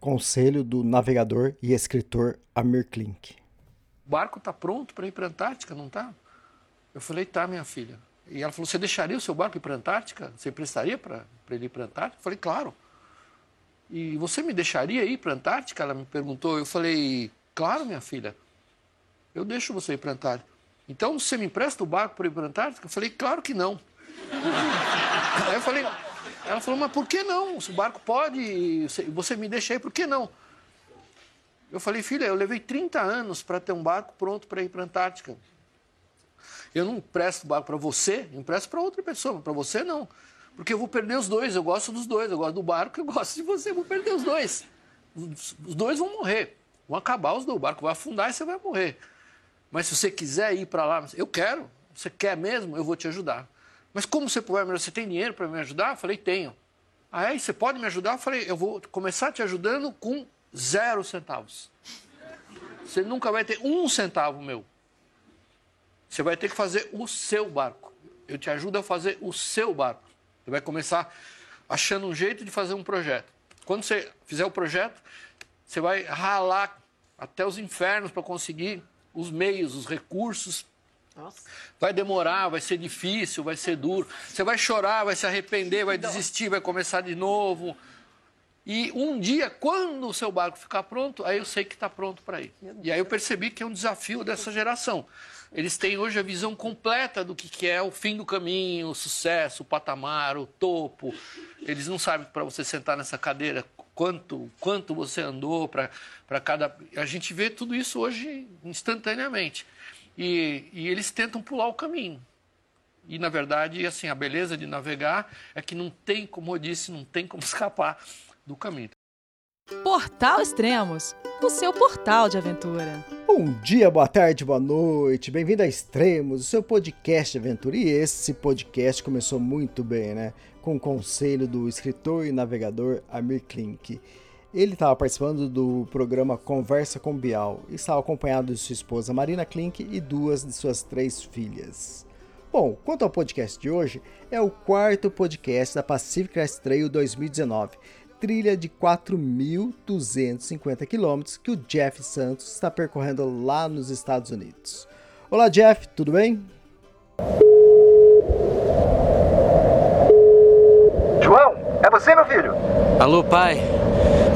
Conselho do navegador e escritor Amir Klink. O barco está pronto para ir para a Antártica, não está? Eu falei, tá, minha filha. E ela falou, você deixaria o seu barco ir para a Antártica? Você prestaria para ele ir para a Antártica? Eu falei, claro. E você me deixaria ir para a Antártica? Ela me perguntou. Eu falei, claro, minha filha. Eu deixo você ir para a Antártica. Então, você me empresta o barco para ir para a Antártica? Eu falei, claro que não. Aí eu falei, ela falou, mas por que não? Se o barco pode, você me deixa aí, por que não? Eu falei, filha, eu levei 30 anos para ter um barco pronto para ir para a Antártica. Eu não empresto barco para você, empresto para outra pessoa, para você não. Porque eu vou perder os dois, eu gosto dos dois, eu gosto do barco, eu gosto de você, eu vou perder os dois. Os dois vão morrer, vão acabar os dois, o barco vai afundar e você vai morrer. Mas se você quiser ir para lá, eu quero, você quer mesmo, eu vou te ajudar. Mas como você pode? Você tem dinheiro para me ajudar? Eu falei, tenho. Aí ah, você pode me ajudar? Eu falei, eu vou começar te ajudando com zero centavos. Você nunca vai ter um centavo meu. Você vai ter que fazer o seu barco. Eu te ajudo a fazer o seu barco. Você vai começar achando um jeito de fazer um projeto. Quando você fizer o projeto, você vai ralar até os infernos para conseguir os meios, os recursos. Nossa. Vai demorar, vai ser difícil, vai ser duro. Você vai chorar, vai se arrepender, vai desistir, vai começar de novo. E um dia, quando o seu barco ficar pronto, aí eu sei que está pronto para ir. E aí eu percebi que é um desafio dessa geração. Eles têm hoje a visão completa do que, é o fim do caminho, o sucesso, o patamar, o topo. Eles não sabem para você sentar nessa cadeira quanto, quanto você andou para cada. A gente vê tudo isso hoje instantaneamente. E, e eles tentam pular o caminho. E, na verdade, assim, a beleza de navegar é que não tem, como eu disse, não tem como escapar do caminho. Portal Extremos, o seu portal de aventura. Bom dia, boa tarde, boa noite, bem-vindo a Extremos, o seu podcast de aventura. E esse podcast começou muito bem, né? Com o conselho do escritor e navegador Amir Klink. Ele estava participando do programa Conversa com Bial e estava acompanhado de sua esposa Marina Klink e duas de suas três filhas. Bom, quanto ao podcast de hoje, é o quarto podcast da Pacific Crest Trail 2019 trilha de 4.250 quilômetros que o Jeff Santos está percorrendo lá nos Estados Unidos. Olá, Jeff, tudo bem? João, é você, meu filho? Alô, pai.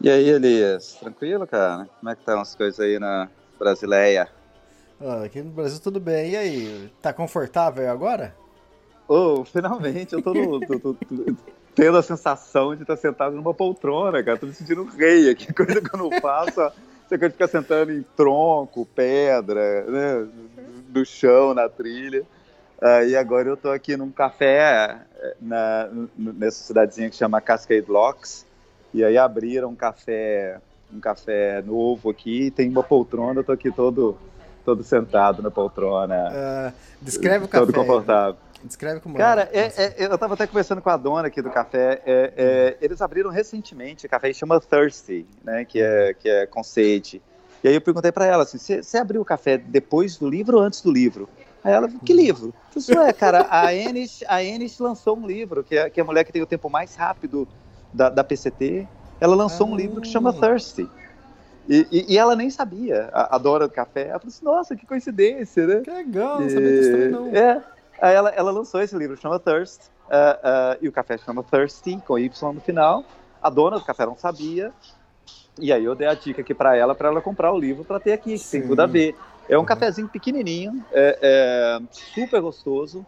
E aí, Elias, tranquilo, cara? Como é que estão as coisas aí na Brasileia? Ah, aqui no Brasil tudo bem. E aí, tá confortável agora? Oh, finalmente, eu tô, no, tô, tô, tô tendo a sensação de estar sentado numa poltrona, cara. Tô me sentindo rei aqui, coisa que eu não faço. Você quer ficar sentando em tronco, pedra, né, no chão, na trilha. Uh, e agora eu tô aqui num café na, nessa cidadezinha que chama Cascade Locks. E aí abriram um café, um café novo aqui, e tem uma poltrona, eu tô aqui todo todo sentado na poltrona. Uh, descreve o café. Todo confortável. Descreve como Cara, é, é, eu estava até conversando com a dona aqui do café. É, é, eles abriram recentemente o café chama Thirsty, né? Que é, que é com sede. E aí eu perguntei para ela assim: você abriu o café depois do livro ou antes do livro? Aí ela, que livro? Isso é, cara, a Enes, a Enes lançou um livro, que é, que é a mulher que tem o tempo mais rápido da, da PCT. Ela lançou ah. um livro que chama Thirsty. E, e, e, ela nem sabia, a, a, Dora do Café. Ela falou assim, nossa, que coincidência, né? Que legal, não sabia disso também não. É, aí ela, ela lançou esse livro, chama Thirst, uh, uh, e o café chama Thirsty, com Y no final. A dona do café não sabia, e aí eu dei a dica aqui para ela, para ela comprar o livro para ter aqui, que tem tudo a ver. É um uhum. cafezinho pequenininho, é, é, super gostoso.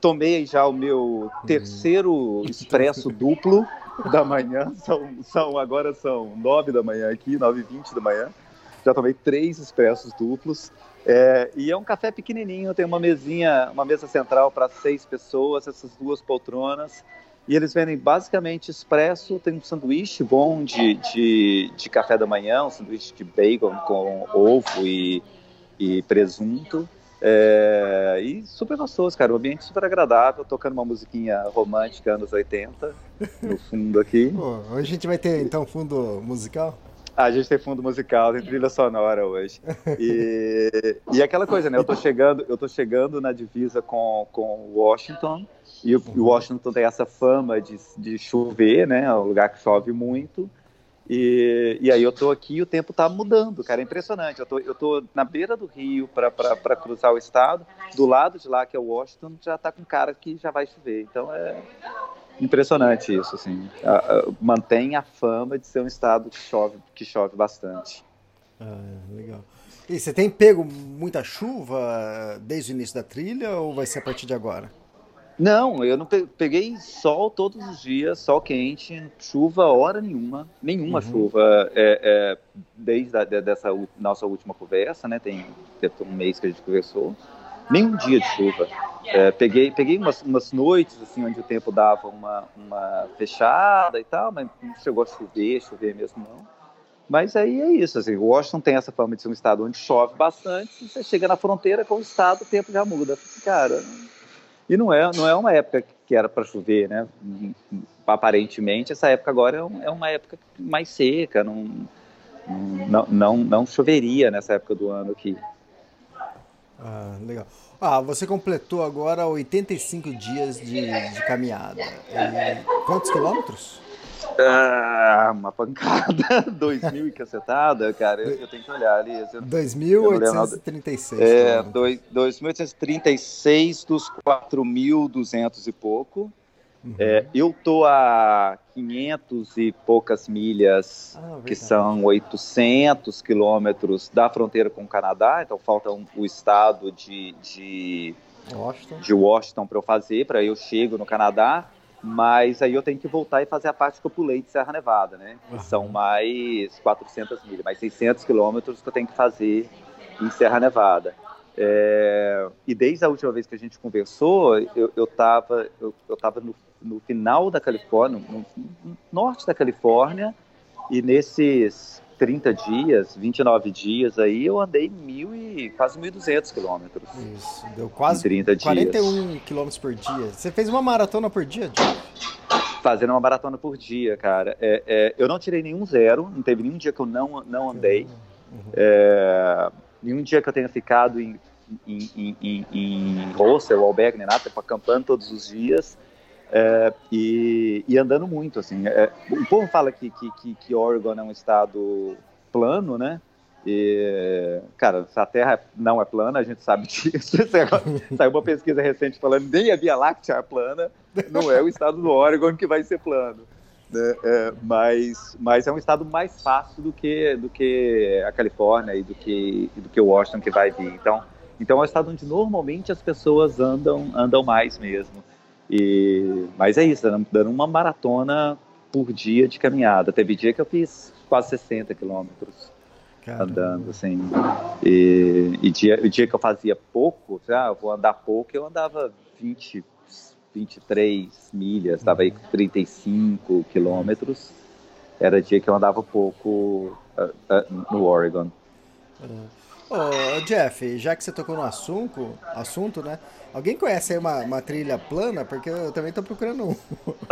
Tomei já o meu uhum. terceiro expresso duplo da manhã, são, são agora são nove da manhã aqui, nove e vinte da manhã. Já tomei três expressos duplos. É, e é um café pequenininho, tem uma mesinha, uma mesa central para seis pessoas, essas duas poltronas. E eles vendem basicamente expresso, tem um sanduíche bom de, de, de café da manhã, um sanduíche de bacon com ovo e, e presunto. É, e super gostoso, cara. O ambiente super agradável, tocando uma musiquinha romântica anos 80 no fundo aqui. Pô, hoje a gente vai ter então fundo musical? Ah, a gente tem fundo musical, tem trilha sonora hoje. E, e aquela coisa, né? Eu tô chegando, eu tô chegando na divisa com, com Washington. E o Washington tem essa fama de, de chover, né? É um lugar que chove muito. E, e aí eu tô aqui e o tempo tá mudando, cara, é impressionante. Eu tô, eu tô na beira do rio para cruzar o estado, do lado de lá, que é Washington, já tá com cara que já vai chover. Então é impressionante isso, assim. A, a, mantém a fama de ser um estado que chove, que chove bastante. Ah, legal. E você tem pego muita chuva desde o início da trilha ou vai ser a partir de agora? Não, eu não peguei sol todos os dias, sol quente, chuva hora nenhuma, nenhuma uhum. chuva é, é, desde a, dessa nossa última conversa, né? Tem, um mês que a gente conversou, nenhum dia de chuva. É, peguei peguei umas, umas, noites assim onde o tempo dava uma, uma fechada e tal, mas não chegou a chover, chover mesmo não. Mas aí é isso, assim, Washington tem essa fama de ser um estado onde chove bastante, você chega na fronteira com o estado, o tempo já muda. Cara, e não é, não é uma época que era para chover, né? Aparentemente, essa época agora é, é uma época mais seca, não, não, não, não choveria nessa época do ano aqui. Ah, legal. Ah, você completou agora 85 dias de, de caminhada. E quantos quilômetros? Ah, uma pancada, 2.000 e cacetada, cara, eu, eu, tenho que olhar ali. 2.836. É, 2.836 dos 4.200 e pouco. Uhum. É, eu tô a 500 e poucas milhas, ah, que são 800 quilômetros da fronteira com o Canadá, então falta um, o estado de, de Washington, de Washington para eu fazer, para eu chego no Canadá mas aí eu tenho que voltar e fazer a parte que eu pulei de Serra Nevada, né? Uhum. São mais 400 milhas, mais 600 quilômetros que eu tenho que fazer em Serra Nevada. É, e desde a última vez que a gente conversou, eu, eu tava, eu, eu tava no, no final da Califórnia, no, no norte da Califórnia, e nesses 30 dias, 29 dias aí, eu andei mil e quase 1.200 quilômetros. Isso, deu quase 30 41 dias. quilômetros por dia. Você fez uma maratona por dia, Jeff? Fazendo uma maratona por dia, cara. É, é, eu não tirei nenhum zero, não teve nenhum dia que eu não, não andei. Uhum. É, nenhum dia que eu tenha ficado em, em, em, em, em hostel, albergue, nem nada, acampando todos os dias. É, e, e, andando muito, assim. É, o povo fala que, que, que, Oregon é um estado plano, né? E, cara, a Terra não é plana, a gente sabe disso. Saiu uma pesquisa recente falando nem a Via Láctea é plana, não é o estado do Oregon que vai ser plano. Né? É, mas, mas é um estado mais fácil do que, do que a Califórnia e do que, do que Washington que vai vir. Então, então é um estado onde normalmente as pessoas andam, andam mais mesmo. E, mas é isso, dando, uma maratona por dia de caminhada. Teve dia que eu fiz quase 60 quilômetros andando, assim. E, e dia, o dia que eu fazia pouco, ah, eu vou andar pouco, eu andava 20, 23 milhas, estava aí com 35 quilômetros. Era dia que eu andava pouco uh, uh, no Oregon. Ô, Jeff, já que você tocou no assunto, assunto né? Alguém conhece aí uma, uma trilha plana? Porque eu também tô procurando um.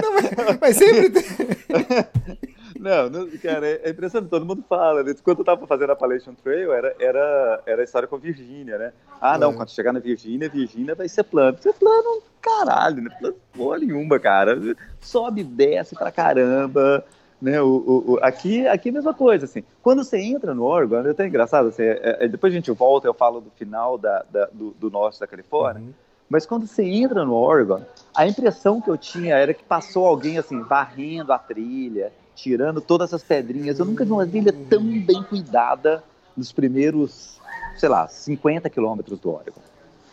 não, mas, mas, sempre tem. Não, não, cara, é impressionante, todo mundo fala. Né? Quando eu tava fazendo a Appalachian Trail, era, era, era a história com a Virgínia, né? Ah, não, é. quando chegar na Virgínia, Virgínia vai ser plano. Ser plano, caralho, né? Plano porra nenhuma, cara. Sobe, desce pra caramba. Né, o, o, aqui, aqui é a mesma coisa, assim. Quando você entra no Oregon, é até engraçado, assim, é, é, depois a gente volta, eu falo do final da, da do, do, norte da Califórnia, uhum. mas quando você entra no Oregon, a impressão que eu tinha era que passou alguém, assim, varrendo a trilha, tirando todas as pedrinhas. Eu nunca vi uma trilha tão bem cuidada nos primeiros, sei lá, 50 quilômetros do Oregon.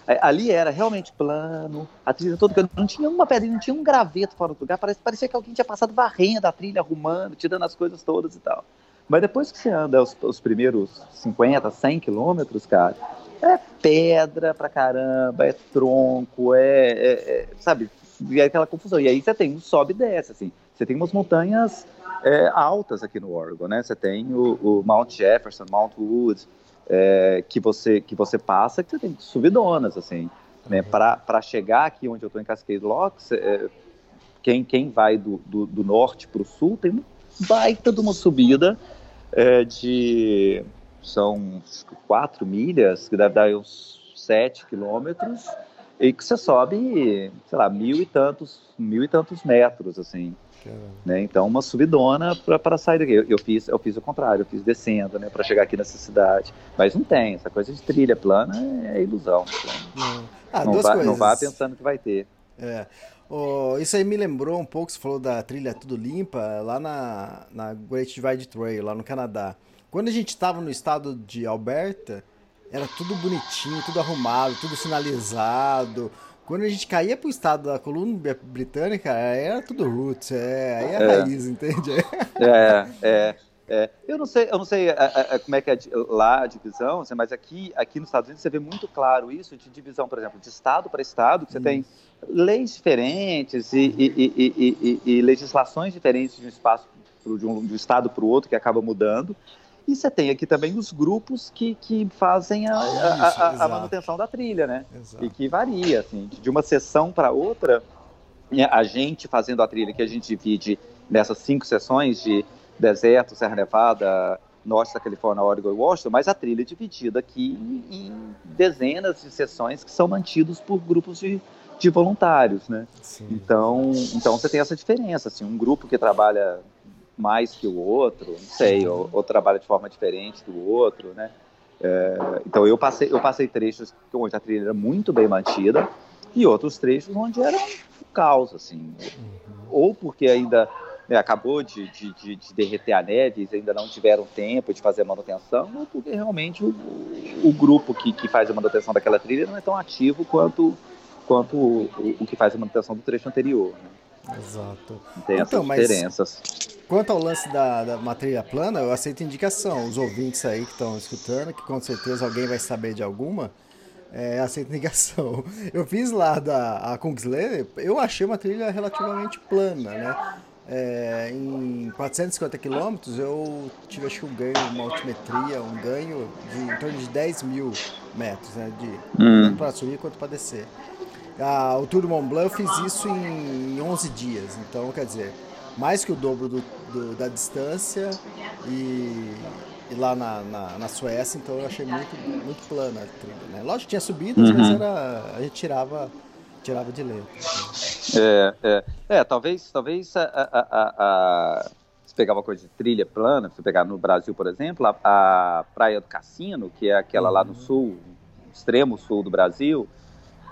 É, ali era realmente plano, a trilha toda, não tinha uma pedrinha, não tinha um graveto fora do lugar, parecia, parecia que alguém tinha passado varrendo a trilha, arrumando, tirando as coisas todas e tal. Mas depois que você anda os, os primeiros 50, 100 quilômetros, cara, é pedra pra caramba, é tronco, é, é, é, sabe, e aí aquela confusão. E aí você tem um sobe e desce, assim. Você tem umas montanhas é, altas aqui no Oregon, né? Você tem o, o Mount Jefferson, Mount Woods, é, que você que você passa, que você tem subidonas, assim. Né? Para chegar aqui onde eu estou em Cascade Locks, é, quem, quem vai do, do, do norte para o sul tem uma baita de uma subida é, de são quatro milhas, que deve dar uns sete quilômetros, e que você sobe, sei lá, mil e tantos, mil e tantos metros, assim. Né? Então, uma subidona para sair daqui. Eu, eu, fiz, eu fiz o contrário, eu fiz descendo, né, para chegar aqui nessa cidade. Mas não tem, essa coisa de trilha plana é, é ilusão. Não, ah, não, vá, não vá pensando que vai ter. É. Oh, isso aí me lembrou um pouco, você falou da trilha Tudo Limpa, lá na, na Great Divide Trail, lá no Canadá. Quando a gente estava no estado de Alberta, era tudo bonitinho, tudo arrumado, tudo sinalizado. Quando a gente caía pro estado da Colômbia Britânica, era tudo roots, é, aí é, é. raiz, entende? É, é, é. Eu não sei, eu não sei a, é, a, é, é, como é que é lá a divisão, assim, mas aqui, aqui nos Estados Unidos você vê muito claro isso de divisão, por exemplo, de estado para estado, que você tem leis diferentes e, e, e, e, legislações diferentes de um espaço de um, de um estado para o outro que acaba mudando. E você tem aqui também os grupos que, que fazem a, a, a, a manutenção da trilha, né? Exato. E que varia, assim, de uma sessão para outra, a gente fazendo a trilha que a gente divide nessas cinco sessões de deserto, Serra Nevada, norte da Califórnia, Oregon e Washington, mas a trilha é dividida aqui em, em dezenas de sessões que são mantidos por grupos de, de voluntários, né? Sim. Então, então você tem essa diferença, assim, um grupo que trabalha mais que o outro, não sei, ou, ou trabalha de forma diferente do outro, né? É, então eu passei, eu passei trechos onde a trilha era muito bem mantida e outros trechos onde era um caos, assim. Ou porque ainda né, acabou de, de, de, de, derreter a neve, e ainda não tiveram tempo de fazer a manutenção, ou porque realmente o, o grupo que, que faz a manutenção daquela trilha não é tão ativo quanto, quanto o, o que faz a manutenção do trecho anterior. Né? Exato. Tem então, essas diferenças. Quanto ao lance da, da matéria plana, eu aceito indicação. Os ouvintes aí que estão escutando, que com certeza alguém vai saber de alguma, é, aceito indicação. Eu fiz lá da a Kungsleder, eu achei uma trilha relativamente plana, né? É, em 450 quilômetros eu tive acho que um ganho, uma altimetria, um ganho de em torno de 10 mil metros, né? De, hum. Tanto para subir quanto para descer. Ah, o Tour do Mont Blanc eu fiz isso em 11 dias, então quer dizer, mais que o dobro do, do, da distância e, e lá na, na, na, Suécia, então eu achei muito, muito plana a trilha. Né? Lógico que tinha subidas, uhum. mas era, a gente tirava, tirava de letra. É, é, é, talvez, talvez a, a, a, se pegar uma coisa de trilha plana, se pegar no Brasil, por exemplo, a, a Praia do Cassino, que é aquela uhum. lá no uhum. sul, extremo sul do Brasil,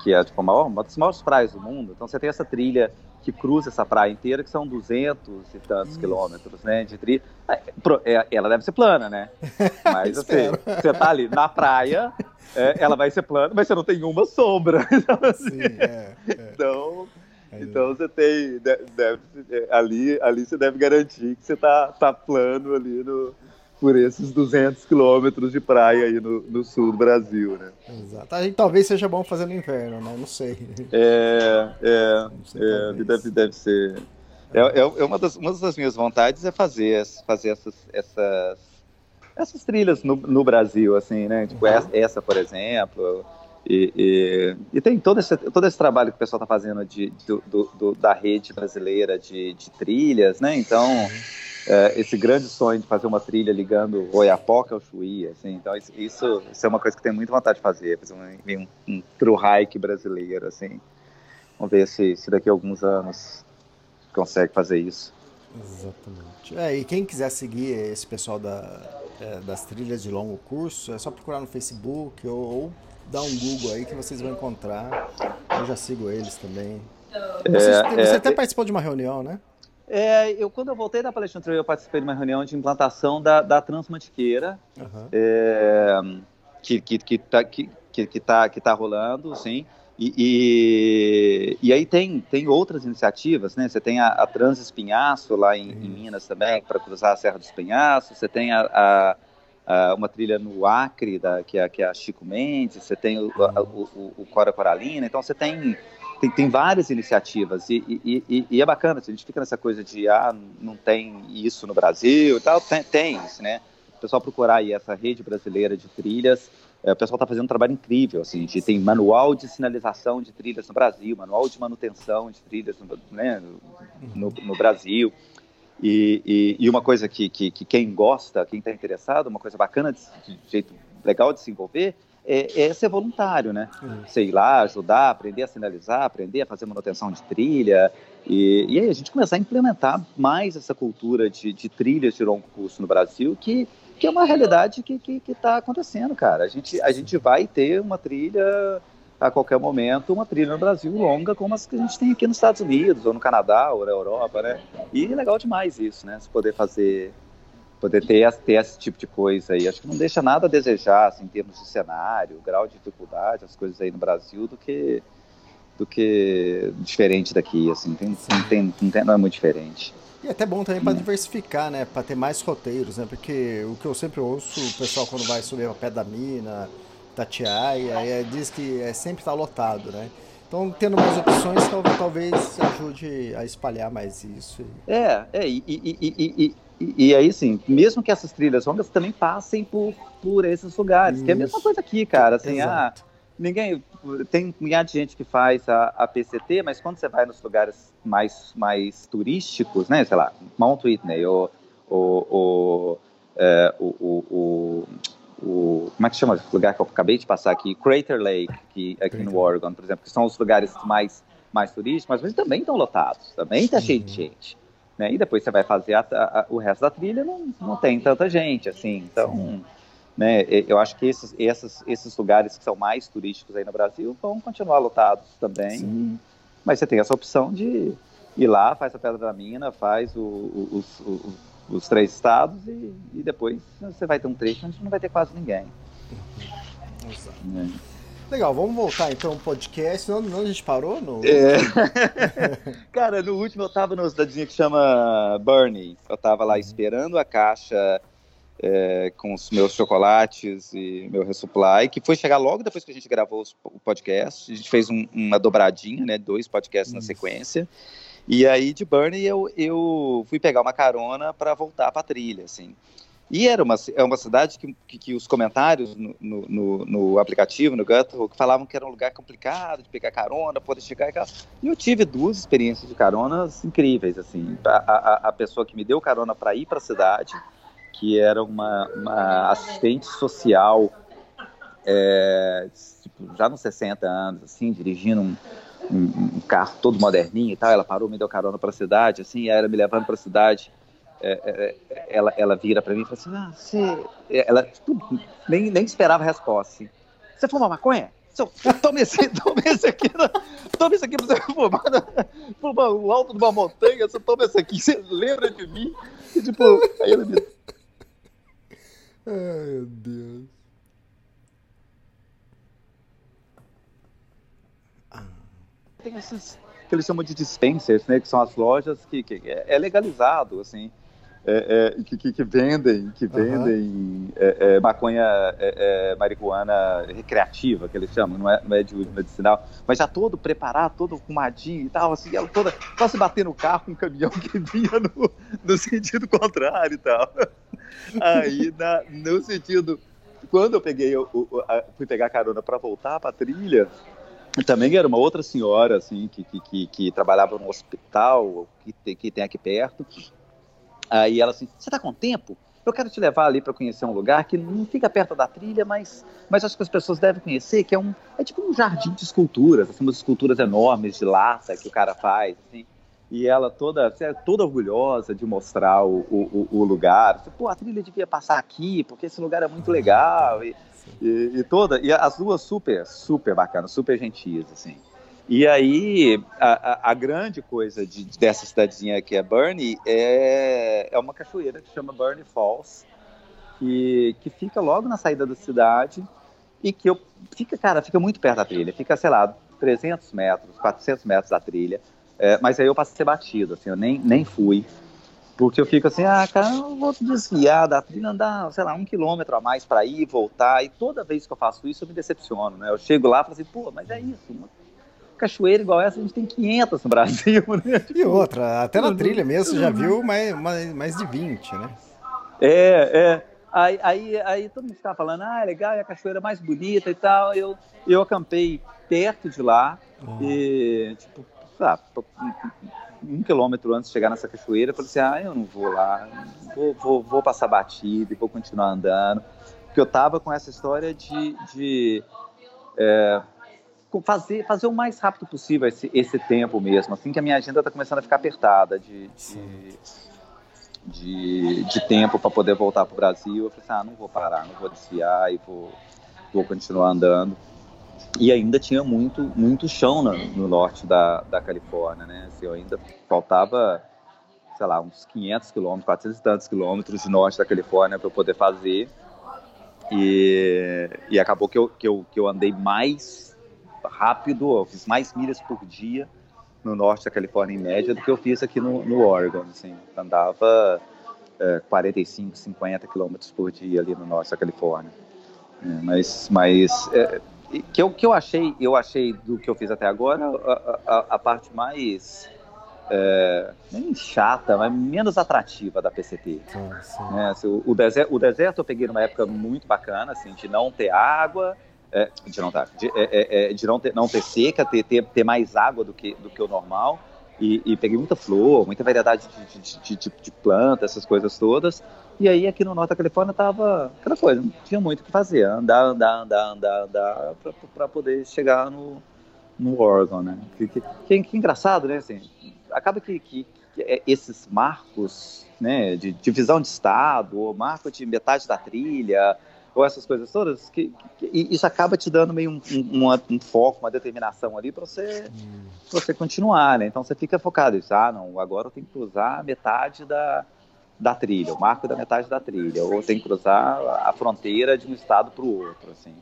que é tipo, maior, uma das maiores praias do mundo. Então você tem essa trilha que cruza essa praia inteira, que são 200 e tantos Isso. quilômetros, né, de trilha. É, é, ela deve ser plana, né? Mas assim, você tá ali na praia, é, ela vai ser plana, mas você não tem uma sombra. Então, assim, Sim, é, é. então, então você tem, deve, ali, ali você deve garantir que você tá, tá plano ali no, por esses 200 quilômetros de praia aí no, no, sul do Brasil, né? Exato. Talvez seja bom fazer no inverno, né? Não sei. É, é, sei, é deve, deve ser. É, é, é, uma, das, uma das minhas vontades é fazer, fazer essas, essas, essas trilhas no, no Brasil, assim, né? Tipo, uhum. essa, essa, por exemplo. E, e, e, tem todo esse, todo esse trabalho que o pessoal está fazendo de, do, do, da rede brasileira de, de trilhas, né? Então. É, esse grande sonho de fazer uma trilha ligando Oiapoque ao Chuí, assim, então isso, isso, isso, é uma coisa que tenho muita vontade de fazer, fazer um, um, um true hike brasileiro, assim. Vamos ver se, se daqui a alguns anos consegue fazer isso. Exatamente. É, e quem quiser seguir esse pessoal da, é, das trilhas de longo curso, é só procurar no Facebook ou, ou dar um Google aí que vocês vão encontrar. Eu já sigo eles também. Você, é, você é, até participou de uma reunião, né? É, eu, quando eu voltei da Palestina Trail, eu participei de uma reunião de implantação da, da Transmantiqueira, uhum. é, que, que, que, tá, que, que, tá, que tá rolando, sim. E, e, e, aí tem, tem outras iniciativas, né? Você tem a, a Trans Espinhaço lá em, em Minas também, para cruzar a Serra do Espinhaço. Você tem a, a, a, uma trilha no Acre, da, que, é, que é a Chico Mendes. Você tem o, o, o, o Cora Coralina. Então você tem tem, tem várias iniciativas e, e, e, e, é bacana, a gente fica nessa coisa de, ah, não tem isso no Brasil e tal, tem, tem isso, né? O pessoal procurar aí essa rede brasileira de trilhas, é, o pessoal está fazendo um trabalho incrível, assim, de, tem manual de sinalização de trilhas no Brasil, manual de manutenção de trilhas no, né, no, no Brasil, e, uma coisa que, que, que quem gosta, quem está interessado, uma coisa bacana, de, de, jeito legal de se envolver, é, é ser voluntário, né? Uhum. Sei lá, ajudar, aprender a sinalizar, aprender a fazer manutenção de trilha. E, e aí a gente começar a implementar mais essa cultura de, de trilhas de longo curso no Brasil, que, que é uma realidade que está acontecendo, cara. A gente, a gente vai ter uma trilha a qualquer momento uma trilha no Brasil longa como as que a gente tem aqui nos Estados Unidos ou no Canadá ou na Europa, né? E é legal demais isso, né? Se poder fazer, poder ter, ter esse tipo de coisa aí. Acho que não deixa nada a desejar, assim, em termos de cenário, grau de dificuldade, as coisas aí no Brasil do que do que diferente daqui, assim, tem, não, tem, não, tem, não é muito diferente. E é até bom também para diversificar, né? Para ter mais roteiros, né? Porque o que eu sempre ouço, o pessoal quando vai subir a pé da mina, Tatiaia, diz que é, sempre está lotado, né? Então, tendo mais opções, talvez ajude a espalhar mais isso. É, é e, e, e, e, e aí, sim, mesmo que essas trilhas longas também passem por, por esses lugares, isso. que é a mesma coisa aqui, cara, assim, ah, ninguém, tem milhares de gente que faz a, a PCT, mas quando você vai nos lugares mais, mais turísticos, né, sei lá, Mount Whitney, ou, ou, ou, é, o, o, o o como é que chama esse lugar que eu acabei de passar aqui, Crater Lake, que aqui no Oregon, por exemplo, que são os lugares mais mais turísticos, mas também estão lotados, também está cheio de gente, né? E depois você vai fazer a, a, o resto da trilha, não, não tem tanta gente, assim, então, né? Eu acho que esses, esses, esses lugares que são mais turísticos aí no Brasil vão continuar lotados também, Sim. mas você tem essa opção de ir lá, faz a Pedra da Mina, faz o, o, o, os três estados e, e, depois você vai ter um trecho onde não vai ter quase ninguém. Exato. É. Legal, vamos voltar então ao podcast. Onde, onde a gente parou? No... É. Cara, no último eu tava numa cidadezinha que chama Burnie. Eu tava lá uhum. esperando a caixa é, com os meus chocolates e meu resupply, que foi chegar logo depois que a gente gravou o podcast. A gente fez um, uma dobradinha, né? Dois podcasts na sequência. E aí de Burnie eu, eu fui pegar uma carona para voltar para a trilha, assim. E era uma, é uma cidade que, que, que os comentários no, no, no, aplicativo, no Guthook, falavam que era um lugar complicado de pegar carona, poder chegar e E eu tive duas experiências de caronas incríveis, assim. A, a, a pessoa que me deu carona para ir para a cidade, que era uma, uma assistente social, é, tipo, já nos 60 anos, assim, dirigindo um, um, um, carro todo moderninho e tal. Ela parou, me deu carona para a cidade, assim, e ela me levando para a cidade. É, é, é, ela, ela vira para mim e fala assim: ah, você. Ela tipo, nem, nem esperava a resposta. Assim. Você fuma maconha? Toma esse, toma esse aqui, toma esse aqui pra você fumar, fumar o alto de uma montanha, você toma esse aqui, você lembra de mim? E, tipo, aí ela me. Ai, meu Deus. tem esses que eles chamam de dispensers, né, que são as lojas que, que é legalizado, assim, é, é, que, que, vendem, que vendem uhum. é, maconha, é, é, marihuana recreativa, que eles chamam, não é, não é de uso medicinal, mas já todo preparado, todo arrumadinho e tal, assim, ela toda, só se bater no carro com um caminhão que vinha no, no sentido contrário e tal. Aí, na, no sentido, quando eu peguei, eu, eu, eu fui pegar carona para voltar para a trilha, também era uma outra senhora, assim, que, que, que, que trabalhava no hospital, que tem, que tem aqui perto. Aí ela assim, você tá com tempo? Eu quero te levar ali para conhecer um lugar que não fica perto da trilha, mas, mas acho que as pessoas devem conhecer, que é um é tipo um jardim de esculturas, assim, umas esculturas enormes de lata que o cara faz, assim. E ela toda, assim, toda orgulhosa de mostrar o, o, o lugar. Assim, Pô, a trilha devia passar aqui, porque esse lugar é muito legal. E, e, e, toda, e as duas super, super bacanas, super gentis, assim. E aí, a, a, a grande coisa de, dessa cidadezinha que é Burnie é, é uma cachoeira que chama Burnie Falls, que, que fica logo na saída da cidade e que eu, fica, cara, fica muito perto da trilha, fica, sei lá, 300 metros, 400 metros da trilha, é, mas aí eu passei batido, assim, eu nem, nem fui. Porque eu fico assim, ah, cara, eu vou desviar da trilha, andar, sei lá, um quilômetro a mais para ir, voltar. E toda vez que eu faço isso, eu me decepciono, né? Eu chego lá e falo assim, pô, mas é isso. Cachoeira igual essa a gente tem 500 no Brasil, né? E outra, até na trilha mesmo você já viu mais, mais, mais de 20, né? É, é. Aí, aí, aí todo mundo ficava falando, ah, é legal, é a cachoeira mais bonita e tal. Eu, eu acampei perto de lá Uhum. e, tipo, sabe, um quilômetro antes de chegar nessa cachoeira, eu falei assim, ah, eu não vou lá, vou, vou, vou passar batida e vou continuar andando. Porque eu tava com essa história de, de é, fazer, fazer o mais rápido possível esse, esse tempo mesmo, assim que a minha agenda tá começando a ficar apertada de, de, de, de tempo para poder voltar pro Brasil. Eu falei assim, ah, não vou parar, não vou desviar e vou, vou continuar andando. E ainda tinha muito, muito chão no, no norte da, da Califórnia, né? Assim, ainda faltava, sei lá, uns 500 quilômetros, 400 e tantos quilômetros de norte da Califórnia para eu poder fazer. E, e acabou que eu, que, eu, que eu andei mais rápido, eu fiz mais milhas por dia no norte da Califórnia em média do que eu fiz aqui no, no Oregon. Assim, andava é, 45, 50 quilômetros por dia ali no norte da Califórnia. É, mas mas é, que eu, que eu achei eu achei do que eu fiz até agora a, a, a parte mais é, nem chata, mas menos atrativa da PCT. Então, assim, né? Assim, o, o, deserto, o deserto eu peguei numa época muito bacana, assim, de não ter água, é, de não, de, é, é, é, de não, ter, não ter seca, ter, ter, ter mais água do que, do que o normal. E, e peguei muita flor, muita variedade de, de, de, planta, essas coisas todas. E aí aqui no norte da Califórnia tava aquela coisa, não tinha muito o que fazer, andar, andar, andar, andar, andar para poder chegar no, no Oregon, né? Que, que, que, que engraçado, né? Assim, acaba que, que, que esses marcos, né, de divisão de estado, ou marco de metade da trilha, ou essas coisas todas, que, que isso acaba te dando meio um, um, um foco, uma determinação ali para você, hum. você continuar, né? Então você fica focado nisso, ah, não, agora eu tenho que cruzar metade da, da trilha, o marco da metade da trilha, ou tem que cruzar a fronteira de um estado para o outro, assim.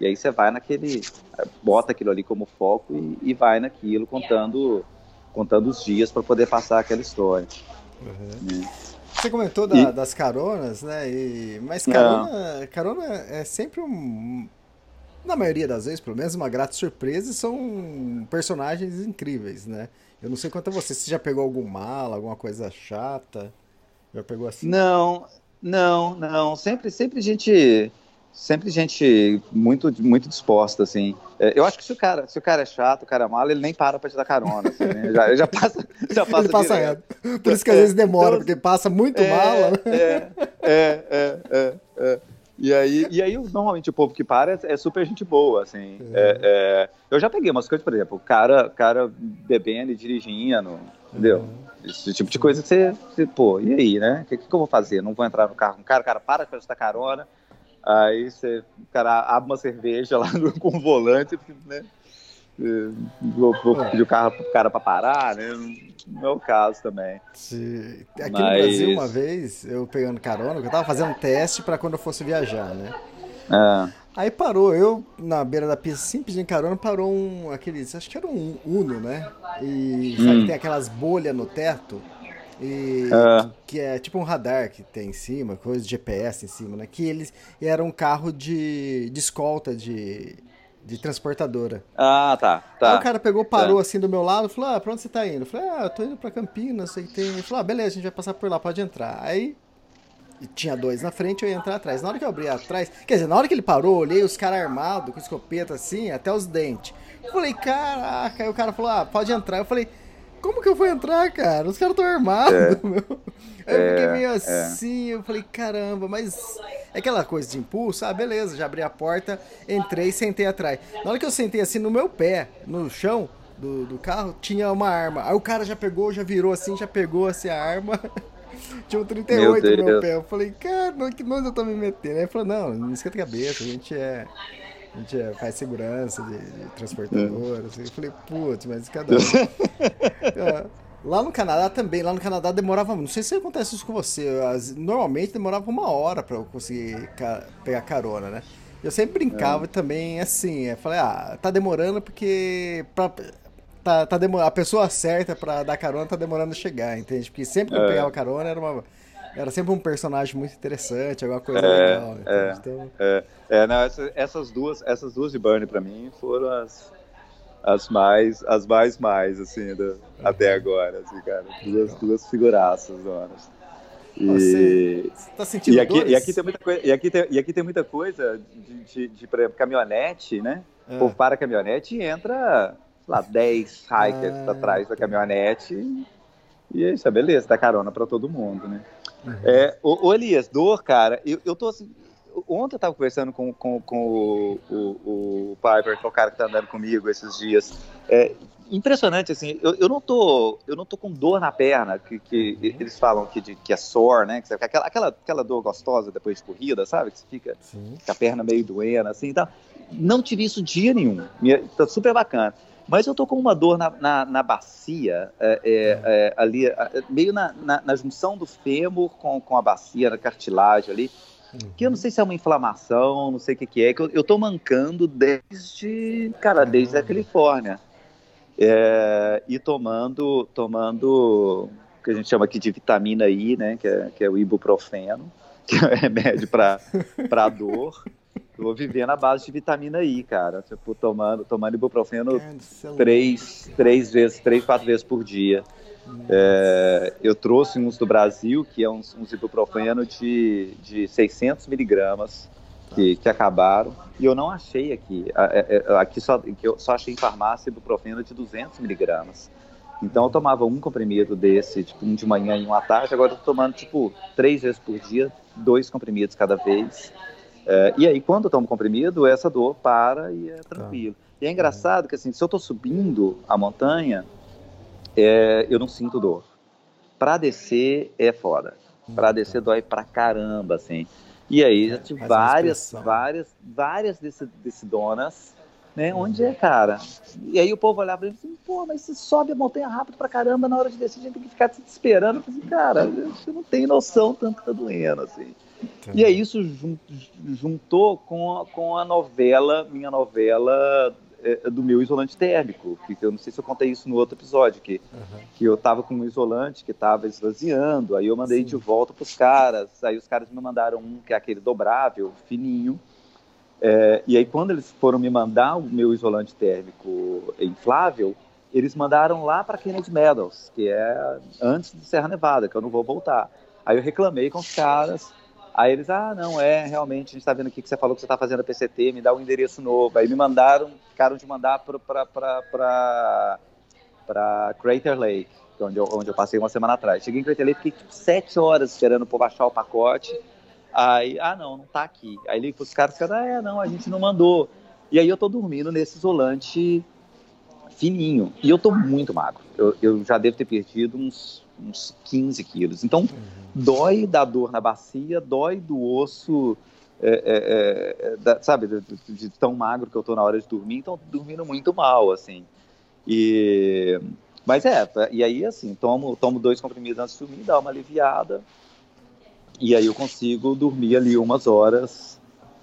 E aí você vai naquele, bota aquilo ali como foco e, e vai naquilo contando, contando os dias para poder passar aquela história. Uhum. Né? Você comentou da, e... das caronas, né? E, mas carona, carona é sempre um, na maioria das vezes, pelo menos, uma grata surpresa e são personagens incríveis, né? Eu não sei quanto a você, se já pegou algum mala, alguma coisa chata? Já pegou assim? Não, não, não. Sempre, sempre gente, sempre gente muito, muito disposta, assim. Eu acho que se o cara, se o cara é chato, o cara é malo, ele nem para pra te dar carona, assim, né? já, já passa, já passa, ele passa reto. Por isso que às vezes demora, então, porque passa muito é, mala. Né? É, é, é, é, é. E aí, e aí, normalmente, o povo que para é, super gente boa, assim. É. É, eu já peguei umas coisas, por exemplo, o cara, cara bebendo e dirigindo, entendeu? Uhum. Esse tipo de coisa que você, você pô, e aí, né? O que, que, eu vou fazer? Não vou entrar no carro com o cara, o cara para pra prestar carona, aí você, o cara abre uma cerveja lá no, com o volante, né? Vou, vou pedir o carro pro cara pra parar, né? Não é o caso também. Sim. Aqui Mas... no Brasil, uma vez, eu pegando carona, eu tava fazendo um teste para quando eu fosse viajar, né? É. Aí parou, eu na beira da pista, simples de carona, parou um, aqueles, acho que era um Uno, né? E hum. sabe, tem aquelas bolhas no teto, e é. que é tipo um radar que tem em cima, coisa de GPS em cima, né? Que eles era um carro de, de escolta de, de transportadora. Ah, tá, tá. Aí o cara pegou, parou tá. assim do meu lado, falou: "Ah, pra onde você tá indo?" Eu falei: "Ah, eu tô indo pra Campinas, sei que tem". Ele falou: "Ah, beleza, a gente vai passar por lá, pode entrar". Aí tinha dois na frente, eu ia entrar atrás. Na hora que eu abri atrás, quer dizer, na hora que ele parou, eu olhei os caras armados, com escopeta assim, até os dentes. Eu falei, caraca. Aí o cara falou, ah, pode entrar. Eu falei, como que eu vou entrar, cara? Os caras estão armados, É. meu. Aí eu fiquei É, meio é. assim, eu falei, caramba, mas é aquela coisa de impulso, ah, beleza, já abri a porta, entrei e sentei atrás. Na hora que eu sentei assim no meu pé, no chão do, do carro, tinha uma arma. Aí o cara já pegou, já virou assim, já pegou assim a arma. Tinha um 38 Meu no meu pé. Eu falei, cara, não, que nós eu tô me metendo? Aí ele falou, não, não esquenta a cabeça, a gente é. A gente é, faz segurança de, de transportador. assim. Eu falei, putz, mas cada um. É, Lá no Canadá também, lá no Canadá demorava, não sei se acontece isso com você, as- normalmente demorava uma hora pra eu conseguir ca- pegar carona, né? Eu sempre brincava também assim, eu falei, ah, tá demorando porque pra- tá, tá demo- a pessoa certa pra dar carona tá demorando a chegar, entende? Porque sempre que eu É. pegava carona era uma era sempre um personagem muito interessante, alguma coisa É, legal. é. Então, É, é, não, essa- essas duas, essas duas de Burnie pra mim foram as, as mais, as mais mais, assim, do, até agora, assim, cara. Duas, duas figuraças, donas. E, Você tá sentindo e, aqui, dores? e, aqui tem muita coisa, e, aqui tem, e aqui tem muita coisa de, de, de por exemplo, caminhonete, né? É. O povo para a caminhonete e entra, sei lá, 10 hikers Ah, atrás da caminhonete. E é isso, é beleza, dá carona pra todo mundo, né? Uhum. É, ô, ô, Elias, dor, cara, eu, eu tô assim. Ontem eu tava conversando com, com, com o, o, o Piper, que é o cara que tá andando comigo esses dias. É impressionante, assim, eu, eu, não, tô, eu não tô com dor na perna, que, que Uhum. eles falam que, de, que é sore, né? Que aquela, aquela, aquela dor gostosa depois de corrida, sabe? Que você fica Sim. com a perna meio doendo, assim e tal. Não tive isso dia nenhum. Minha- Tá super bacana. Mas eu tô com uma dor na, na, na bacia, é, é, é, ali, é, meio na, na, na junção do fêmur com, com a bacia, na cartilagem ali, que eu não sei se é uma inflamação, não sei o que, que é, que eu, eu tô mancando desde, cara, desde a Califórnia. É, e tomando, tomando o que a gente chama aqui de vitamina I, né, que é, que é o ibuprofeno, que é remédio para dor. Eu vou viver na base de vitamina I, cara. Tipo, tomando, tomando ibuprofeno três, três vezes, três, quatro vezes por dia. É, eu trouxe uns do Brasil, que é uns, uns ibuprofeno de, de 600 miligramas, que, que acabaram. E eu não achei aqui. É- é- Aqui só, que eu só achei em farmácia ibuprofeno de 200 miligramas. Então eu tomava um comprimido desse, tipo, um de manhã e um à tarde. Agora eu tô tomando, tipo, três vezes por dia, dois comprimidos cada vez. É, e aí, quando eu tomo comprimido, essa dor para e é tranquilo. E é engraçado que, assim, se eu tô subindo a montanha, é, eu não sinto dor. Pra descer é foda. Pra descer dói pra caramba, assim. E aí, já tive Faz uma várias, várias, várias desse, desse donas, né? Onde é, cara? E aí o povo olhava pra mim e assim, pô, mas você sobe a montanha rápido pra caramba, na hora de descer a gente tem que ficar se esperando. Eu falei assim, cara, você não tem noção tanto que tá doendo, assim. E aí isso jun- juntou com a, com a novela, minha novela é, do meu isolante térmico, que eu não sei se eu contei isso no outro episódio, que, que eu tava com um isolante que tava esvaziando, aí eu mandei Sim. de volta pros caras, aí os caras me mandaram um que é aquele dobrável, fininho, é, e aí quando eles foram me mandar o meu isolante térmico inflável, eles mandaram lá para Kennedy Meadows, que é antes de Serra Nevada, que eu não vou voltar. Aí eu reclamei com os caras, Aí eles, ah, não, é, realmente, a gente tá vendo aqui que você falou que você tá fazendo a PCT, me dá um endereço novo. Aí me mandaram, ficaram de mandar pra Crater Lake, é onde eu, onde eu passei uma semana atrás. Cheguei em Crater Lake, fiquei tipo sete horas esperando o povo achar o pacote. Aí, ah, não, não tá aqui. Aí pros caras, os caras, ah, é, não, a gente não mandou. E aí eu tô dormindo nesse isolante fininho. E eu tô muito magro. Eu, eu já devo ter perdido uns, uns 15 quilos. Então, dói da dor na bacia, dói do osso, é, é, é, da- sabe, de, de- tão magro que eu tô na hora de dormir. Então, dormindo muito mal, assim. E... Mas é, e aí, assim, tomo, tomo dois comprimidos antes de dormir, dá uma aliviada. E aí eu consigo dormir ali umas horas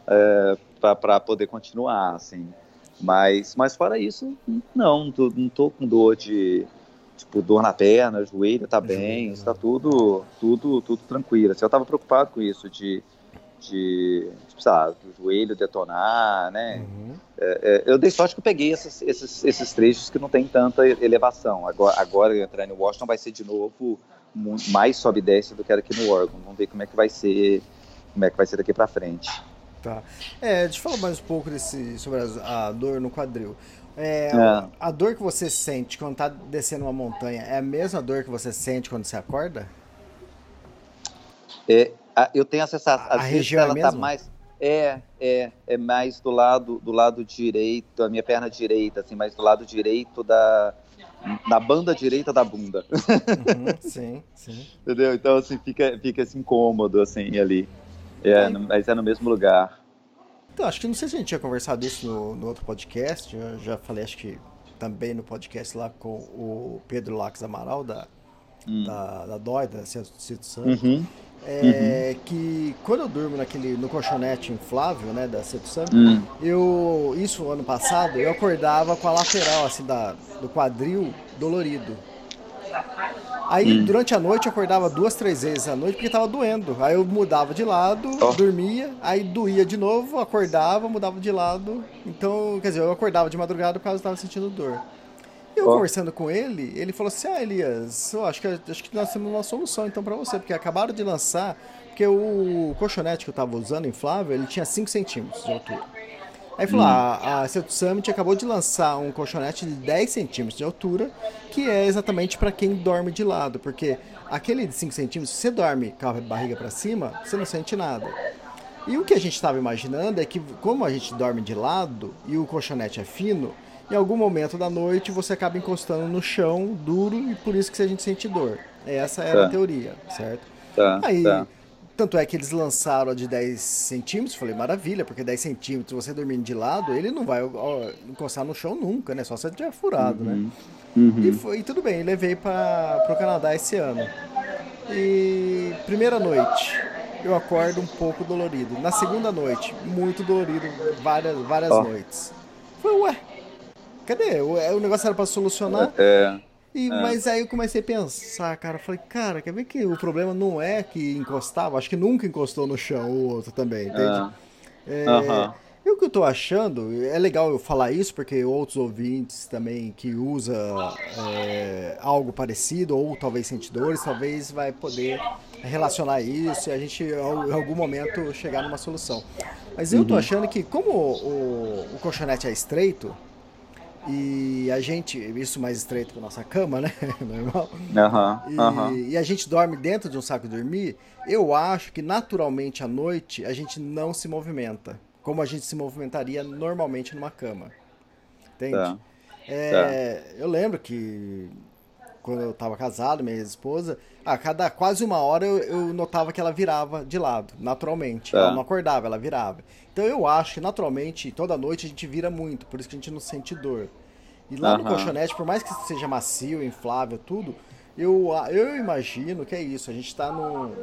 é, para poder continuar, assim. Mas, mas fora isso, não, não tô, não tô com dor de tipo dor na perna, joelho tá bem, está né? tudo, tudo, tudo tranquilo. Assim, eu tava preocupado com isso de, de tipo, sei lá, o joelho detonar, né? Uhum. É, eu dei sorte que eu peguei esses, esses, esses trechos que não tem tanta elevação. Agora, agora entrar no Washington vai ser de novo mu- mais sobe e desce do que era aqui no Oregon. Vamos ver como é que vai ser, como é que vai ser daqui para frente. Tá. É, deixa eu falar mais um pouco desse, sobre as- a, dor no quadril. É, É. A dor que você sente quando tá descendo uma montanha é a mesma dor que você sente quando você acorda? É, a- eu tenho a sensação, A vezes região é ela tá mesmo? mais é, é, é mais do lado do lado direito, a minha perna direita, assim, mais do lado direito da na banda direita da bunda, Uhum, sim, sim. entendeu? Então assim fica fica assim incômodo assim ali. É, no- mas é no mesmo lugar. Então, acho que não sei se a gente tinha conversado isso no, no outro podcast. Eu já falei, acho que também no podcast lá com o Pedro Lax Amaral, da, da, da DOI, da Cito Santos. Uhum. É que quando eu durmo naquele, no colchonete inflável, né, da Cito Santos, Hum. eu, isso ano passado, eu acordava com a lateral, assim, da, do quadril dolorido. Aí durante a noite eu acordava duas, três vezes à noite porque tava doendo. Aí eu mudava de lado, Ó. dormia, aí doía de novo, acordava, mudava de lado. Então, quer dizer, eu acordava de madrugada por causa que eu tava sentindo dor. E eu Ó. conversando com ele, ele falou assim: Ah, Elias, eu acho que, acho que nós temos uma solução então pra você, porque acabaram de lançar, porque o colchonete que eu tava usando, inflável, ele tinha 5 centímetros de altura. Aí falou: ah, a Celtic Summit acabou de lançar um colchonete de 10 centímetros de altura, que é exatamente para quem dorme de lado, porque aquele de 5 centímetros, se você dorme com a barriga para cima, você não sente nada. E o que a gente estava imaginando é que, como a gente dorme de lado e o colchonete é fino, em algum momento da noite você acaba encostando no chão duro e por isso que a gente sente dor. Essa era a Tá. teoria, certo? Tá, Aí, tá. Tanto é que eles lançaram a de 10 centímetros, falei, maravilha, porque 10 centímetros, você dormindo de lado, ele não vai ó, encostar no chão nunca, né? Só se tiver furado, né? Uhum. E foi e tudo bem, levei para o Canadá esse ano. E primeira noite, eu acordo um pouco dolorido. Na segunda noite, muito dolorido, várias, várias Ó. noites. Falei, ué, cadê? O, o negócio era para solucionar. É, E, Mas aí eu comecei a pensar, cara, falei, cara, quer ver que o problema não é que encostava, acho que nunca encostou no chão o outro também, entende? Ah. É, Aham. E o que eu tô achando, é legal eu falar isso, porque outros ouvintes também que usa é, algo parecido, ou talvez sentidores, talvez vai poder relacionar isso e a gente em algum momento chegar numa solução. Mas eu tô achando que como o, o colchonete é estreito, e a gente, isso mais estreito que a nossa cama, né? Normal. Aham, E, aham. e a gente dorme dentro de um saco de dormir, eu acho que naturalmente à noite a gente não se movimenta, como a gente se movimentaria normalmente numa cama. Entende? Tá. É, Eu lembro que quando eu estava casado, minha esposa, a cada quase uma hora eu, eu notava que ela virava de lado, naturalmente. Tá. Ela não acordava, ela virava. Então eu acho que naturalmente, toda noite a gente vira muito, por isso que a gente não sente dor. E lá no Aham. colchonete, por mais que seja macio, inflável, tudo, eu, eu imagino que é isso. A gente tá num,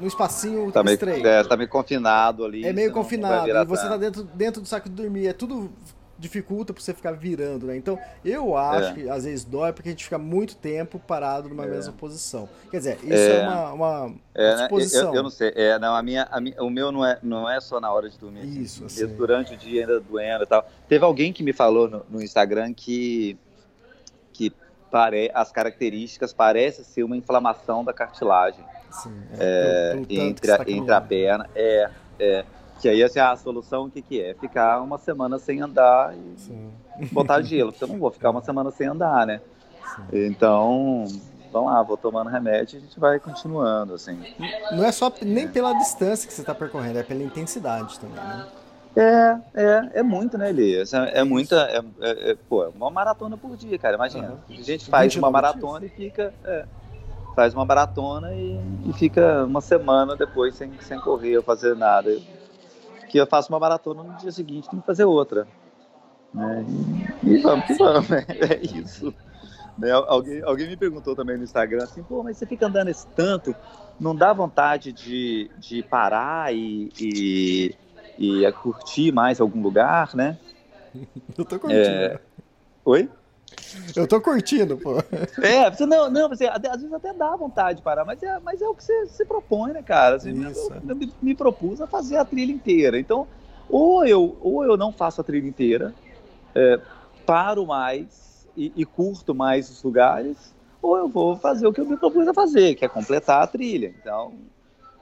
num espacinho Tá meio, estreito. é, tá meio confinado ali. É meio confinado. E você tá dentro, dentro do saco de dormir. É tudo dificulta pra você ficar virando, né? Então, eu acho É. que às vezes dói porque a gente fica muito tempo parado numa mesma posição. Quer dizer, isso É. é, uma, uma É, né? disposição. eu, eu não sei. É, não, a minha, a minha- o meu não é, não é só na hora de dormir. assim, Isso, assim. durante o dia ainda doendo e tal. Teve alguém que me falou no, no Instagram que, que pare, as características parecem ser uma inflamação da cartilagem Assim, é, pelo- pelo que entre, a, tá entre a perna. É, é. Que aí assim, a solução o que, que é? Ficar uma semana sem andar e Sim. botar gelo, porque eu não vou ficar uma semana sem andar, né? Então, vamos lá, vou tomando remédio e a gente vai continuando, assim. Não é só nem pela distância que você tá percorrendo, é pela intensidade também, né? É, é, é muito, né, Elias? É, é muita, é, é- é, pô, é uma maratona por dia, cara, imagina. Aham. A gente faz 29 uma maratona e fica, é, faz uma maratona e, e fica uma semana depois sem, sem correr ou fazer nada. Eu- que eu faço uma maratona no dia seguinte, tem que fazer outra. Né? E, e vamos que vamos, né? É isso. Né, Alguém, alguém me perguntou também no Instagram assim, pô, mas você fica andando esse tanto, não dá vontade de, de parar e, e, e curtir mais algum lugar, né? Eu tô curtindo. É. Oi? Eu tô curtindo, pô. É, você não, não, você, até- às vezes até dá vontade de parar, mas é, mas é o que você se propõe, né, cara? Assim, Isso, eu, eu me, me propus a fazer a trilha inteira. Então, ou eu, ou eu não faço a trilha inteira, é, paro mais e, e curto mais os lugares, ou eu vou fazer o que eu me propus a fazer, que é completar a trilha. Então,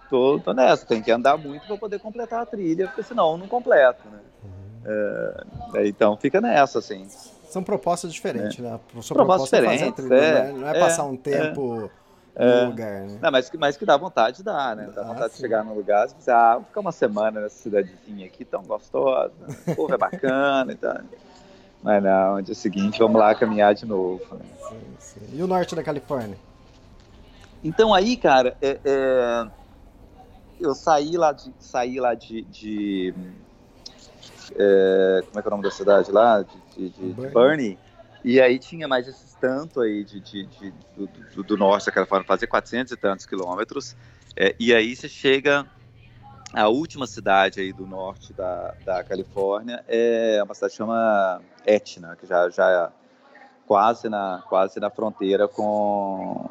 tô, tô nessa, tem que andar muito para poder completar a trilha, porque senão eu não completo, né? É, então fica nessa, assim. São propostas diferentes, né? Sua Propostas proposta é diferentes, é, não é, não é é, passar um tempo É. no lugar, né? Não, mas, que- mas que dá vontade, dá, né? Dá Ah, vontade de sim. chegar num lugar e pensar, ah, vou ficar uma semana nessa cidadezinha aqui tão gostosa, o povo é bacana e tal. Mas não, no dia seguinte vamos lá caminhar de novo. né? Sim, sim. E o norte da Califórnia? Então aí, cara, é- é, eu saí lá de. Saí lá de. de, é, como é que é o nome da cidade lá? De, de, de-. E aí tinha mais esses tanto aí de, de- de- do, do- do norte da Califórnia, fazer 400 e tantos quilômetros. É, e aí você chega. A última cidade aí do norte da, da Califórnia é uma cidade que chama Etna, que já, já quase na, quase na fronteira com,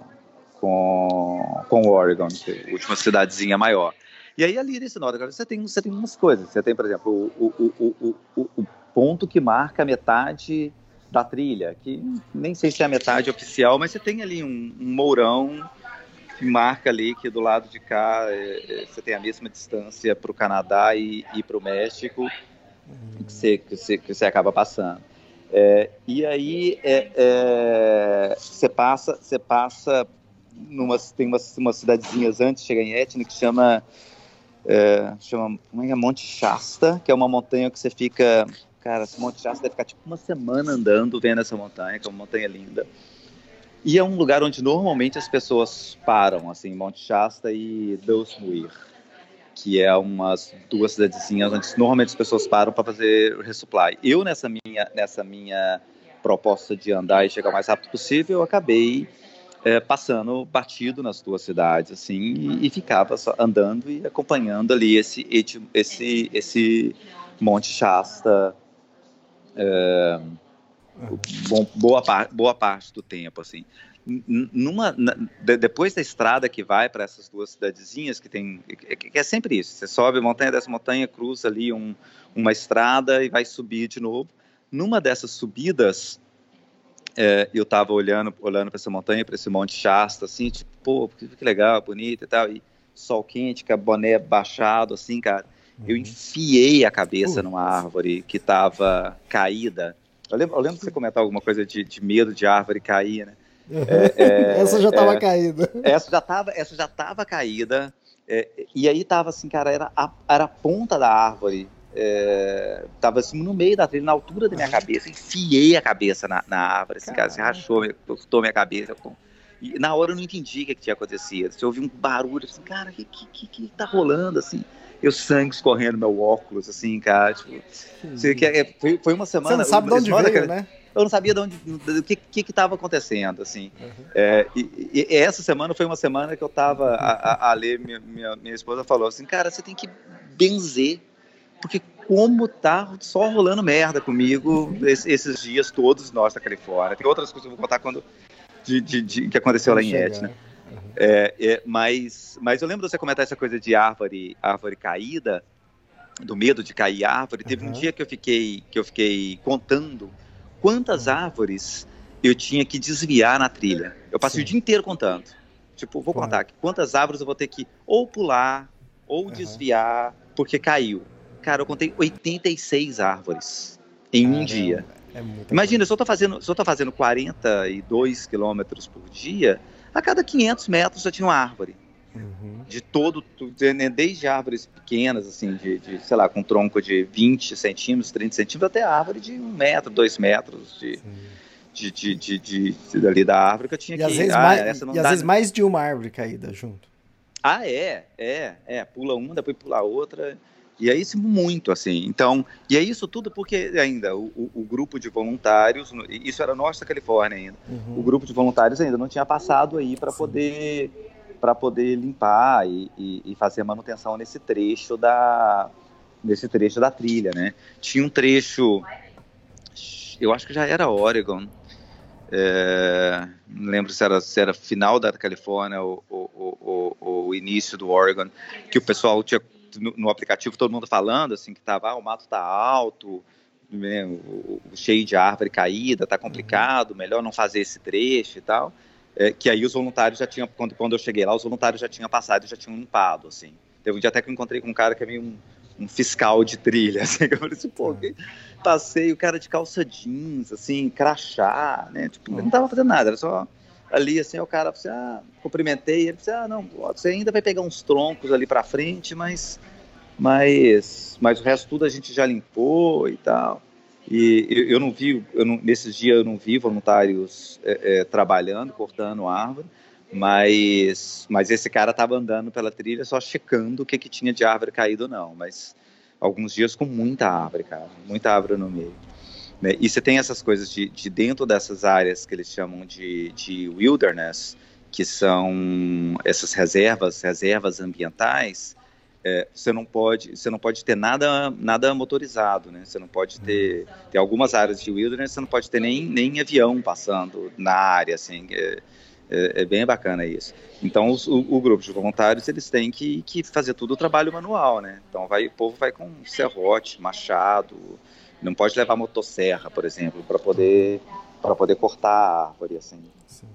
com, com Oregon, que é a última cidadezinha maior. E aí ali nesse norte você tem, você tem umas coisas. Você tem, por exemplo, o, o, o, o, ponto que marca metade da trilha, que nem sei se é a metade oficial, mas você tem ali um, um mourão que marca ali que do lado de cá é, é, você tem a mesma distância para o Canadá e, e para o México que você, que, você, que você acaba passando. É, e aí é, é, você passa, você passa numa, tem umas, umas cidadezinhas antes de chegar em Etna que chama, é, chama como é Monte Shasta, que é uma montanha que você fica, cara, esse Monte Shasta deve ficar tipo uma semana andando vendo essa montanha, que é uma montanha linda. E é um lugar onde normalmente as pessoas param, assim, Monte Shasta e Delsmuir que é umas duas cidadezinhas onde normalmente as pessoas param para fazer resupply. Eu, nessa minha, nessa minha proposta de andar e chegar o mais rápido possível, eu acabei é, passando batido nas duas cidades, assim, e, e ficava andando e acompanhando ali esse, esse, esse Monte Shasta é, bom, boa, boa parte do tempo, assim. Numa, na, depois da estrada que vai para essas duas cidadezinhas que tem que, é sempre isso você sobe montanha dessa montanha cruza ali um, uma estrada e vai subir de novo. Numa dessas subidas é, eu estava olhando olhando para essa montanha para esse monte Shasta assim tipo pô que, legal bonito e tal e sol quente com boné baixado assim cara eu uhum. enfiei a cabeça numa árvore que estava caída eu lembro, eu lembro de você comentar alguma coisa de, de medo de árvore cair né é, é, essa já estava é, caída. Essa já estava, essa já estava caída. É, e aí tava assim, cara, era a, era a ponta da árvore. É, tava assim no meio da trilha, na altura da minha cabeça, enfiei a cabeça na, na árvore, assim, cara, assim, rachou, cortou minha cabeça. E na hora eu não entendi o que, que tinha acontecido. Você ouviu um barulho, assim, cara, o que, que, que tá rolando, assim? Eu sangue escorrendo meu óculos, assim, cara, tipo, assim, que, foi, foi uma semana... Você não sabe de onde veio, cara, né? eu não sabia de onde, do que estava acontecendo, assim. Uhum. É, e, e, essa semana foi uma semana que eu estava a, a, a, ler, minha, minha, minha esposa falou assim, cara, você tem que benzer, porque como tá só rolando merda comigo esses dias todos nós da Califórnia. Tem outras coisas que eu vou contar quando de, de, de que aconteceu lá em Etna. Uhum. É, é, mas, mas eu lembro de você comentar essa coisa de árvore, árvore caída, do medo de cair árvore. Teve uhum. um dia que eu fiquei que eu fiquei contando quantas árvores eu tinha que desviar na trilha. Eu passei Sim. o dia inteiro contando. Tipo, vou contar aqui quantas árvores eu vou ter que ou pular ou uhum. desviar porque caiu. Cara, eu contei 86 árvores em um dia. É Imagina, se eu tô fazendo, se eu tô fazendo 42 quilômetros por dia, a cada 500 metros já tinha uma árvore. Uhum. De todo, desde árvores pequenas, assim, de, de, sei lá, com tronco de 20 centímetros, 30 centímetros, até árvore de um metro, dois metros de, de, de, de, de, de, ali da árvore que eu tinha e que... Às vezes ah, mais, e às vezes mais de uma árvore caída junto. Ah, é, é, é, pula uma, depois pula outra, e é isso muito, assim, então, e é isso tudo porque ainda o, o, o grupo de voluntários, isso era da Califórnia ainda, uhum. o grupo de voluntários ainda não tinha passado aí para poder para poder limpar e, e, e, fazer manutenção nesse trecho da nesse trecho da trilha, né? Tinha um trecho, eu acho que já era Oregon, é, não lembro se era, se era final da Califórnia ou, ou, ou, o início do Oregon, que o pessoal tinha no, no aplicativo todo mundo falando assim que tava, ah, o mato tá alto, né, o, o, cheio de árvore caída, tá complicado, melhor não fazer esse trecho e tal. É, que aí os voluntários já tinham, quando, quando eu cheguei lá, os voluntários já tinham passado, já tinham limpado, assim. Teve um dia até que eu encontrei com um cara que é meio um, um fiscal de trilha, assim, que eu falei assim, pô, que passei o cara de calça jeans, assim, crachá, né, tipo, não tava fazendo nada, era só ali, assim, o cara, assim, ah, cumprimentei, ele disse, ah, não, você ainda vai pegar uns troncos ali pra frente, mas, mas, mas o resto tudo a gente já limpou e tal. E eu, eu não vi, eu não, nesses dias eu não vi voluntários é, é, trabalhando, cortando árvore, mas, mas esse cara estava andando pela trilha só checando o que, que tinha de árvore caído ou não. Mas alguns dias com muita árvore, cara, muita árvore no meio. Né? E você tem essas coisas de, de dentro dessas áreas que eles chamam de, de wilderness, que são essas reservas, reservas ambientais, é, você não pode você não pode ter nada nada motorizado né? Você não pode ter tem algumas áreas de wilderness você não pode ter nem, nem avião passando na área assim é, é, é bem bacana isso. Então os, o, o, grupo de voluntários eles têm que, que fazer tudo o trabalho manual né? Então vai o povo vai com serrote machado não pode levar motosserra por exemplo para poder para poder cortar a árvore assim Sim.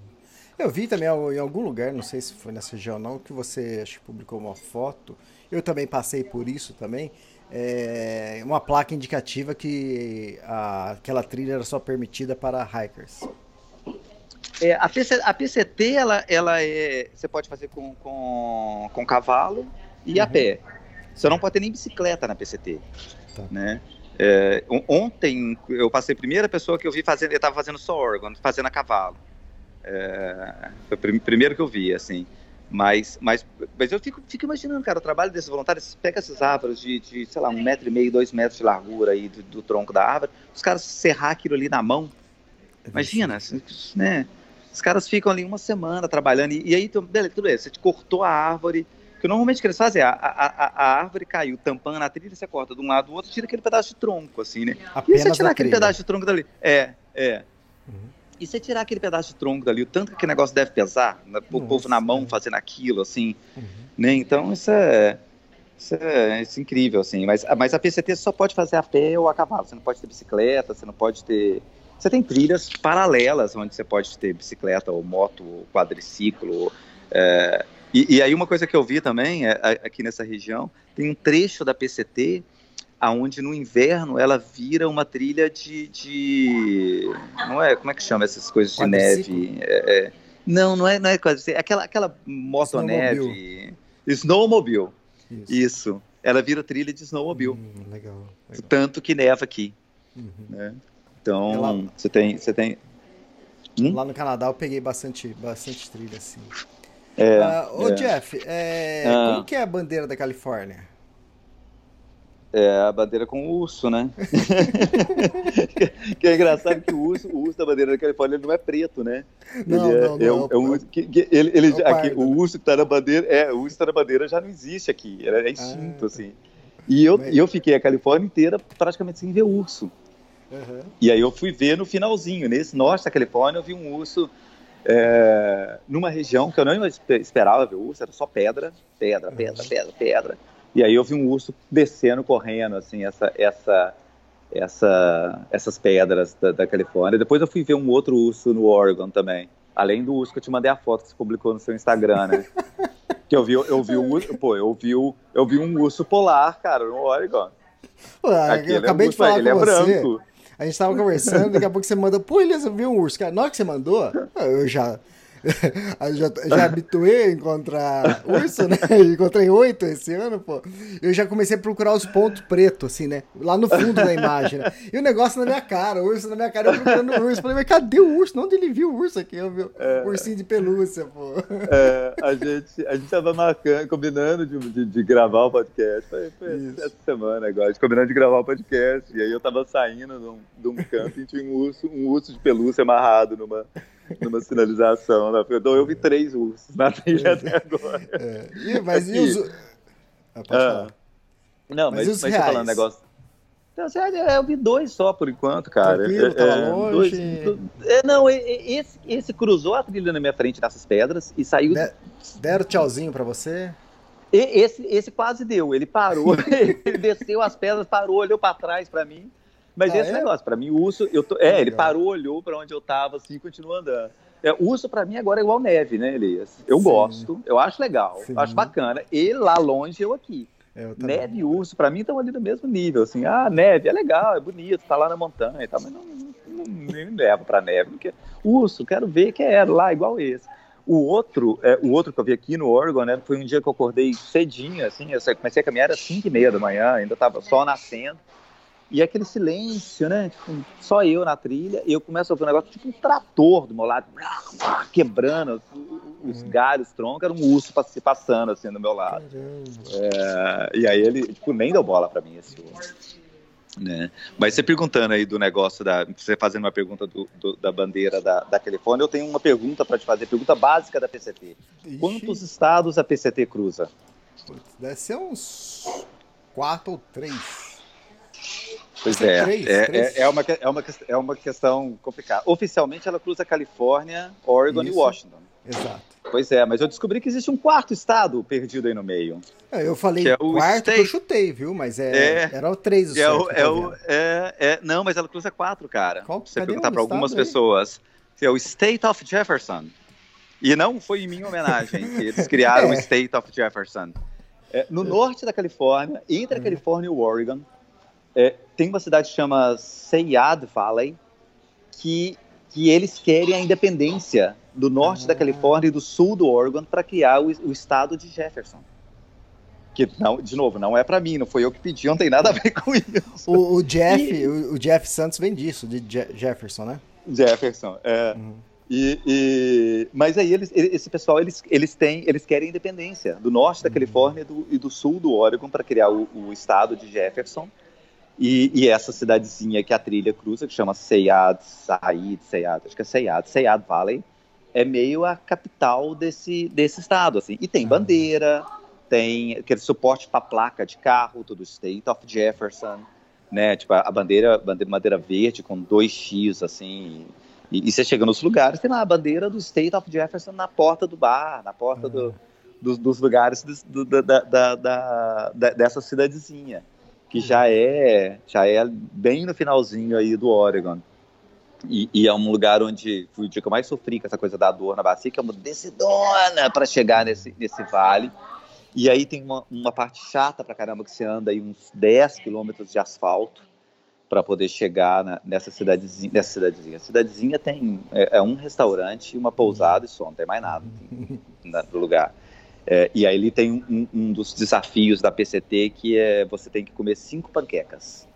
Eu vi também em algum lugar, não sei se foi nessa região não, que você acho que publicou uma foto eu também passei por isso também. É uma placa indicativa que a, aquela trilha era só permitida para hikers. É, a, PC, a PCT, ela, ela é, você pode fazer com, com, com cavalo e uhum. a pé. Você não pode ter nem bicicleta na PCT. Tá. Né? É, ontem eu passei a primeira pessoa que eu vi fazendo, eu estava fazendo só órgão, fazendo a cavalo. É, foi o primeiro que eu vi, assim. Mas, mas, mas eu fico, fico imaginando, cara, o trabalho desses voluntários, pega essas árvores de, de, sei lá, um metro e meio, dois metros de largura aí do, do tronco da árvore, os caras serrar aquilo ali na mão. Imagina, né? Os caras ficam ali uma semana trabalhando, e, e aí, beleza, tudo bem, você cortou a árvore, que normalmente o que eles fazem é, a, a, a, árvore caiu tampando a trilha, você corta de um lado do outro, tira aquele pedaço de tronco, assim, né? Apenas e você tirar aquele pedaço de tronco dali? É, é. Uhum. E você tirar aquele pedaço de tronco dali, o tanto que aquele negócio deve pesar, né? o Nossa, povo na mão é. fazendo aquilo, assim, uhum. né? Então isso é, isso é, isso é, incrível, assim. Mas, mas a PCT só pode fazer a pé ou a cavalo. Você não pode ter bicicleta, você não pode ter. Você tem trilhas paralelas onde você pode ter bicicleta ou moto, ou quadriciclo. É... E, e, aí uma coisa que eu vi também é, aqui nessa região, tem um trecho da PCT aonde no inverno ela vira uma trilha de, de não é como é que chama essas coisas de neve é, é, não não é não é quase aquela aquela motoneve snowmobile isso. Isso. ela vira trilha de snowmobile hum, legal, legal. tanto que neva aqui uhum. né? então lá, você tem você tem hum? lá no Canadá eu peguei bastante bastante trilha assim é, uh, ô é. Jeff é, ah. como que é a bandeira da Califórnia é a bandeira com o urso, né? que é engraçado que o urso, o urso da bandeira da Califórnia não é preto, né? Não, ele é, não, não. É, um, é um, que, que, ele, ele é aqui, o urso que está na bandeira, é, o urso está na bandeira já não existe aqui, é, extinto, ah, assim. E eu, mas... eu fiquei a Califórnia inteira praticamente sem ver urso. Uhum. E aí eu fui ver no finalzinho, nesse norte da Califórnia, eu vi um urso é, numa região que eu não esperava ver urso, era só pedra, pedra, pedra, uhum. pedra, pedra. E aí eu vi um urso descendo, correndo, assim, essa, essa, essa, essas pedras da, da, Califórnia. Depois eu fui ver um outro urso no Oregon também. Além do urso que eu te mandei a foto que você publicou no seu Instagram, né? que eu vi, eu vi um urso, pô, eu vi, eu vi um urso polar, cara, no Oregon. Ué, eu acabei é um urso, de falar ele é você. A gente tava conversando, daqui a pouco você manda, pô, Elias, eu vi um urso. Cara, na hora que você mandou, eu já já, já habituei a encontrar urso, né? Encontrei oito esse ano, pô. Eu já comecei a procurar os pontos pretos, assim, né? Lá no fundo da imagem, né? E o negócio na minha cara, o urso na minha cara, eu procurando o urso. Falei, mas cadê o urso? Onde ele viu o urso aqui? Eu vi o é, ursinho de pelúcia, pô. É, a gente, a gente tava marcando, combinando de, de, de gravar o podcast. Foi, foi essa semana agora, a gente combinando de gravar o podcast. E aí eu tava saindo de um, de um camping e tinha um urso, um urso de pelúcia amarrado numa numa sinalização. Né? Então eu vi três ursos na trilha até agora. É. E, mas e os. Ah, ah. Não, mas, mas, mas você falando negócio. Então, eu vi dois só por enquanto, cara. Tranquilo, tava é, longe. Dois, é, não, esse, esse cruzou a trilha na minha frente nessas pedras e saiu. De... Deram tchauzinho pra você? Esse, esse quase deu. Ele parou, ele desceu as pedras, parou, olhou para trás para mim. Mas ah, esse é? negócio, para mim, o urso, eu tô, é, ele parou, olhou para onde eu tava, assim, e continuou andando. É, o urso, para mim, agora é igual neve, né, Elias? Eu Sim. gosto, eu acho legal, Sim. acho bacana. E lá longe, eu aqui. Eu neve e urso, para mim, estão ali no mesmo nível, assim. Ah, neve é legal, é bonito, tá lá na montanha e tal, mas não, não, não me leva pra neve. Porque... Urso, quero ver que é lá, igual esse. O outro, é, o outro que eu vi aqui no Oregon, né, foi um dia que eu acordei cedinho, assim, eu comecei a caminhar às 5 e meia da manhã, ainda tava só nascendo. E aquele silêncio, né? Tipo, só eu na trilha, e eu começo a ouvir um negócio tipo um trator do meu lado, quebrando os hum. galhos, troncos, era um urso se passando assim do meu lado. É, e aí ele, tipo, nem deu bola para mim esse urso. Né? Mas você perguntando aí do negócio da. Você fazendo uma pergunta do, do, da bandeira da, da Califórnia, eu tenho uma pergunta para te fazer, pergunta básica da PCT. Ixi. Quantos estados a PCT cruza? Deve ser uns quatro ou três. Pois é, três, é, três? é, é uma, que- é, uma, que- é uma questão complicada. Oficialmente ela cruza Califórnia, Oregon e Isso. Washington. Exato. Pois é, mas eu descobri que existe um quarto estado perdido aí no meio. É, Eu falei Que é o quarto que eu state. chutei, viu? Mas é, É. era o três o É certo o, que é o, é, é- não, mas ela cruza quatro, cara. Qual- Pra você perguntar para algumas aí? pessoas. É o State of Jefferson. E não foi em minha homenagem que eles criaram o É. State of Jefferson. É, no norte da Califórnia, entre a Califórnia e o Oregon, é, tem uma cidade que chama Sayad Valley, que, que eles querem a independência do norte da Califórnia e do sul do Oregon para criar o, o estado de Jefferson. Que, não, de novo, não é para mim, não foi eu que pedi, não tem nada a ver com isso. O, o Jeff, E- o, o Jeff Santos vem disso, de Je- Jefferson, né? Jefferson, é. Uhum. E, e- mas aí eles, ele- esse pessoal eles, eles têm eles querem independência do norte da Califórnia e do, e do sul do Oregon para criar o, o estado de Jefferson e, e essa cidadezinha que a trilha cruza que chama Sayad Said Sayad acho que é Sayad Sayad Valley é meio a capital desse desse estado assim. E tem Ah. bandeira tem aquele suporte para placa de carro do State of Jefferson né? Tipo a bandeira bandeira, bandeira verde com dois X assim. E, e você chega nos lugares, tem lá a bandeira do State of Jefferson na porta do bar, na porta do- dos, dos lugares do- da- da- da- da- dessa cidadezinha, que já é, já é bem no finalzinho aí do Oregon. E, e é um lugar onde foi o dia que eu mais sofri com essa coisa da dor na bacia, que é uma descidona para chegar nesse, nesse vale. E aí tem uma, uma parte chata pra caramba que você anda aí uns 10 quilômetros de asfalto para poder chegar na- nessa cidadezinha. Nessa cidadezinha. A cidadezinha tem é, é um restaurante, uma pousada e só, não tem mais nada assim, na- no lugar. É, e aí ele tem um, um dos desafios da PCT que é você tem que comer cinco panquecas.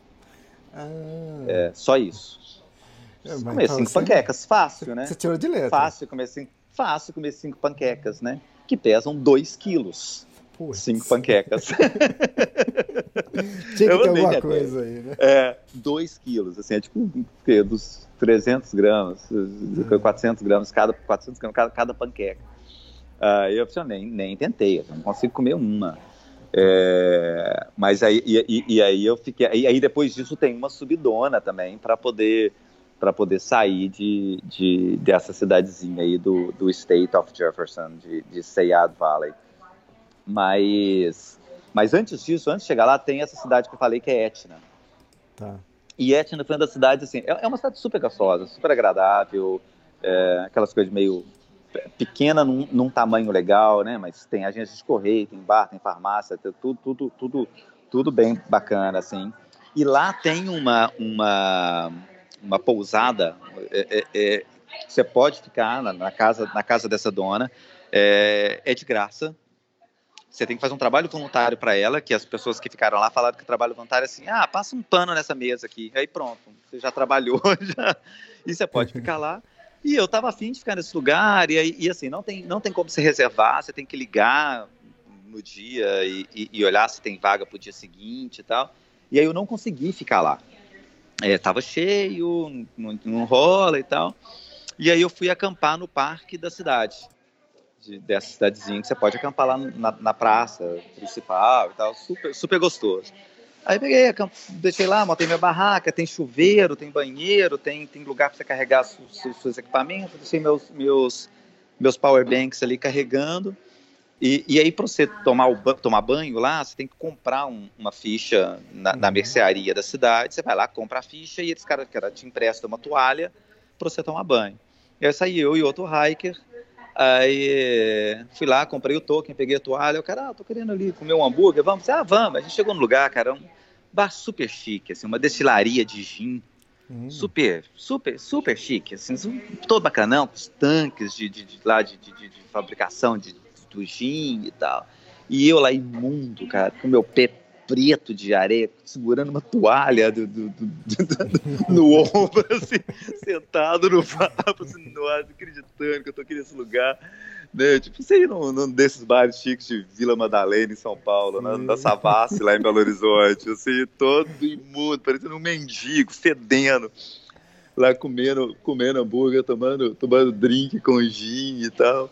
Ah, É, só isso. É, comer então cinco você- panquecas, fácil, né? Você tirou de letra. Fácil comer cinco, fácil comer cinco panquecas, né? Que pesam dois quilos. Putz, Cinco panquecas. Tinha que ter alguma coisa aí, né? É, 2 quilos, assim, é tipo dos 300 gramas, 400 gramas cada, 400 gramas cada, cada panqueca. Aí eu nem, nem tentei, eu não consigo comer uma. É, mas aí, e, e- e aí eu fiquei, aí, aí depois disso tem uma subidona também para poder para poder sair de, de, dessa cidadezinha aí do, do State of Jefferson, de, de Sayad Valley. Mas, mas antes disso, antes de chegar lá, tem essa cidade que eu falei que é Etna. Tá. E Etna foi uma das cidades, assim, é é uma cidade super gostosa, super agradável, é, aquelas coisas meio pequena num, num tamanho legal, né? Mas tem agência de correio, tem bar, tem farmácia, tem tudo, tudo, tudo, tudo bem bacana, assim. E lá tem uma, uma, uma pousada, é, é, é, você pode ficar na, na casa, na casa dessa dona, é, é de graça, você tem que fazer um trabalho voluntário para ela, que as pessoas que ficaram lá falaram que o trabalho voluntário é assim, ah, passa um pano nessa mesa aqui, aí pronto, você já trabalhou, já, e você pode ficar lá. E eu tava afim de ficar nesse lugar, e, e assim, não tem, não tem como se reservar, você tem que ligar no dia e, e- e olhar se tem vaga pro dia seguinte e tal. E aí eu não consegui ficar lá. É, tava cheio, não, não rola e tal. E aí eu fui acampar no parque da cidade de- dessa cidadezinha que você pode acampar lá na, na praça principal e tal, super, super gostoso. Aí peguei, deixei lá, montei minha barraca, tem chuveiro, tem banheiro, tem, tem lugar para você carregar su- seus equipamentos, deixei meus, meus, meus power banks ali carregando. E, e aí, para você tomar, o, tomar banho lá, você tem que comprar um- uma ficha na, na mercearia da cidade. Você vai lá, compra a ficha e eles cara, cara, te emprestam uma toalha para você tomar banho. E aí saí eu e outro hiker. Aí fui lá, comprei o token, peguei a toalha. O cara, ah, tô querendo ali comer um hambúrguer, vamos? Ah, vamos. A gente chegou no lugar, cara, um bar super chique, assim, uma destilaria de gin Hum. super, super, super chique, assim, todo bacanão, com os tanques de, de, de lá de, de, de- fabricação de, do gin e tal. E eu lá imundo, cara, com meu pé preto de areia, segurando uma toalha do, do- do- no ombro, assim, sentado no vapo, assim, nossa, acreditando que eu tô aqui nesse lugar. Né? Tipo, ir num, num desses bares chiques de Vila Madalena, em São Paulo, na, na Savassi, lá em Belo Horizonte, assim, todo imundo, parecendo um mendigo, fedendo, lá comendo, comendo hambúrguer, tomando, tomando drink com gin e tal.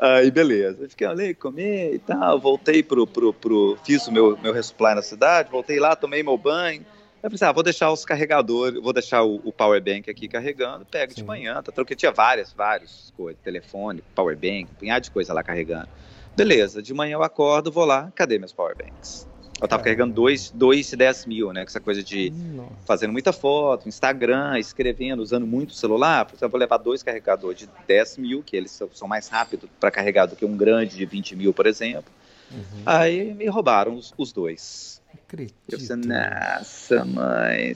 Aí, beleza. Eu fiquei ali, comi e tal, voltei pro, pro, pro... Fiz o meu, meu resupply na cidade, voltei lá, tomei meu banho. Eu pensei, ah, vou deixar os carregadores, vou deixar o, o power bank aqui carregando, pego Sim. de manhã, tá tranquilo. Tinha várias, várias coisas, telefone, power bank, um punhado de coisa lá carregando. Beleza, de manhã eu acordo, vou lá, cadê meus power banks? Eu tava Caramba. carregando dois, dois e dez mil, né? Com essa coisa de Nossa. fazendo muita foto, Instagram, escrevendo, usando muito o celular. Por exemplo, eu vou levar dois carregadores de 10 mil, que eles são, mais rápidos para carregar do que um grande de 20 mil, por exemplo. Uhum. Aí me roubaram os, os dois. Acredito. Eu pensei, nossa, mãe,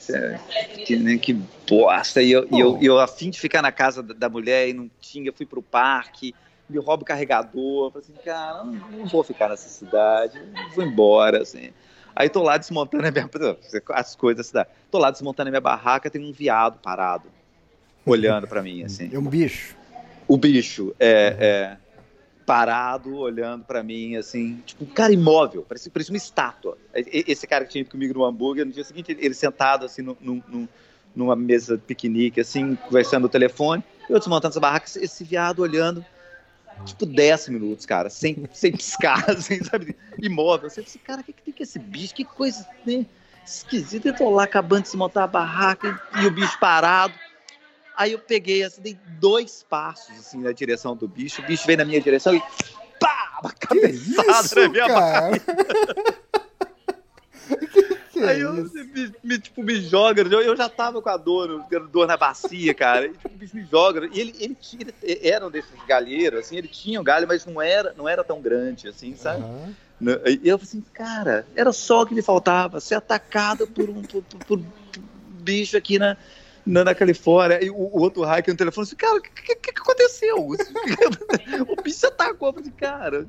que, né, que bosta. E eu, e eu, eu, a fim de ficar na casa da, da mulher e não tinha, eu fui pro parque, me rouba o carregador. Eu falei assim, cara, não, vou ficar nessa cidade, vou embora, assim. Aí tô lá desmontando a minha, as coisas da cidade. Tô lá desmontando a minha barraca, tem um viado parado, olhando pra mim, assim. É um bicho. O bicho é, é, parado, olhando pra mim, assim, tipo, um cara imóvel, parecia, parecia uma estátua. Esse cara que tinha ido comigo no hambúrguer, no dia seguinte, ele, sentado, assim, no, no- no- numa mesa de piquenique, assim, conversando no telefone, eu desmontando essa barraca, esse viado olhando, tipo, 10 minutos, cara, sem, sem piscar, assim, sabe, imóvel. Você assim, cara, o que, que tem que esse bicho? Que coisa, né, esquisita. Eu tô lá acabando de desmontar a barraca e, o bicho parado. Aí eu peguei, assim, dei dois passos, assim, na direção do bicho. O bicho veio na minha direção e pá! Uma Que cabeçada isso, na minha cara? é Aí eu, isso? me, me, tipo, me joga, eu, eu já tava com a dor, dor na bacia, cara, e tipo, o bicho me joga, e ele, ele, ele era um desses galheiros, assim, ele tinha um galho, mas não era, não era tão grande, assim, sabe? Né? E eu falei assim, cara, era só o que me faltava, ser atacado por um, por, por- por bicho aqui na, na, na Califórnia. E o, o outro hacker no telefone assim, cara, o que, que, que aconteceu? o bicho atacou, eu falei, assim, cara.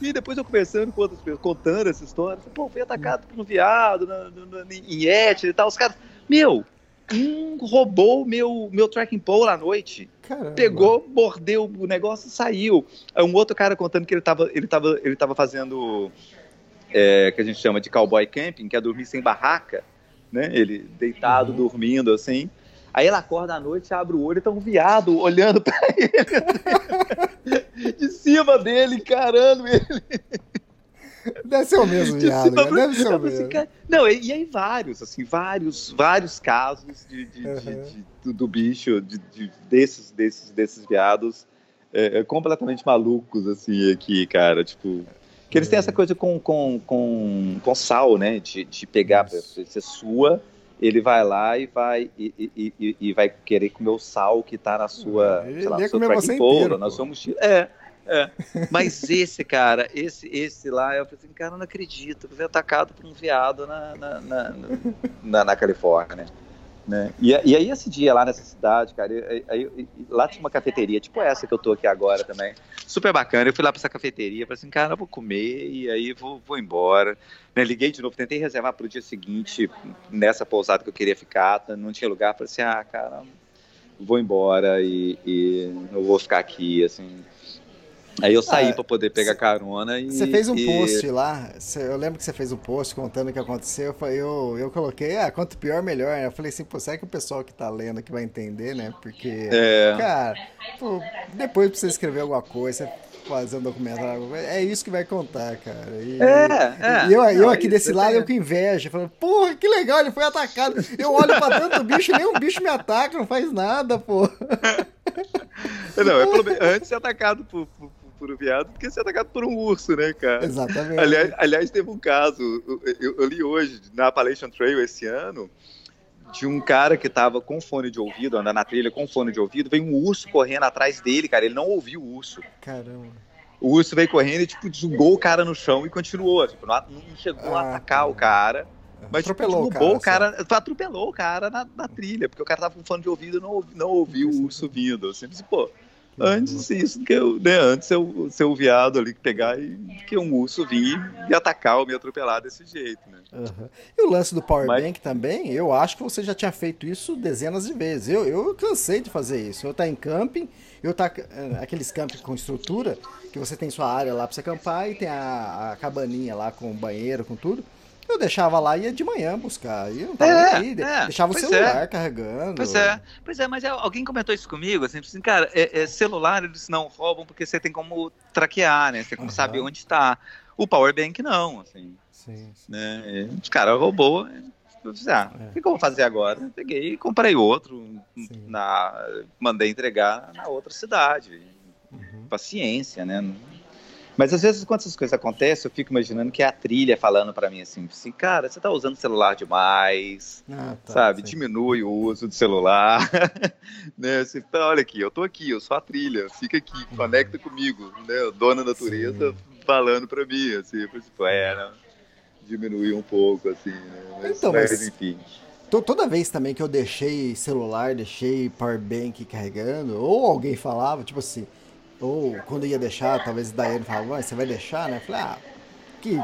E depois eu conversando com outras pessoas, contando essa história, pô, fui atacado por um viado na, na, na, em Etna e tal. Os caras, meu, um roubou meu, meu tracking pole à noite Caramba. pegou, mordeu o negócio e saiu. Um outro cara contando que ele tava, ele tava, ele tava fazendo é, que a gente chama de cowboy camping, que é dormir sem barraca, né? Ele deitado, Uhum. dormindo assim. Aí ele acorda à noite, abre o olho e tá um viado olhando pra ele. de cima dele, encarando ele. Deve ser o mesmo De viado, cima cara. pra- Deve ser o assim, mesmo. cara, Não, e, e aí vários, assim, vários, vários casos de, de- de- Uhum. de- do, bicho, de, de- desses, desses, desses viados é, é, completamente malucos, assim, aqui, cara, tipo... Que eles têm essa coisa com, com, com, com sal, né, de, de pegar, ser sua, ele vai lá e vai, e, e- e- e vai querer comer o sal que tá na sua, Ele sei lá, no seu tracking na sua mochila. É, é. Mas esse, cara, esse, esse lá, eu falei assim, cara, eu não acredito, que foi atacado por um viado na, na, na, na, na Califórnia, né? E, e aí esse dia lá nessa cidade, cara, lá tinha uma cafeteria, tipo essa que eu tô aqui agora também, super bacana, eu fui lá pra essa cafeteria, falei assim, cara, eu vou comer e aí vou, vou embora, né? Liguei de novo, tentei reservar pro dia seguinte, nessa pousada que eu queria ficar, tá, não tinha lugar, falei assim, ah, cara, vou embora e, e não vou ficar aqui, assim... Aí eu saí Ah, pra poder pegar carona e. Você fez um e- post lá, cê- eu lembro que você fez um post contando o que aconteceu. Eu, falei- eu, eu coloquei, ah, quanto pior, melhor. Eu falei assim, pô, será que o pessoal que tá lendo aqui vai entender, né? Porque, É. cara, pô, depois pra você escrever alguma coisa, você fazer um documentário, alguma coisa, é isso que vai contar, cara. E, É, é. e eu, eu aqui desse lado, eu com inveja, falando, porra, que legal, ele foi atacado. Eu olho pra tanto bicho, nenhum bicho me ataca, não faz nada, pô. Não, é pelo menos antes de ser atacado por, por, por um viado do que ser atacado por um urso, né, cara? Exatamente. Aliás, aliás, teve um caso, eu, eu li hoje, na Appalachian Trail esse ano, de um cara que tava com fone de ouvido, andando na trilha com fone de ouvido, veio um urso correndo atrás dele, cara, ele não ouviu o urso. Caramba. O urso veio correndo e, tipo, jogou o cara no chão e continuou, tipo, não, não chegou Ah, a atacar o cara, mas tipo, Atropelou o cara, o cara, atropelou o cara na, na trilha, porque o cara tava com fone de ouvido e não, não ouviu o urso vindo, assim, assim, pô, antes isso do que eu, né, antes eu ser o viado ali que pegar e que um urso vir e atacar ou me atropelar desse jeito, né? Aham. E o lance do Power Mas- Bank também, eu acho que você já tinha feito isso dezenas de vezes. Eu, eu cansei de fazer isso. Eu tá em camping, eu tá eh, aqueles camping com estrutura, que você tem sua área lá pra você acampar e tem a, a cabaninha lá com banheiro, com tudo. Eu deixava lá e ia de manhã buscar. E não tava É, aí. é, deixava o pois celular carregando. Pois é, pois é, mas é, alguém comentou isso comigo, assim, assim cara, é, é, celular eles não roubam porque você tem como traquear, né? Você tem como saber onde está. O powerbank não, assim, Sim, sim. né? Os caras roubou. Disse, ah, É. o que, que eu vou fazer agora? Peguei e comprei outro, Sim. na, mandei entregar na outra cidade. Uhum. Paciência, né? Mas às vezes, quando essas coisas acontecem, eu fico imaginando que é a trilha falando pra mim assim, assim, cara, você tá usando o celular demais, Ah, tá, sabe? sim. Diminui o uso do celular, né? Você, tá, olha aqui, eu tô aqui, eu sou a trilha, fica aqui, conecta comigo, né? Dona natureza Sim. falando pra mim, assim, tipo, é, né? Diminui um pouco, assim, né? Mas, Então, mas, mas- enfim. To- Toda vez também que eu deixei celular, deixei powerbank carregando, ou alguém falava, tipo assim, ou quando ia deixar, talvez o Daiane falava, "Ué, você vai deixar, né? Eu falei, ah, que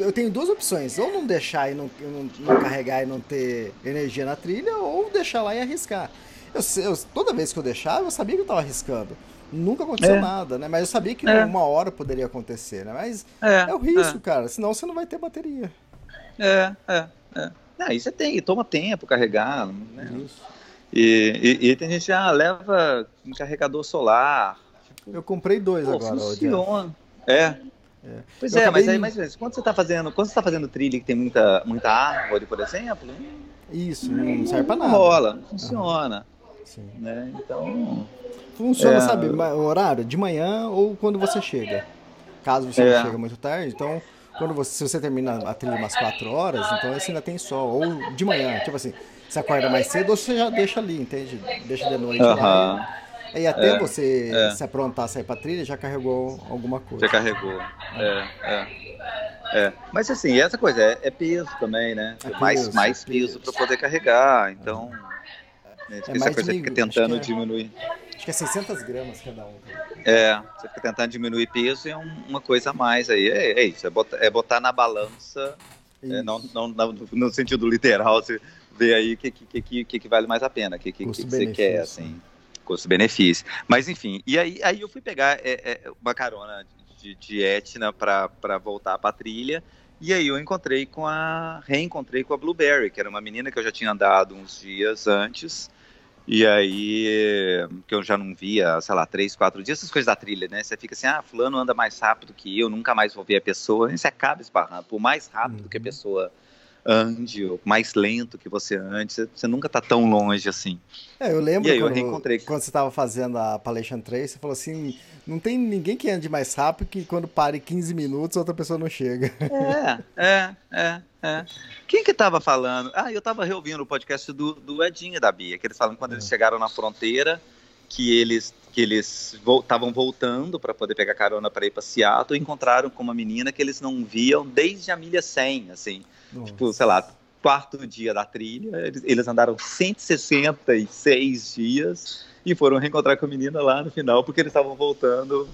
eu, tenho duas opções, ou não deixar e não, não, não carregar e não ter energia na trilha, ou deixar lá e arriscar. Eu, eu- toda vez que eu deixava, eu sabia que eu tava arriscando. Nunca aconteceu É. nada, né? Mas eu sabia que É. uma hora poderia acontecer, né? Mas É, é o risco, cara, senão você não vai ter bateria. É, é, é. Não, e você tem, toma tempo carregar, né? Isso. E, e, e tem gente que já leva um carregador solar. Eu comprei dois Pô, agora, funciona. É. Pois Eu é, mas aí, mas quando você tá fazendo, quando você tá fazendo trilha que tem muita, muita árvore, por exemplo, Isso, não serve pra não nada. rola, não funciona, Sim. né? Então, Funciona, É. sabe, ma- horário de manhã ou quando você chega. Caso você É. não chega muito tarde, então quando você, se você termina a trilha umas 4 horas, então você ainda tem sol. Ou de manhã, tipo assim, você acorda mais cedo ou você já deixa ali, entende? Deixa de noite aham, lá. E, e até É. você É. se aprontar, sair pra trilha, já carregou alguma coisa. já carregou. É, é. É. Mas assim, essa coisa é, é peso também, né? É mais, peso, mais é peso peso. para poder carregar, então. né, É essa mais coisa de fica tentando acho é. diminuir. Acho que é 600 gramas cada um. É, você fica tentando diminuir peso e é um- uma coisa a mais aí. É, é isso, é botar, é botar na balança, é, Isso. não, não, não- no sentido literal, você vê aí o que, que, que, que, vale mais a pena, o que, que, que, você quer, assim, custo-benefício. Mas enfim, e aí, aí eu fui pegar é, é, uma carona de, de Etna para voltar para a trilha. E aí eu encontrei com a. reencontrei com a Blueberry, que era uma menina que eu já tinha andado uns dias antes. E aí, que eu já não via, sei lá, três, quatro dias, essas coisas da trilha, né? Você fica assim, ah, fulano anda mais rápido que eu, nunca mais vou ver a pessoa. E você acaba esbarrando. Por mais rápido que a Uhum. pessoa ande, ou mais lento que você ande, você, você nunca tá tão longe assim. É, eu lembro aí eu quando, reencontrei. quando você estava fazendo a Palation 3, você falou assim, não tem ninguém que ande mais rápido que quando pare 15 minutos outra pessoa não chega. É, é, é, é. Quem que tava falando? Ah, eu tava reouvindo o podcast do, do Edinho e da Bia, que eles falam quando eles chegaram na fronteira, que eles que eles estavam voltando para poder pegar carona para ir para Seattle e encontraram com uma menina que eles não viam desde a milha 100, assim, tipo, sei lá, quarto dia da trilha, eles, eles andaram 166 dias e foram reencontrar com a menina lá no final, porque eles estavam voltando,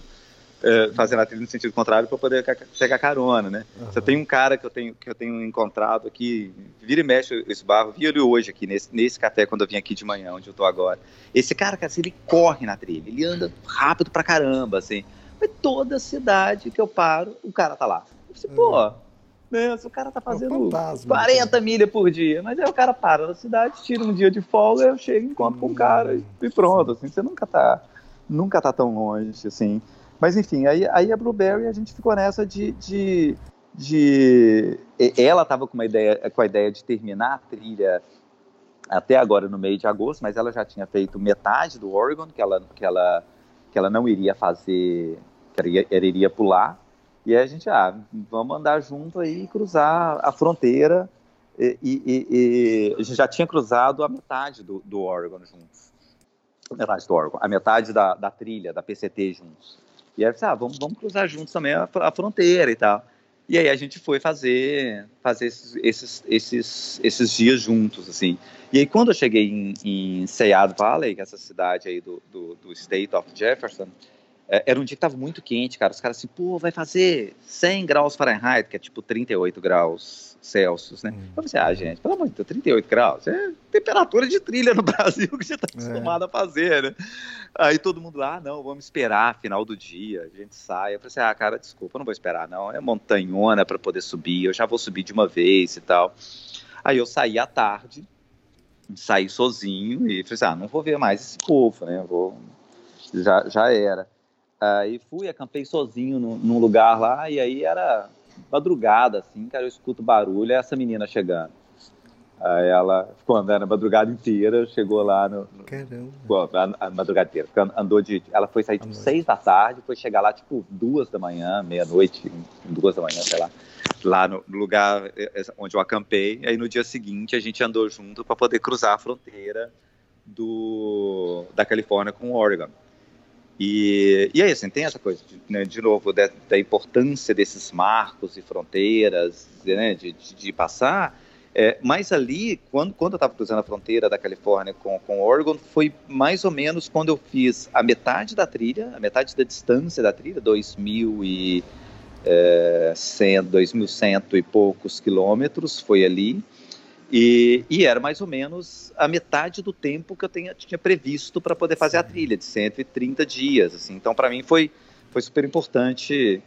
é, fazendo a trilha no sentido contrário para poder pegar carona, né? Você tem um cara que eu tenho, que eu tenho encontrado aqui, vira e mexe esse barro, vi ele hoje aqui, nesse, nesse café, quando eu vim aqui de manhã, onde eu tô agora. Esse cara, cara, assim, ele corre na trilha, ele anda rápido pra caramba, assim. Mas toda cidade que eu paro, o cara tá lá. Eu disse, pô, né, se o cara tá fazendo fantasma, 40 milhas por dia, mas aí o cara para na cidade, tira um dia de folga, eu chego e encontro com o cara e- e pronto, assim, você nunca tá, nunca tá tão longe, assim. Mas enfim, aí, aí a Blueberry a gente ficou nessa de, de, de ela estava com uma ideia, com a ideia de terminar a trilha até agora no meio de agosto, mas ela já tinha feito metade do Oregon que ela que ela que ela não iria fazer, que ela iria, ela iria pular. E aí a gente, ah, vamos andar junto aí e cruzar a fronteira. E- e- e a gente já tinha cruzado a metade do, do Oregon juntos. A metade do Oregon, a metade da, da trilha, da PCT juntos. E aí, ah, vamos, vamos cruzar juntos também a, a fronteira e tal. E aí a gente foi fazer, fazer esses, esses, esses, esses dias juntos, assim. E aí quando eu cheguei em, em Sayad Valley, que é essa cidade aí do, do, do State of Jefferson, é, era um dia que tava muito quente, cara. Os caras assim, pô, vai fazer 100 graus Fahrenheit, que é tipo 38 graus Celsius, né? Hum. Eu falei assim, ah, gente, pelo amor de Deus, 38 graus, é temperatura de trilha no Brasil que você tá é. acostumado é. a fazer, né? Aí todo mundo lá, ah, não, vamos esperar final do dia, a gente sai. Eu falei assim, ah, cara, desculpa, eu não vou esperar, não. É montanhona para poder subir, eu já vou subir de uma vez e tal. Aí eu saí à tarde, saí sozinho e falei assim, ah, não vou ver mais esse povo, né? Eu vou... Já, já era. Aí fui, acampei sozinho no, num lugar lá, e aí era madrugada, assim, cara, eu escuto barulho, é essa menina chegando. Aí ela ficou andando a madrugada inteira, chegou lá no. no Caramba. A, a, madrugada inteira. Andou de. Ela foi sair tipo seis da tarde, foi chegar lá tipo duas da manhã, meia-noite, duas da manhã, sei lá. Lá no lugar é, é, onde eu acampei. Aí no dia seguinte a gente andou junto para poder cruzar a fronteira do, da Califórnia com o Oregon. E, e é isso, assim, tem essa coisa, de, né, de novo, da, da, importância desses marcos e fronteiras, né, de, de, de, passar. É, mas ali, quando, quando eu estava cruzando a fronteira da Califórnia com, com Oregon, foi mais ou menos quando eu fiz a metade da trilha, a metade da distância da trilha, 2.100, é, 2.100 e poucos quilômetros, foi ali. E, e, era mais ou menos a metade do tempo que eu tenha, tinha previsto para poder fazer a trilha, de 130 dias. Assim. Então, para mim, foi, foi super importante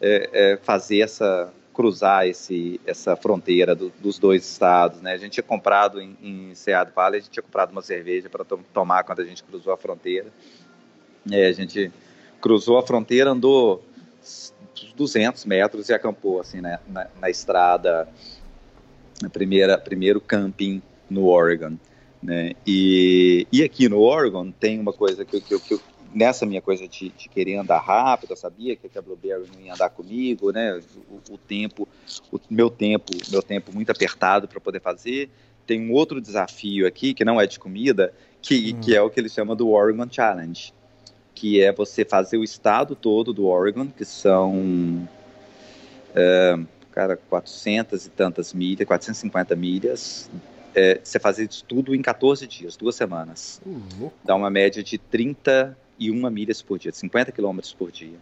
é, é, fazer essa cruzar esse, essa fronteira do, dos dois estados. Né? A gente tinha comprado em, em Seattle Valley, a gente tinha comprado uma cerveja para to tomar quando a gente cruzou a fronteira. É, a gente cruzou a fronteira, andou 200 metros e acampou assim, né, na, na estrada a primeira primeiro camping no Oregon, né? E, e aqui no Oregon tem uma coisa que, que, que nessa minha coisa de, de, querer andar rápido, eu sabia que a Blueberry não ia andar comigo, né? O, o tempo, o meu tempo, meu tempo muito apertado para poder fazer. Tem um outro desafio aqui que não é de comida, que, hum. que é o que eles chamam do Oregon Challenge, que é você fazer o estado todo do Oregon, que são uh, cara, 400 e tantas milhas, 450 milhas, é, você fazer isso tudo em 14 dias, duas semanas. Uhum. Dá uma média de 31 milhas por dia, 50 quilômetros por dia.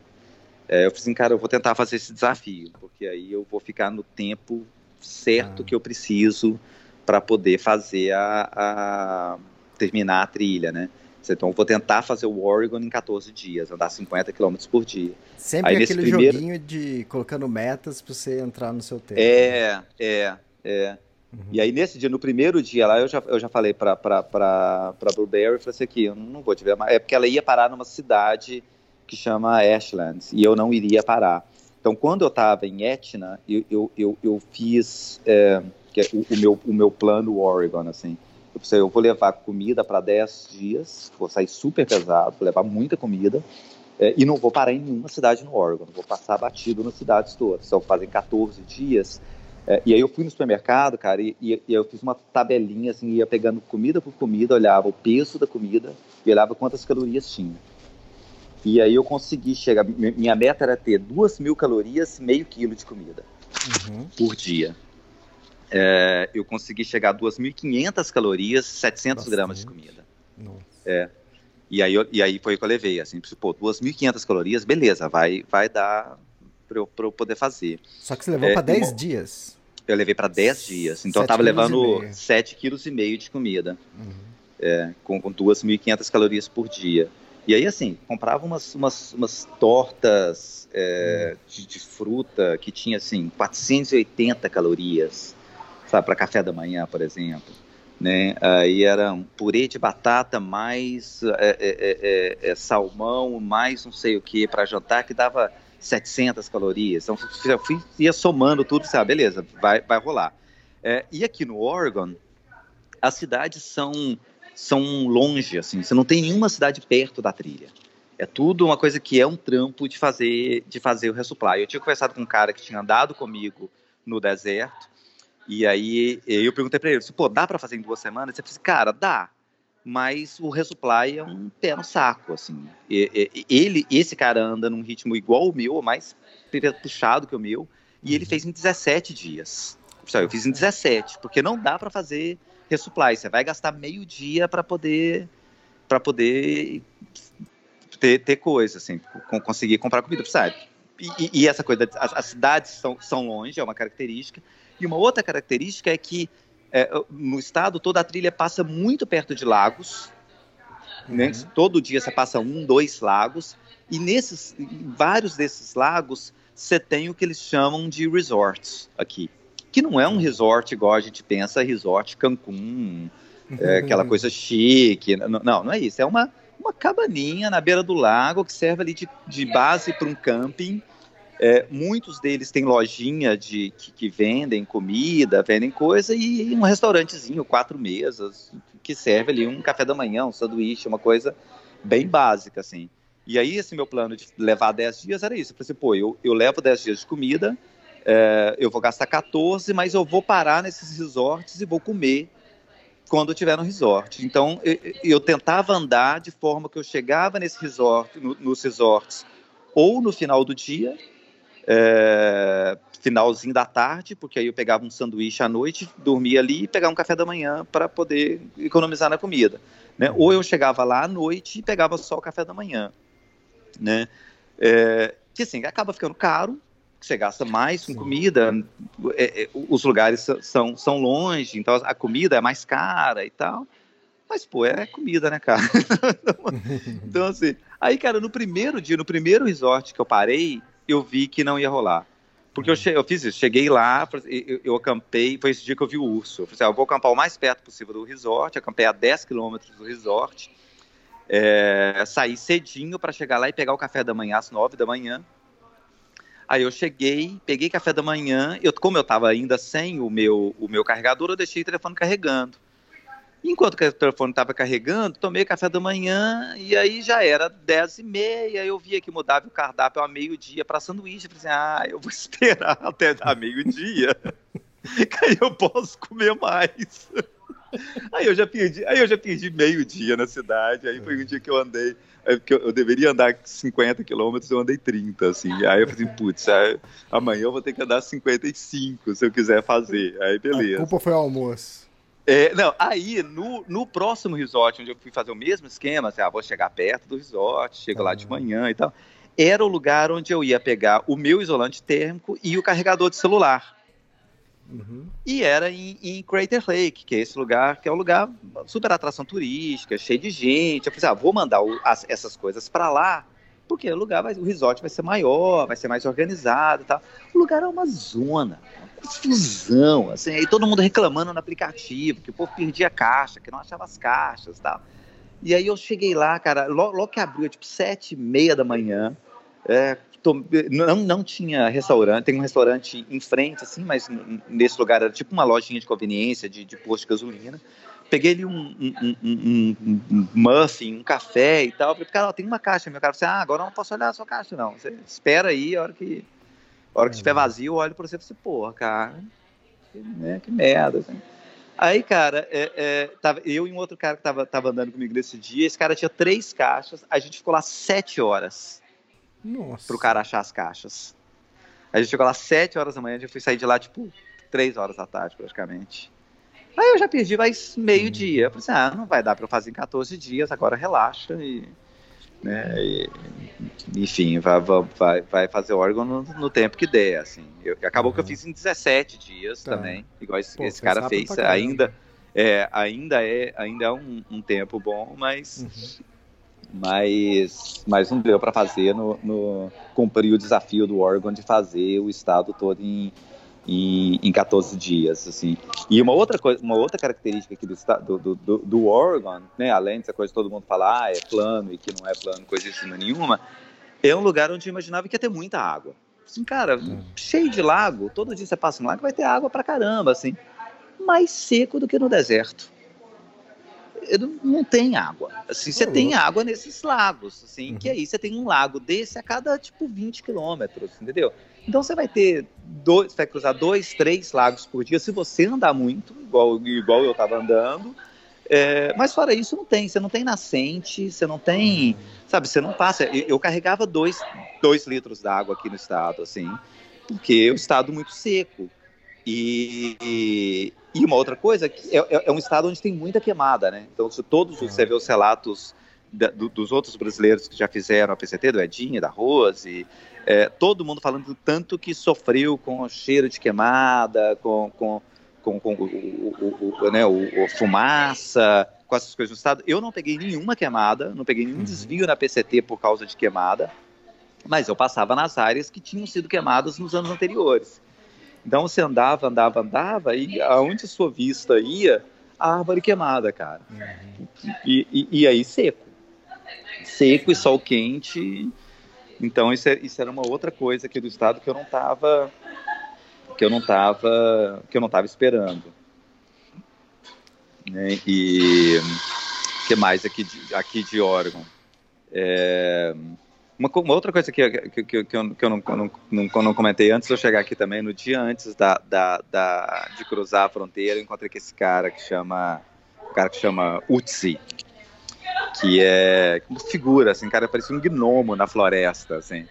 É, eu falei assim, cara, eu vou tentar fazer esse desafio, porque aí eu vou ficar no tempo certo ah. que eu preciso para poder fazer a, a, terminar a trilha, né? Então, eu vou tentar fazer o Oregon em 14 dias, andar 50 km por dia. Sempre Aí, aquele primeiro... joguinho de colocando metas para você entrar no seu tempo. É, é, é. Uhum. E aí, nesse dia, no primeiro dia lá, eu já, eu já falei para pra Blueberry, falei assim, aqui, eu não vou te ver mais. É porque ela ia parar numa cidade que chama Ashlands, e eu não iria parar. Então, quando eu estava em Etna, eu, eu, eu, eu fiz é, é o, o, meu, o meu plano Oregon, assim. Eu pensei, eu vou levar comida para 10 dias, vou sair super pesado, vou levar muita comida, é, e não vou parar em nenhuma cidade no Oregon, vou passar batido nas cidades todas. Então, fazem 14 dias. É, e aí eu fui no supermercado, cara, e, e, e, eu fiz uma tabelinha, assim, ia pegando comida por comida, olhava o peso da comida e olhava quantas calorias tinha. E aí eu consegui chegar, minha meta era ter duas mil calorias, meio quilo de comida uhum. por dia é, eu consegui chegar a 2.500 calorias, 700 Bastante. gramas de comida. Nossa. É. E aí, eu, e aí foi o que eu levei, assim, pô, 2.500 calorias, beleza, vai, vai dar para eu, eu, poder fazer. Só que você levou é, para 10 dias. Eu levei para 10 dias, então eu tava levando 7,5 kg de comida, uhum. é, com, com 2.500 calorias por dia. E aí, assim, comprava umas, umas, umas tortas é, uhum. de, de, fruta que tinha, assim, 480 calorias sabe, para café da manhã, por exemplo. Né? Aí era um purê de batata mais é, é, é, é, é salmão, mais não sei o que para jantar, que dava 700 calorias. Então, eu fui, ia somando tudo, sabe, ah, beleza, vai, vai rolar. É, e aqui no Oregon, as cidades são, são longe, assim, você não tem nenhuma cidade perto da trilha. É tudo uma coisa que é um trampo de fazer, de fazer o resupply. Eu tinha conversado com um cara que tinha andado comigo no deserto, e aí eu perguntei para ele, pô, dá para fazer em duas semanas? Ele disse, cara, dá, mas o resupply é um pé no saco, assim. Ele, esse cara anda num ritmo igual o meu, ou mais puxado que o meu, e ele uhum. fez em 17 dias. Eu fiz em 17, porque não dá para fazer resupply. Você vai gastar meio dia para poder para poder ter, ter coisa, assim, conseguir comprar comida sabe? E, e, essa coisa, as, as, cidades são, são longe, é uma característica. E uma outra característica é que é, no estado toda a trilha passa muito perto de lagos. Né? Uhum. Todo dia você passa um, dois lagos. E nesses, vários desses lagos, você tem o que eles chamam de resorts aqui. Que não é um resort igual a gente pensa, resort Cancún, é, aquela coisa chique. Não, não é isso. É uma, uma cabaninha na beira do lago que serve ali de, de base para um camping. É, muitos deles têm lojinha de que, que, vendem comida, vendem coisa e um restaurantezinho, quatro mesas, que serve ali um café da manhã, um sanduíche, uma coisa bem básica, assim. E aí, esse meu plano de levar 10 dias era isso. Eu falei assim, pô, eu, eu levo 10 dias de comida, é, eu vou gastar 14, mas eu vou parar nesses resorts e vou comer quando eu estiver no resort. Então, eu, eu, tentava andar de forma que eu chegava nesse resort, no, nos resorts, ou no final do dia, é, finalzinho da tarde, porque aí eu pegava um sanduíche à noite, dormia ali e pegava um café da manhã para poder economizar na comida. Né? Ou eu chegava lá à noite e pegava só o café da manhã. Né? É, que assim, acaba ficando caro, você gasta mais com comida, é, é, os lugares são, são longe, então a comida é mais cara e tal. Mas, pô, é comida, né, cara? então, assim, aí, cara, no primeiro dia, no primeiro resort que eu parei, eu vi que não ia rolar. Porque eu, uhum. eu fiz isso, cheguei lá, eu, eu, acampei, foi esse dia que eu vi o urso. Eu falei assim, ah, eu vou acampar o mais perto possível do resort, acampei a 10 quilômetros do resort, é, saí cedinho para chegar lá e pegar o café da manhã às 9 da manhã. Aí eu cheguei, peguei café da manhã, eu, como eu estava ainda sem o meu, o meu carregador, eu deixei o telefone carregando. Enquanto o telefone estava carregando, tomei café da manhã e aí já era 10 e meia. Eu via que mudava o cardápio a meio-dia para sanduíche. Eu falei assim: ah, eu vou esperar até dar meio-dia, que aí eu posso comer mais. Aí eu já perdi, aí eu já perdi meio dia na cidade. Aí foi um dia que eu andei, que eu, eu, deveria andar 50 quilômetros, eu andei 30, assim. Aí eu falei, putz, amanhã eu vou ter que andar 55 se eu quiser fazer. Aí beleza. A culpa foi o almoço. É, não, aí no, no próximo resort, onde eu fui fazer o mesmo esquema, assim, ah, vou chegar perto do resort, chego lá de manhã e tal, era o lugar onde eu ia pegar o meu isolante térmico e o carregador de celular. Uhum. E era em, em, Crater Lake, que é esse lugar, que é um lugar super atração turística, cheio de gente. Eu falei, ah, vou mandar o, as, essas coisas para lá, porque o lugar vai, o resort vai ser maior, vai ser mais organizado e tal. O lugar é uma zona, uma confusão, assim, aí todo mundo reclamando no aplicativo, que o povo perdia caixa, que não achava as caixas e tal. E aí eu cheguei lá, cara, logo, logo que abriu, tipo, sete e meia da manhã, é, não, não tinha restaurante, tem um restaurante em frente, assim, mas nesse lugar era tipo uma lojinha de conveniência, de, de posto de gasolina. Peguei ali um, um, um, um, muffin, um café e tal. Falei, cara, tem uma caixa. Meu cara falou assim, ah, agora não posso olhar a sua caixa, não. Você espera aí, a hora que, a hora que estiver vazio, eu olho para você e falo assim, porra, cara, que, né, que merda, assim. Aí, cara, é, é, tava, eu e um outro cara que tava, tava andando comigo nesse dia, esse cara tinha três caixas, a gente ficou lá sete horas nossa. pro cara achar as caixas. A gente chegou lá 7 horas da manhã, a gente foi sair de lá, tipo, 3 horas da tarde, praticamente. Aí eu já perdi mais meio-dia. Falei assim, ah, não vai dar para eu fazer em 14 dias, agora relaxa e. Né, e enfim, vai, vai, vai fazer órgão no, no, tempo que der, assim. Eu, acabou uhum. que eu fiz em 17 dias tá. também, igual esse, Pô, esse cara fez. Ainda é, ainda é, ainda é um, um tempo bom, mas uhum mas, mas não deu para fazer no, no, cumprir o desafio do Oregon de fazer o estado todo em, em, em 14 dias, assim. E uma outra coisa, uma outra característica aqui do, do, do, do Oregon, né, além dessa coisa de todo mundo falar, ah, é plano e que não é plano, coisa assim nenhuma, é um lugar onde eu imaginava que ia ter muita água. Assim, cara, hum. cheio de lago, todo dia você passa um lago vai ter água pra caramba, assim. Mais seco do que no deserto não tem água. Assim, você tem água nesses lagos, assim, uhum. que aí você tem um lago desse a cada, tipo, 20 quilômetros, entendeu? Então você vai ter dois, você vai cruzar dois, três lagos por dia se você andar muito, igual, igual eu estava andando. É, mas fora isso, não tem. Você não tem nascente, você não tem. Sabe, você não passa. Eu, eu carregava dois, dois litros d'água aqui no estado, assim, porque é um estado muito seco. E, e uma outra coisa, é, é, é, um estado onde tem muita quemada, né? Então, se todos os, você vê os relatos da, do, dos outros brasileiros que já fizeram a PCT, do Edinho, da Rose, é, todo mundo falando do tanto que sofreu com o cheiro de queimada, com, com, com, com o, o, o, né, o, fumaça, com essas coisas no estado. Eu não peguei nenhuma queimada, não peguei nenhum uhum. desvio na PCT por causa de queimada, mas eu passava nas áreas que tinham sido queimadas nos anos anteriores. Então você andava, andava, andava, e aonde sua vista ia, a árvore queimada, cara. Uhum. E, e, e, aí seco. Seco e sol quente. Então isso, é, isso era uma outra coisa aqui do estado que eu não tava que eu não tava que eu não tava esperando. Né? E que mais aqui de, aqui de Oregon? É, uma, uma, outra coisa que, que, que, que, eu, que eu não, não, não, não, comentei antes de eu chegar aqui também, no dia antes da, da, da, de cruzar a fronteira, eu encontrei com esse cara que chama, um cara que chama Utsi, que é uma figura, assim, cara parecia um gnomo na floresta, assim.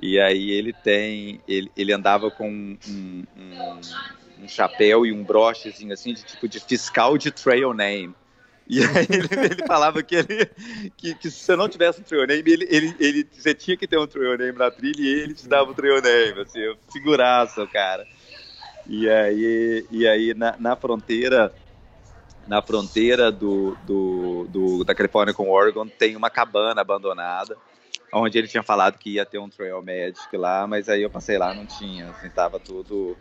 E aí ele tem, ele, ele andava com um, um, um chapéu e um brochezinho assim de tipo de fiscal de trail name. E aí ele, ele falava que, ele, que, que, se você não tivesse um trail name, ele, ele, ele, você tinha que ter um trail name na trilha e ele te dava o um trail name, assim, figuraça, cara. E aí, e aí na, na fronteira, na fronteira do, do, do, da Califórnia com o Oregon, tem uma cabana abandonada, onde ele tinha falado que ia ter um trail magic lá, mas aí eu passei lá, não tinha, assim, tava tudo,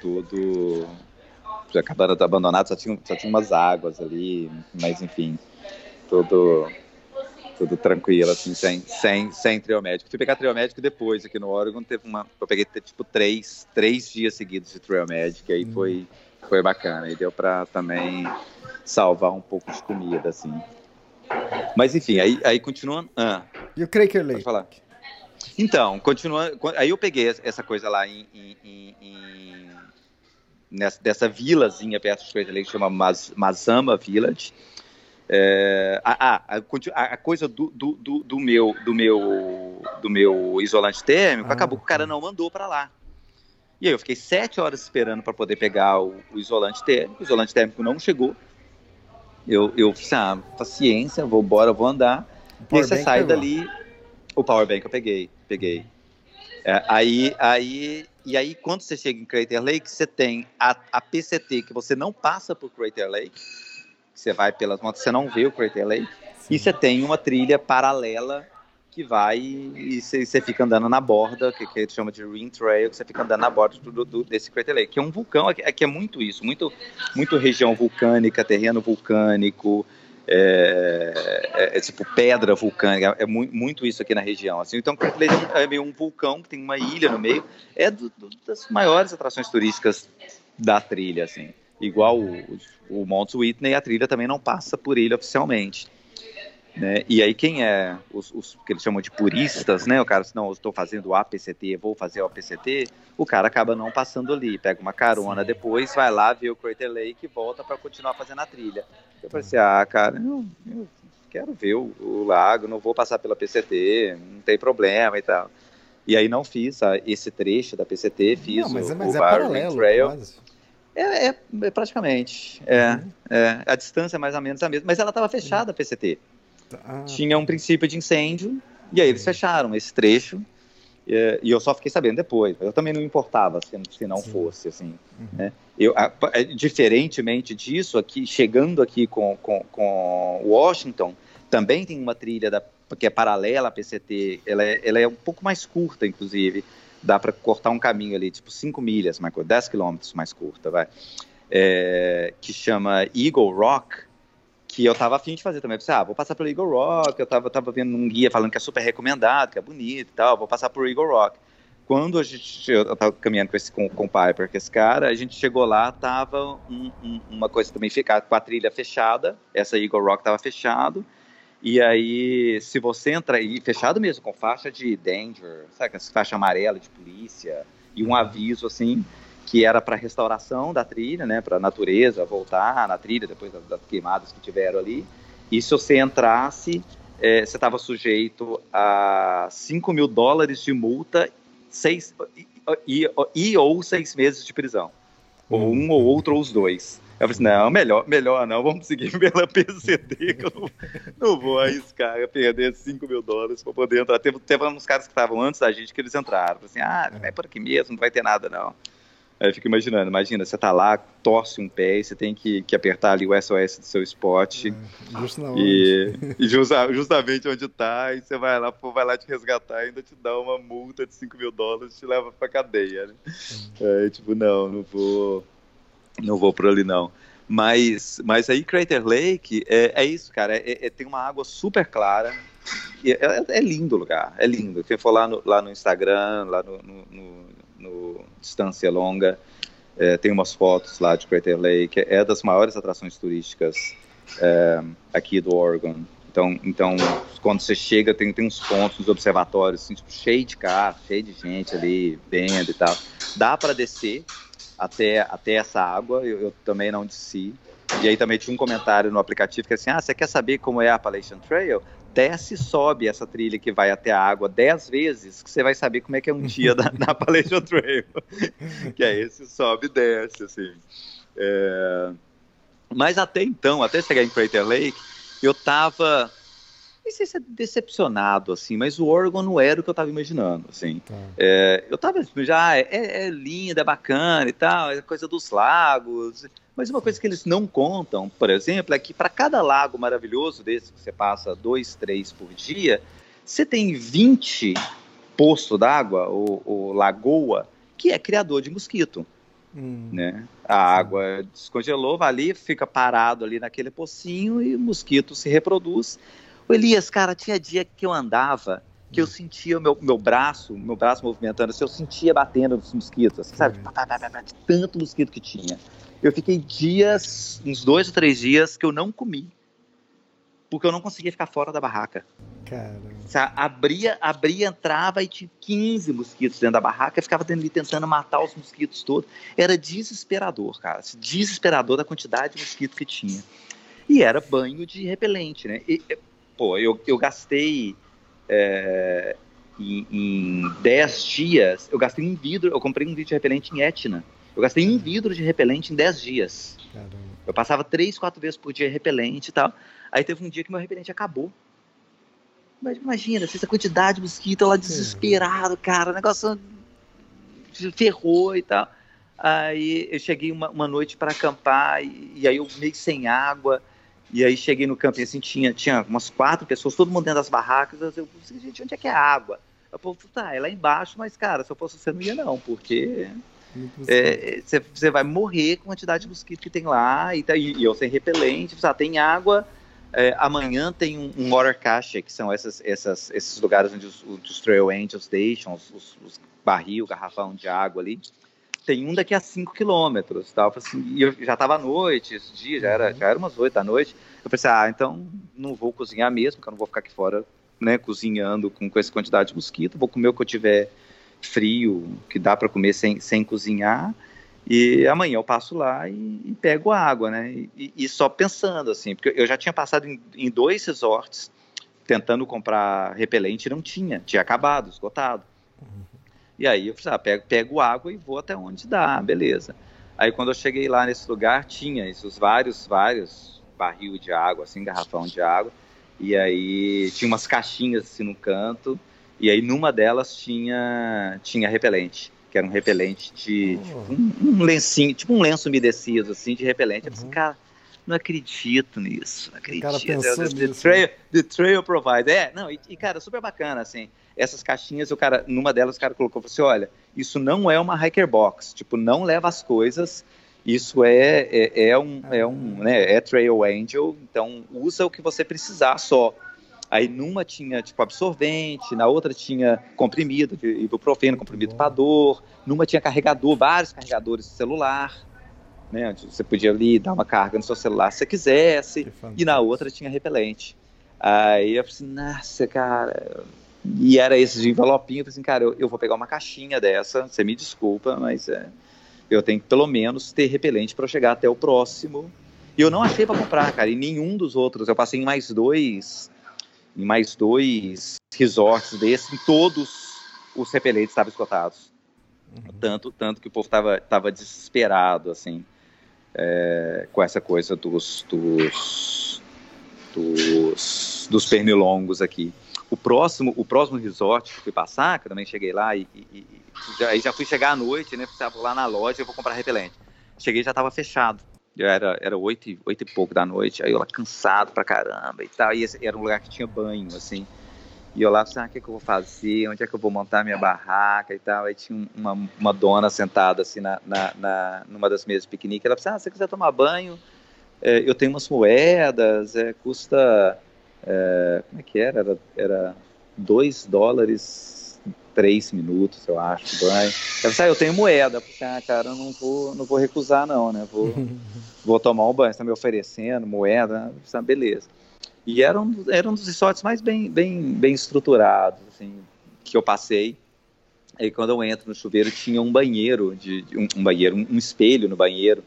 tudo a cabana tá abandonada, só tinha, só tinha umas águas ali, mas enfim, tudo, tudo tranquilo, assim, sem, sem, sem trio médico. Fui pegar trio médico depois, aqui no Oregon, teve uma, eu peguei tipo três, três dias seguidos de trio médico, aí foi, foi bacana, e deu para também salvar um pouco de comida, assim. Mas enfim, aí, aí continua... Ah, e o Cracker Lake? Falar. Então, continua. Aí eu peguei essa coisa lá em, em, em, nessa, dessa vilazinha perto de Crater Lake, que chama Mas, Mazama Village. É, a, a, a, coisa do, do, do, do, meu, do, meu, do meu isolante térmico, ah, acabou que o cara não mandou para lá. E aí eu fiquei sete horas esperando para poder pegar o, o, isolante térmico, o isolante térmico não chegou. Eu, eu fiz, ah, paciência, vou embora, vou andar. E aí você sai pegou. dali, o powerbank eu peguei, peguei. É, aí, aí e aí, quando você chega em Crater Lake, você tem a, a PCT, que você não passa por Crater Lake, você vai pelas montanhas, você não vê o Crater Lake, Sim. e você tem uma trilha paralela que vai e você, fica andando na borda, que, que chama de Ring Trail, que você fica andando na borda do, do, desse Crater Lake, que é um vulcão, aqui, aqui é muito isso, muito, muito região vulcânica, terreno vulcânico, é, é, é, tipo pedra vulcânica, é muito, muito, isso aqui na região. Assim. Então, Crater Lake é meio um vulcão que tem uma ilha no meio, é do, das maiores atrações turísticas da trilha, assim. Igual o, o Mount Whitney, a trilha também não passa por ele oficialmente. Né? E aí quem é os, os, que eles chamam de puristas, né? O cara, se não, estou fazendo o APCT, vou fazer o APCT, o cara acaba não passando ali, pega uma carona Sim. depois, vai lá, vê o Crater Lake e volta para continuar fazendo a trilha. Eu falei assim, ah, cara, eu, eu quero ver o, o, lago, não vou passar pela PCT, não tem problema e tal. E aí não fiz a, esse trecho da PCT, fiz não, mas, o, é, mas o é paralelo, Trail. É, é, é, praticamente. É, uhum. é, a distância é mais ou menos a mesma, mas ela estava fechada a PCT. Ah. Tinha um princípio de incêndio, e aí eles fecharam esse trecho, e, e eu só fiquei sabendo depois. Eu também não importava se, se não Sim. fosse, assim. Uhum. Né? Eu, a, a, diferentemente disso, aqui chegando aqui com, com, com Washington, também tem uma trilha da, que é paralela à PCT, ela é, ela é um pouco mais curta, inclusive. Dá para cortar um caminho ali, tipo 5 milhas, mais, 10 quilômetros mais curta, vai. É, que chama Eagle Rock, que eu tava afim de fazer também. Eu pensei, ah, vou passar pelo Eagle Rock, eu tava, tava vendo um guia falando que é super recomendado, que é bonito e tal, vou passar por Eagle Rock. Quando a gente, eu tava caminhando com, esse, com, com o Piper, com esse cara, a gente chegou lá, tava um, um, uma coisa também ficada, com a trilha fechada, essa Eagle Rock tava fechado, e aí, se você entra, e fechado mesmo, com faixa de danger, sabe, faixa amarela de polícia, e um aviso assim, que era para restauração da trilha, né, para a natureza voltar na trilha depois das, das, queimadas que tiveram ali. E se você entrasse, é, você estava sujeito a 5 mil dólares de multa seis, e, e, e, ou seis meses de prisão. Ou um ou outro ou os dois. Eu falei assim, não, melhor, melhor não, vamos seguir pela PCD, que eu não, não vou arriscar perder 5 mil dólares para poder entrar. Teve, teve uns caras que estavam antes da gente que eles entraram. Falei assim, ah, é por aqui mesmo, não vai ter nada não. Aí eu fico imaginando, imagina, você tá lá, torce um pé e você tem que, que apertar ali o SOS do seu spot. É, justo e, e justa, justamente onde tá, e você vai lá, pô, vai lá te resgatar e ainda te dá uma multa de 5 mil dólares e te leva pra cadeia, né? É, tipo, não, não vou, não vou por ali não. Mas, mas aí Crater Lake é, é isso, cara, é, é, tem uma água super clara, é, é, é, lindo o lugar, é lindo. Quem for lá no, lá no Instagram, lá no, no, no no Distância Longa. É, tem umas fotos lá de Crater Lake. É das maiores atrações turísticas é, aqui do Oregon. Então, então, quando você chega, tem, tem uns pontos, uns observatórios, assim, tipo, cheio de carro, cheio de gente ali, vendo e tal. Dá para descer até, até essa água, eu, eu, também não desci. E aí também tinha um comentário no aplicativo que é assim, ah, você quer saber como é a Appalachian Trail? Desce e sobe essa trilha que vai até a água dez vezes, que você vai saber como é que é um dia da, na Appalachian Trail. que é esse sobe e desce, assim. É... Mas até então, até chegar em Crater Lake, eu tava não sei se é decepcionado, assim, mas o Oregon não era o que eu tava imaginando, assim. Tá. É, eu tava já, é, é linda, é bacana e tal, é coisa dos lagos, mas uma coisa que eles não contam, por exemplo, é que para cada lago maravilhoso desse que você passa dois, três por dia, você tem 20 poços d'água, ou, ou, lagoa, que é criador de mosquito. Hum. Né? A água descongelou, vai ali, fica parado ali naquele pocinho e o mosquito se reproduz. O Elias, cara, tinha dia que eu andava, que eu hum. sentia o meu, meu braço, meu braço movimentando, assim, eu sentia batendo nos mosquitos, assim, sabe? Hum. De tanto mosquito que tinha. Eu fiquei dias, uns dois ou três dias, que eu não comi. Porque eu não conseguia ficar fora da barraca. Caramba. Abria, abria, entrava e tinha 15 mosquitos dentro da barraca e ficava ali tentando matar os mosquitos todos. Era desesperador, cara. Desesperador da quantidade de mosquitos que tinha. E era banho de repelente, né? E, pô, eu, eu gastei. É, em, em 10 dias, eu gastei um vidro, eu comprei um vidro de repelente em Etna. Eu gastei um vidro de repelente em 10 dias. Caramba. Eu passava três, quatro vezes por dia repelente e tal. Aí teve um dia que meu repelente acabou. Mas imagina, essa quantidade de mosquito lá desesperado, cara, o negócio ferrou e tal. Aí eu cheguei uma, uma noite para acampar e, e, aí eu meio sem água. E aí cheguei no camping assim, tinha, tinha umas quatro pessoas, todo mundo dentro das barracas. Eu falei, gente, onde é que é a água? Eu falei, tá, é lá embaixo, mas cara, se eu fosse você não ia não, porque você é, vai morrer com a quantidade de mosquito que tem lá, e, tá, e, e eu sem repelente, ah, tem água, é, amanhã tem um, um water cache, que são essas, essas, esses lugares onde os, os trail angels deixam os, os, os barril, garrafão de água ali, tem um daqui a 5 quilômetros, tá? assim, e eu já estava à noite, esse dia, já era, uhum. já era umas 8 da noite, eu pensei, ah, então não vou cozinhar mesmo, porque eu não vou ficar aqui fora, né, cozinhando com, com essa quantidade de mosquito, vou comer o que eu tiver frio, que dá para comer sem, sem cozinhar. E amanhã eu passo lá e, e pego a água, né? E, e, só pensando assim, porque eu já tinha passado em, em dois resorts tentando comprar repelente e não tinha, tinha acabado, esgotado. Uhum. E aí eu falei, ah, pego, pego água e vou até onde dá, beleza. Aí quando eu cheguei lá nesse lugar, tinha esses vários, vários barril de água, assim, garrafão de água. E aí tinha umas caixinhas assim no canto. E aí numa delas tinha, tinha repelente, que era um repelente de oh. tipo, um, um, lencinho, tipo um lenço umedecido, assim, de repelente. Uhum. Eu pensei, cara, não acredito nisso, não acredito. Cara pensou the, nisso, trail, né? the trail provide. É, não, e, e, cara, super bacana, assim. Essas caixinhas, o cara, numa delas o cara colocou, assim, olha, isso não é uma hiker box, tipo, não leva as coisas, isso é, é, é um, é um, né, é Trail Angel, então usa o que você precisar só. Aí numa tinha tipo absorvente, na outra tinha comprimido de ibuprofeno, comprimido para dor, numa tinha carregador, vários carregadores de celular, né? Você podia ali dar uma carga no seu celular se você quisesse, e na outra tinha repelente. Aí eu falei assim, nossa, cara. E era esse de envelopinho, eu falei assim, cara, eu, eu vou pegar uma caixinha dessa, você me desculpa, mas é, eu tenho que pelo menos ter repelente para chegar até o próximo. E eu não achei para comprar, cara, e nenhum dos outros. Eu passei em mais dois em mais dois resorts desses, em todos os repelentes estavam esgotados. Uhum. Tanto, tanto que o povo estava tava desesperado, assim. É, com essa coisa dos, dos, dos, dos pernilongos aqui. O próximo, o próximo resort que fui passar, que eu também cheguei lá e, e, e já, já fui chegar à noite, né? Estava lá na loja, eu vou comprar repelente. Cheguei já estava fechado. Já era, era oito, oito e pouco da noite, aí eu lá cansado pra caramba e tal. E esse, era um lugar que tinha banho, assim. E eu lá, assim, ah, o que, é que eu vou fazer? Onde é que eu vou montar minha barraca e tal? Aí tinha uma, uma dona sentada, assim, na, na, na numa das mesas de piquenique. Ela disse, ah, se você quiser tomar banho, é, eu tenho umas moedas, é, custa... É, como é que era? Era, era dois dólares, três minutos, eu acho, banho. Ela disse, ah, eu tenho moeda. porque ah, cara, eu não vou, não vou recusar não, né? Vou, vou tomar um banho. Você tá me oferecendo moeda? Disse, ah, beleza. E era um, era um dos resorts mais bem, bem, bem estruturados, assim, que eu passei. Aí quando eu entro no chuveiro tinha um banheiro, de, um, um, banheiro, um, um, espelho no banheiro.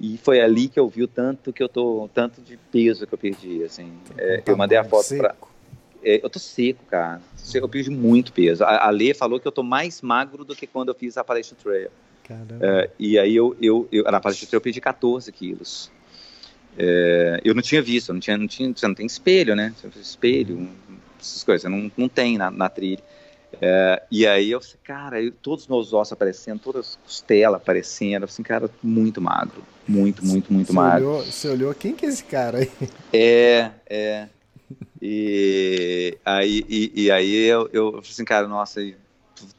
E foi ali que eu vi o tanto que eu tô, tanto de peso que eu perdi, assim. É, tá eu mandei a foto seco. pra... É, eu tô seco, cara. Eu perdi muito peso. A, a Lê falou que eu tô mais magro do que quando eu fiz a Appalachian Trail. É, e aí eu, eu, eu na Appalachian Trail eu perdi 14 quilos. É, eu não tinha visto, não tinha, não tinha, você não tem espelho, né? Espelho, essas coisas, você não, não tem na, na trilha. É, e aí eu falei, cara, eu, todos os meus ossos aparecendo, todas as costelas aparecendo, eu falei, cara, muito magro, muito, muito, muito você magro. Olhou, você olhou, quem que é esse cara aí? É, é. E aí, e, e aí eu, eu falei assim, cara, nossa,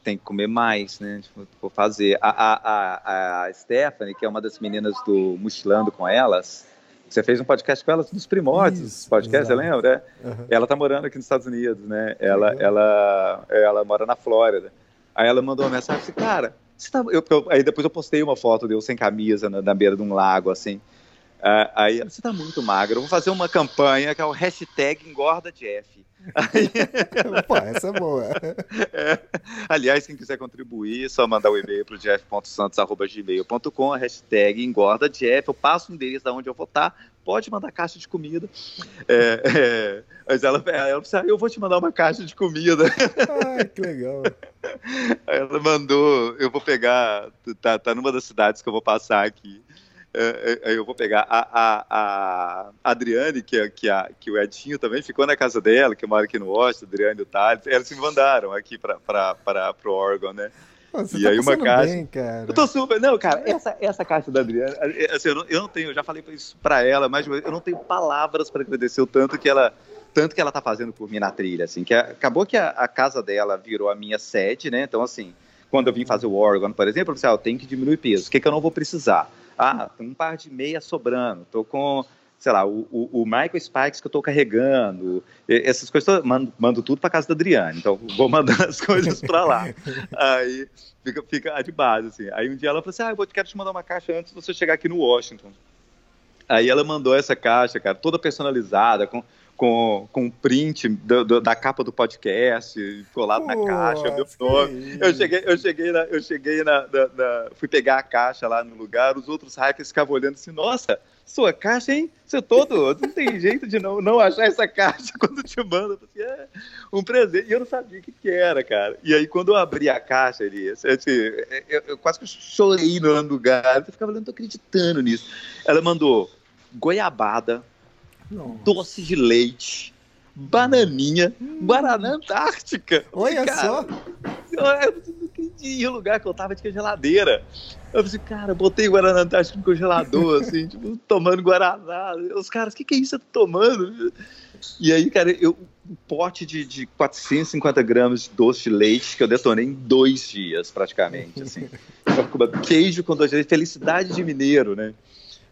tem que comer mais, né? Tipo, vou fazer. A, a, a, a Stephanie, que é uma das meninas do Mochilando com Elas, você fez um podcast com ela dos primórdios, Isso, podcast, você lembra? Uhum. Ela tá morando aqui nos Estados Unidos, né? Ela, ela, ela mora na Flórida. Aí ela mandou uma mensagem assim, cara, você tá... eu, eu, aí depois eu postei uma foto de eu sem camisa na, na beira de um lago, assim. Uh, aí você tá muito magro, eu vou fazer uma campanha que é o hashtag engorda Jeff. Pô, essa é boa. É. Aliás, quem quiser contribuir, é só mandar o um e-mail para o jeff.santos.gmail.com, a hashtag engorda Jeff. Eu passo o endereço de onde eu vou estar. Pode mandar caixa de comida. É, é, mas ela, ela disse, ah, eu vou te mandar uma caixa de comida. Ai, que legal. Ela mandou, eu vou pegar, tá, tá numa das cidades que eu vou passar aqui. É, é, eu vou pegar a, a, a Adriane, que, é, que, a, que o Edinho também ficou na casa dela, que mora aqui no Washington, Adriane e o Thales, elas se mandaram aqui para o Oregon, né? Você e tá aí uma caixa. Bem, cara. Eu tô super. Não, cara, essa, essa caixa da Adriana, assim, eu, não, eu não tenho, eu já falei isso pra ela, mas eu não tenho palavras para agradecer o tanto que ela. Tanto que ela tá fazendo por mim na trilha, assim, que acabou que a, a casa dela virou a minha sede, né? Então, assim, quando eu vim fazer o Oregon, por exemplo, eu falei, ah, eu tenho que diminuir peso. O que, que eu não vou precisar? Ah, tem um par de meia sobrando. Tô com, sei lá, o, o, o Michael Spikes que eu tô carregando. Essas coisas, mando, mando tudo para casa da Adriane. Então, vou mandando as coisas para lá. Aí fica, fica de base, assim. Aí um dia ela falou assim, ah, eu quero te mandar uma caixa antes de você chegar aqui no Washington. Aí ela mandou essa caixa, cara, toda personalizada, com com, com print do, do, da capa do podcast colado na caixa, meu nome. Eu cheguei, eu cheguei, na, eu cheguei na, na, na, Fui pegar a caixa lá no lugar, os outros hackers ficavam olhando assim, nossa, sua caixa, hein? Você todo. Não tem jeito de não, não achar essa caixa quando te manda. Assim, é um presente. E eu não sabia o que, que era, cara. E aí, quando eu abri a caixa ali, assim, eu, eu, quase que chorei no lugar. Eu ficava olhando, tô acreditando nisso. Ela mandou goiabada, nossa. doce de leite, bananinha, hum. Guaraná Antártica. Olha cara, só. E o lugar que eu tava tinha geladeira. Eu falei, cara, botei Guaraná Antártica no congelador, assim, tipo, tomando Guaraná. Os caras, o que, que é isso? Eu tô tomando? E aí, cara, eu, um pote de, de 450 gramas de doce de leite que eu detonei em dois dias, praticamente, assim. Queijo com doce de leite, felicidade de mineiro, né?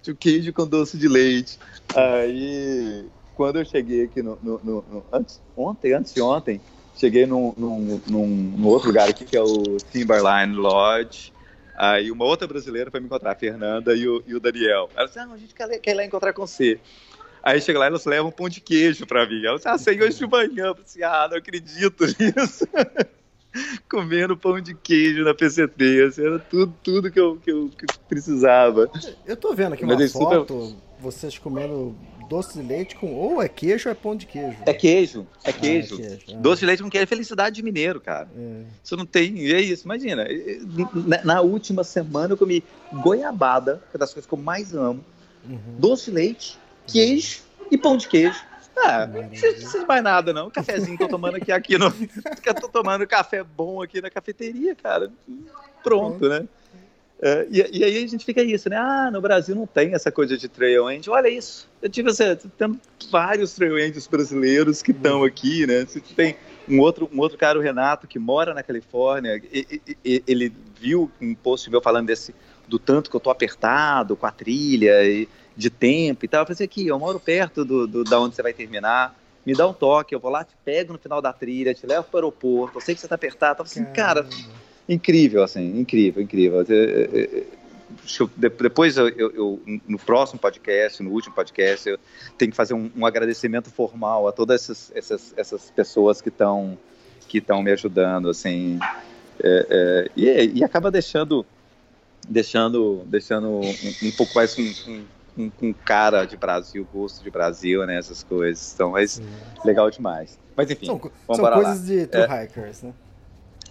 Tinha queijo com doce de leite. Aí, quando eu cheguei aqui no, no, no, no antes, ontem, antes de ontem, cheguei num, num, num, num, outro lugar aqui que é o Timberline Lodge. Aí uma outra brasileira foi me encontrar, a Fernanda e o, e o Daniel. Ela disse, ah, a gente quer, quer ir lá encontrar com você. Aí chega lá elas levam um pão de queijo pra mim. Ela disse, ah, sei hoje de manhã. Eu disse, ah, não acredito nisso. comendo pão de queijo na PCT. Assim, era tudo, tudo que, eu, que eu que precisava. Eu tô vendo aqui uma foto. Super... vocês comendo doce de leite com ou é queijo ou é pão de queijo? É queijo, é queijo. Ah, é queijo, ah. Doce de leite com queijo é felicidade de mineiro, cara. É. Isso não tem. É isso, imagina. Na, na última semana eu comi goiabada, que é das coisas que eu mais amo, Uhum. doce de leite, queijo e pão de queijo. Ah, não precisa de mais nada, não. Cafezinho tô tomando aqui, aqui no. tô tomando café bom aqui na cafeteria, cara. Pronto, né? É, e, e aí a gente fica isso, né? Ah, no Brasil não tem essa coisa de trail angel. Olha isso. Eu tive assim, tem vários trail angels brasileiros que estão aqui, né? Você tem um outro, um outro cara, o Renato, que mora na Califórnia. e- e- ele viu um post meu falando desse do tanto que eu tô apertado com a trilha e de tempo e tal. Eu falei assim, aqui, eu moro perto do, do- da onde você vai terminar. Me dá um toque, eu vou lá, te pego no final da trilha, te levo para o aeroporto. Eu sei que você tá apertado. Eu assim, cara, incrível, assim, incrível, incrível. Eu- Depois, eu, eu- eu- no próximo podcast, no último podcast, eu tenho que fazer um, um agradecimento formal a todas essas, essas, essas pessoas que estão que estão me ajudando, assim, É, é, e, e acaba deixando deixando deixando um, um pouco mais um, um, um- um cara de Brasil, gosto de Brasil, né, essas coisas. Então, mas legal demais. Mas enfim, São, são embora lá. coisas de true hikers, né?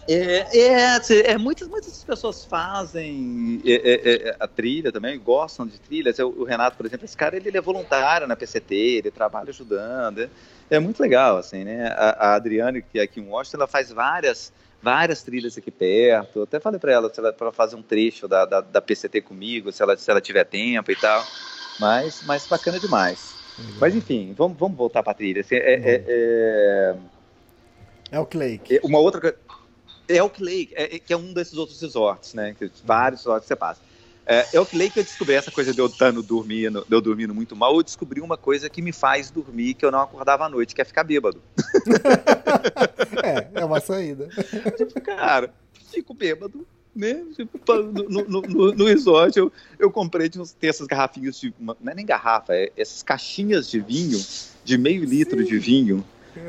É, é, assim, é, muitas, muitas pessoas fazem é, é, é, a trilha também, gostam de trilhas. O, o Renato, por exemplo, esse cara ele é voluntário na PCT, ele trabalha ajudando. É, é muito legal, assim, né? A, a Adriane, que é aqui em Washington, ela faz várias, várias trilhas aqui perto. Eu até falei para ela se ela para fazer um trecho da, da, da PCT comigo, se ela, se ela tiver tempo e tal. Mas, mas bacana demais. Mas enfim, vamos, vamos voltar para a trilha. Assim, é- é- é... É o Clake. É, Uma outra coisa. Elk Lake, é, é- que é um desses outros resorts, né? Que vários resorts que você passa. É, Elk Lake eu descobri essa coisa de eu estando dormindo, de eu dormindo muito mal, eu descobri uma coisa que me faz dormir, que eu não acordava à noite, que é ficar bêbado. É, é uma saída. Tipo, cara, fico bêbado, né? Tipo, no, no, no- no resort eu, eu comprei de uns, tem essas garrafinhas de. uma- não é nem garrafa, é essas caixinhas de vinho, de meio litro de vinho.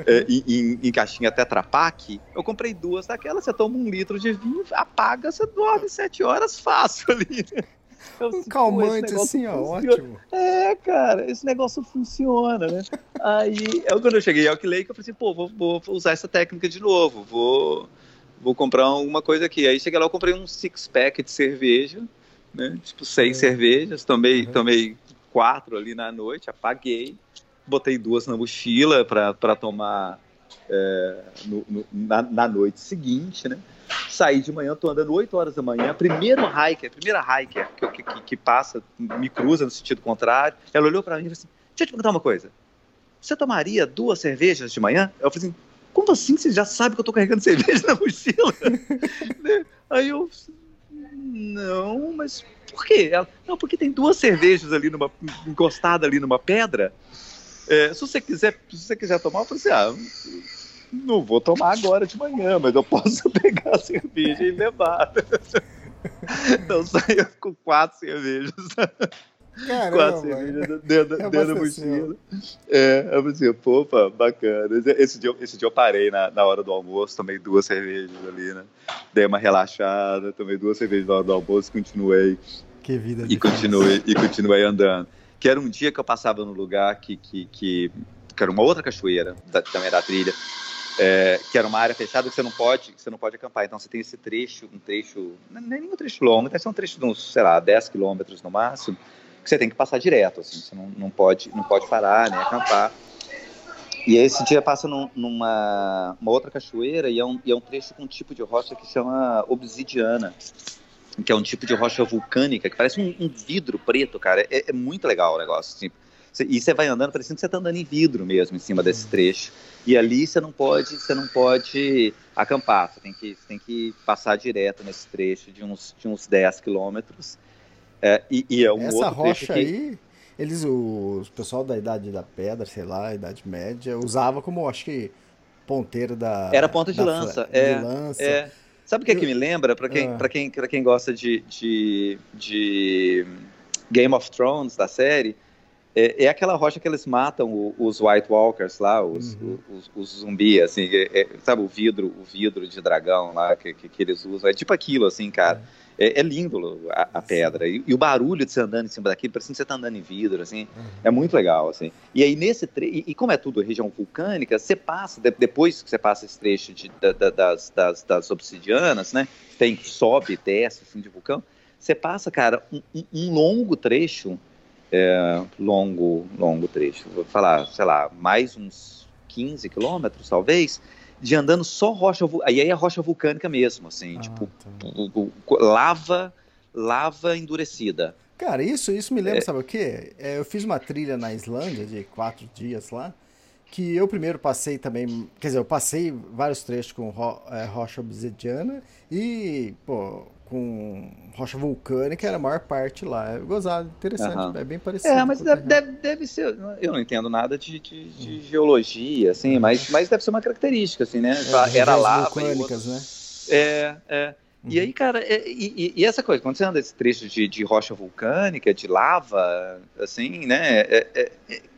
é, em, em- caixinha Tetra Pak, eu comprei duas daquelas, você toma um litro de vinho, apaga, você dorme sete horas fácil ali. Eu, Um calmante assim, ó, funciona. ótimo. É, cara, esse negócio funciona, né? Aí, eu, quando eu cheguei Elk Lake, eu falei assim, pô, vou, vou usar essa técnica de novo, vou, vou comprar alguma coisa aqui. Aí cheguei lá, eu comprei um six-pack de cerveja, né? Tipo, seis cervejas, tomei, tomei quatro ali na noite, apaguei, botei duas na mochila para tomar é, no- no- na, na noite seguinte, né? Saí de manhã, tô andando 8 horas da manhã, primeiro hiker, primeira hiker que, que, que- que passa, me cruza no sentido contrário, ela olhou para mim e falou assim, deixa eu te perguntar uma coisa, você tomaria duas cervejas de manhã? Eu falei assim, como assim você já sabe que eu tô carregando cerveja na mochila? Né? Aí eu, não, mas por quê? Ela, não, porque tem duas cervejas ali numa, encostada ali numa pedra, é, se você quiser, se você quiser tomar, eu falei assim, ah, não vou tomar agora de manhã, mas eu posso pegar a cerveja e levar. Então saia com quatro cervejas. Caramba, quatro cervejas dentro, É dentro da mochila. É, eu falei assim, pô, pá, bacana. Esse dia, esse dia eu parei na, na hora do almoço, tomei duas cervejas ali, né? Dei uma relaxada, tomei duas cervejas na hora do almoço, continuei Que vida e continuei, e continuei andando. Que era um dia que eu passava num lugar que, que, que, que era uma outra cachoeira, da, também da trilha, é, que era uma área fechada que você não pode, você não pode acampar. Então você tem esse trecho, um trecho, é nem um trecho longo, deve ser um trecho de uns, sei lá, 10 quilômetros no máximo, que você tem que passar direto, assim, você não, não, pode, não pode parar, nem acampar. E esse dia passa num- numa uma outra cachoeira e é, um, e é um trecho com um tipo de rocha que chama obsidiana que é um tipo de rocha vulcânica, que parece um, um vidro preto, cara. É, é muito legal o negócio. Cê- E você vai andando, parecendo que você está andando em vidro mesmo, em cima desse trecho. E ali você não pode, você não pode acampar, você tem que, tem que passar direto nesse trecho de uns, de uns 10 quilômetros. É, e, e é um Essa outro rocha que... aí, eles, o, o pessoal da Idade da Pedra, sei lá, Idade Média, usava como, acho que, ponteiro da. Era ponta de da lança, é, de lança. É. Sabe o que, é que me lembra? Pra quem, Ah. quem, pra quem gosta de, de, de Game of Thrones, da série, é, é aquela rocha que eles matam o- os White Walkers lá, os, Uhum. os, os zumbis, assim, é- é- sabe o vidro, o vidro de dragão lá que, que, que eles usam? É tipo aquilo, assim, cara. É, é lindo a, a pedra. E, e, o barulho de você andando em cima daquilo, parecendo que você está andando em vidro, assim. Uhum. É muito legal, assim. E aí, nesse trecho, e, e, como é tudo região vulcânica, você passa, de, depois que você passa esse trecho de, da, da, das, das, das, obsidianas, né? Tem, sobe, desce, assim, de vulcão. Você passa, cara, um, um longo trecho, é, longo, longo trecho, vou falar, sei lá, mais uns 15 quilômetros, talvez, de andando só rocha, aí é rocha vulcânica mesmo, assim, ah, tipo, tá. lava, lava endurecida. Cara, isso, isso me lembra, é... sabe o quê? É, eu fiz uma trilha na Islândia de quatro dias lá, que eu primeiro passei também, quer dizer, eu passei vários trechos com ro, é, rocha obsidiana e, pô, com rocha vulcânica era a maior parte lá. É gozado, interessante, uhum. é bem parecido. É, mas deve, deve, deve, ser. Eu não entendo nada de, de, de hum. geologia, assim, uhum. mas, mas deve ser uma característica, assim, né? É, era lá. vulcânicas, né? É, é. Uhum. E aí, cara, é, e, e, essa coisa, quando você anda esse trecho de, de rocha vulcânica, de lava, assim, né? É, é,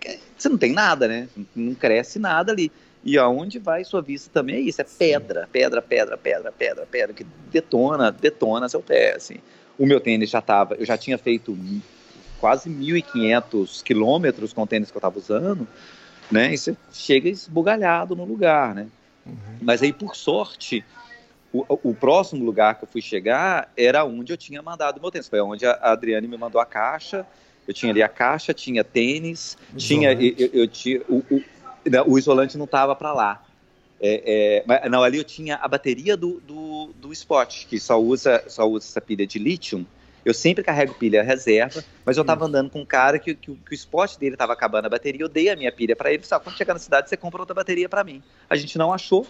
é você não tem nada, né? Não cresce nada ali. E aonde vai sua vista também é isso, é pedra, pedra, pedra, pedra, pedra, pedra, que detona, detona seu pé, assim. O meu tênis já estava, eu já tinha feito quase 1.500 quilômetros com o tênis que eu estava usando, né? E você chega esbugalhado no lugar, né? Uhum. Mas aí, por sorte, o, o, próximo lugar que eu fui chegar era onde eu tinha mandado o meu tênis. Foi onde a Adriane me mandou a caixa. Eu tinha ali a caixa, tinha tênis, tinha eu, eu, eu tinha o, o, o isolante não estava para lá. É, é, não, ali eu tinha a bateria do, do, do Spot, que só usa, só usa essa pilha de lítio. Eu sempre carrego pilha reserva, mas eu estava andando com um cara que, que, que o spot dele estava acabando a bateria, eu dei a minha pilha para ele, só quando chegar na cidade você compra outra bateria para mim. A gente não achou,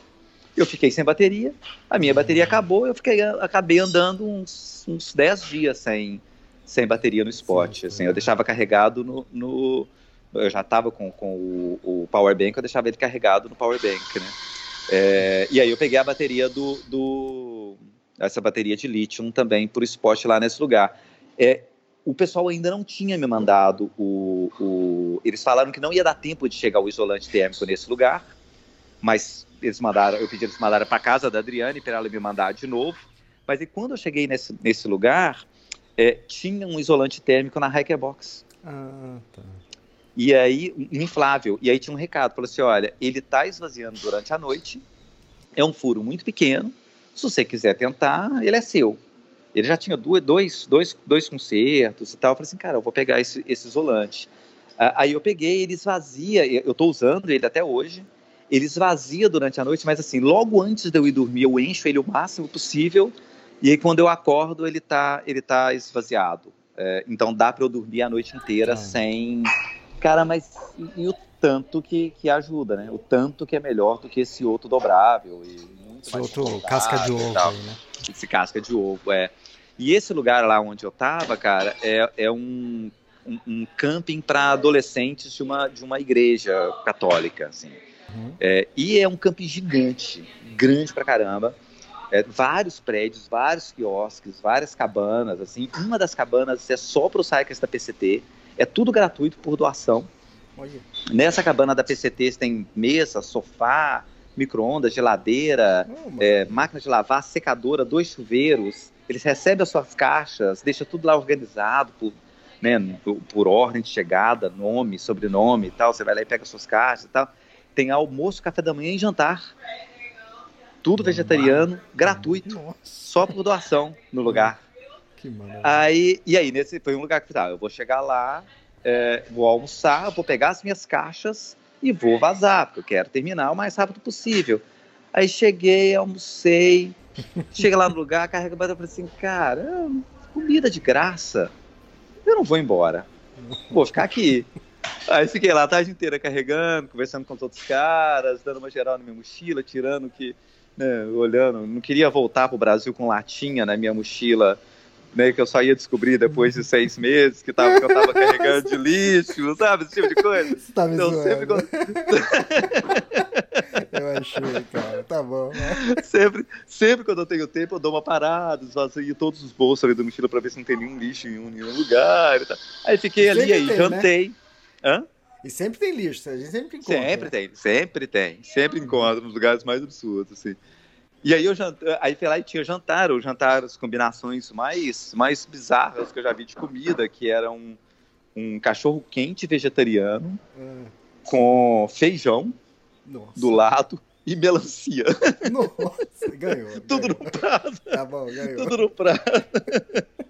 eu fiquei sem bateria, a minha bateria acabou, eu fiquei, acabei andando uns, uns 10 dias sem, sem bateria no spot. Assim, eu deixava carregado no, no eu já estava com, com o, o power bank, eu deixava ele carregado no power bank, né? É, e aí eu peguei a bateria do, do essa bateria de lítio também por spot lá nesse lugar. É, o pessoal ainda não tinha me mandado o, o, Eles falaram que não ia dar tempo de chegar o isolante térmico nesse lugar, mas eles mandaram, eu pedi eles mandaram para casa da Adriane para ela me mandar de novo. Mas e quando eu cheguei nesse, nesse lugar, é, tinha um isolante térmico na Hiker Box. Ah, tá. E aí, inflável. E aí tinha um recado, falou assim, olha, ele está esvaziando durante a noite, é um furo muito pequeno, se você quiser tentar, ele é seu. Ele já tinha dois, dois, dois concertos e tal. Eu falei assim, cara, eu vou pegar esse, esse isolante. Aí eu peguei, ele esvazia, eu estou usando ele até hoje, ele esvazia durante a noite, mas assim, logo antes de eu ir dormir, eu encho ele o máximo possível, e aí quando eu acordo, ele está ele tá esvaziado. É, então dá para eu dormir a noite inteira ah. sem Cara, mas e, e, o tanto que, que ajuda, né? O tanto que é melhor do que esse outro dobrável e muito esse mais outro casca de ovo aí, né? Esse casca de ovo, é. E esse lugar lá onde eu tava, cara, é, é um, um, um camping para adolescentes de uma, de uma igreja católica, assim. Uhum. É, e é um camping gigante, grande pra caramba. É, vários prédios, vários quiosques, várias cabanas, assim. Uma das cabanas é só para os hikers da PCT. É tudo gratuito por doação. Nessa cabana da PCT tem mesa, sofá, micro-ondas, geladeira, oh, é, máquina de lavar, secadora, dois chuveiros. Eles recebem as suas caixas, deixa tudo lá organizado por, né, por, por, ordem de chegada, nome, sobrenome e tal. Você vai lá e pega as suas caixas e tal. Tem almoço, café da manhã e jantar. Tudo vegetariano, gratuito, Nossa. só por doação no lugar. Que aí, e aí, nesse foi um lugar que tá, eu vou chegar lá, é, vou almoçar, vou pegar as minhas caixas e vou vazar, porque eu quero terminar o mais rápido possível. Aí cheguei, almocei, chega lá no lugar, carrega e falei assim, cara, comida de graça, eu não vou embora, vou ficar aqui. Aí fiquei lá a tarde inteira carregando, conversando com todos os caras, dando uma geral na minha mochila, tirando que, né, olhando, não queria voltar pro Brasil com latinha na minha mochila né, que eu só ia descobrir depois de seis meses que, tava, que eu tava carregando de lixo, sabe? Esse tipo de coisa. Você tá me então, sempre Eu achei, cara. Tá bom. Né? Sempre, sempre quando eu tenho tempo, eu dou uma parada, esvazio todos os bolsos ali da mochila pra ver se não tem nenhum lixo em um, nenhum lugar. Aí fiquei ali, aí tem, né? jantei. Né? Hã? E sempre tem lixo, a gente sempre encontra. Sempre tem, sempre tem. Sempre encontra nos lugares mais absurdos, assim. E aí eu jant... aí fui lá e tinha jantar, o jantar, as combinações mais, mais bizarras que eu já vi de comida, que era um, um cachorro quente vegetariano Ah, com feijão Nossa. do lado e melancia. Nossa, ganhou. Tudo no ganhou. prato, Tá bom, ganhou. tudo no prato.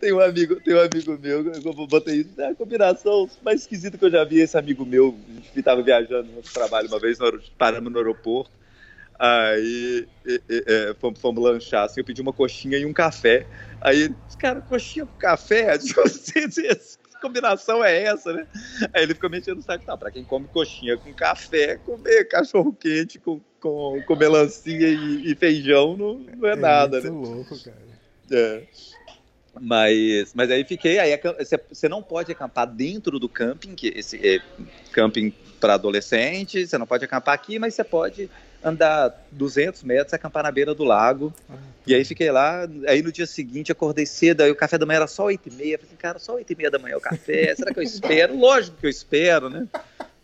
Tem um amigo, tem um amigo meu, eu botei isso, é a combinação mais esquisita que eu já vi, esse amigo meu, a gente estava viajando no trabalho uma vez, no paramos no aeroporto, aí e- e- é, fomos, fomos lanchar, assim, eu pedi uma coxinha e um café, aí, cara, coxinha com café, que combinação é essa, né? Aí ele ficou me enchendo o saco, tá, pra quem come coxinha com café, comer cachorro quente com, com, com melancia e, e feijão não, não é, nada, muito né? louco, cara. É. Mas, mas aí fiquei. Aí você não pode acampar dentro do camping, que esse é camping para adolescente. Você não pode acampar aqui, mas você pode andar 200 metros acampar na beira do lago. E aí fiquei lá. Aí no dia seguinte acordei cedo. Aí o café da manhã era só 8 e meia. Falei, assim, cara, só 8 e meia da manhã o café. Será que eu espero? Lógico que eu espero, né?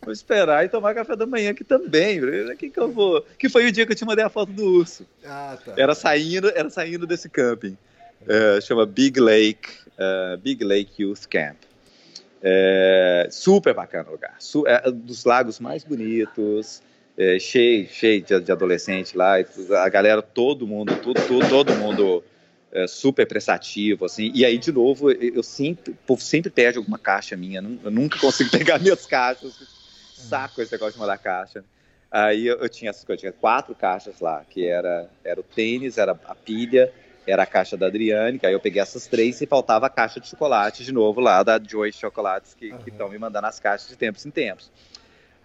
Vou esperar e tomar café da manhã aqui também. Que que eu vou? Que foi o dia que eu te mandei a foto do urso. Ah, tá. Era saindo, era saindo desse camping. É, chama Big Lake, é, Big Lake Youth Camp. É, super bacana o lugar. Su- é um dos lagos mais bonitos, é, cheio, cheio de, de adolescente lá. A galera, todo mundo, tudo, tudo, todo mundo é, super prestativo, assim. E aí, de novo, eu eu sempre, o povo sempre perde alguma caixa minha. Eu nunca consigo pegar minhas caixas. Saco esse negócio de mandar caixa. Aí eu, eu tinha essas coisas, tinha quatro caixas lá, que era, era o tênis, era a pilha, era a caixa da Adriane, que aí eu peguei essas três e faltava a caixa de chocolate de novo lá, da Joy Chocolates, que Aham. estão me mandando as caixas de tempos em tempos.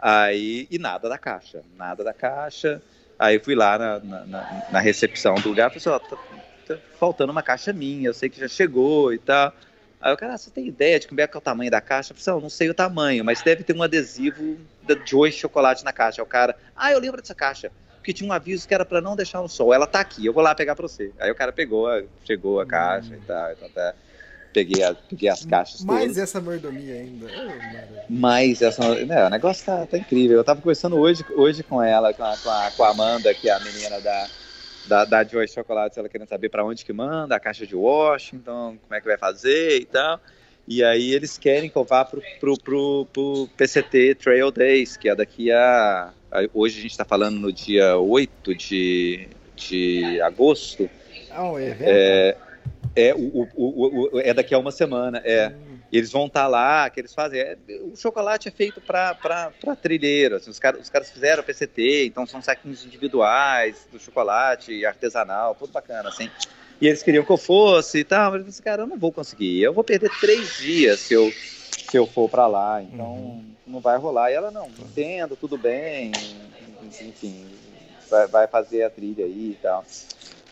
Aí, e nada da caixa, nada da caixa. Aí fui lá na, na, na- recepção do lugar, falei assim, ó, tá, tá faltando uma caixa minha, eu sei que já chegou e tal. Aí o cara, ah, você tem ideia de como é que é o tamanho da caixa? Eu falei, assim, "Não, sei o tamanho, mas deve ter um adesivo da Joy Chocolate na caixa. Aí o cara, ah, eu lembro dessa caixa, porque tinha um aviso que era pra não deixar no sol. Ela tá aqui, eu vou lá pegar pra você. Aí o cara pegou, chegou a caixa e tal, então até peguei, a- peguei as caixas Mais todas. essa mordomia ainda. Oh. Mas essa, né, o negócio tá, tá incrível. Eu tava conversando hoje, hoje com ela, com a, com, a, com a Amanda, que é a menina da, da, da Joy Chocolates, ela querendo saber para onde que manda, a caixa de Washington, como é que vai fazer e tal. E aí eles querem que eu vá pro, pro, pro, pro PCT Trail Days, que é daqui a. a- Hoje a gente está falando no dia 8 de, de agosto. Ah, um evento? É, é, o, o, o, é daqui a uma semana. É. Hum, Eles vão estar lá, que eles fazem. é, o chocolate é feito para trilheiro. assim, os, caras, os caras fizeram PCT, então são saquinhos individuais do chocolate, artesanal, tudo bacana, assim. E eles queriam que eu fosse e tal, mas eu disse, cara, eu não vou conseguir. Eu vou perder três dias se eu, se eu for para lá, então não vai rolar. E ela, não, entendo, tudo bem, enfim, vai, vai fazer a trilha aí e tal.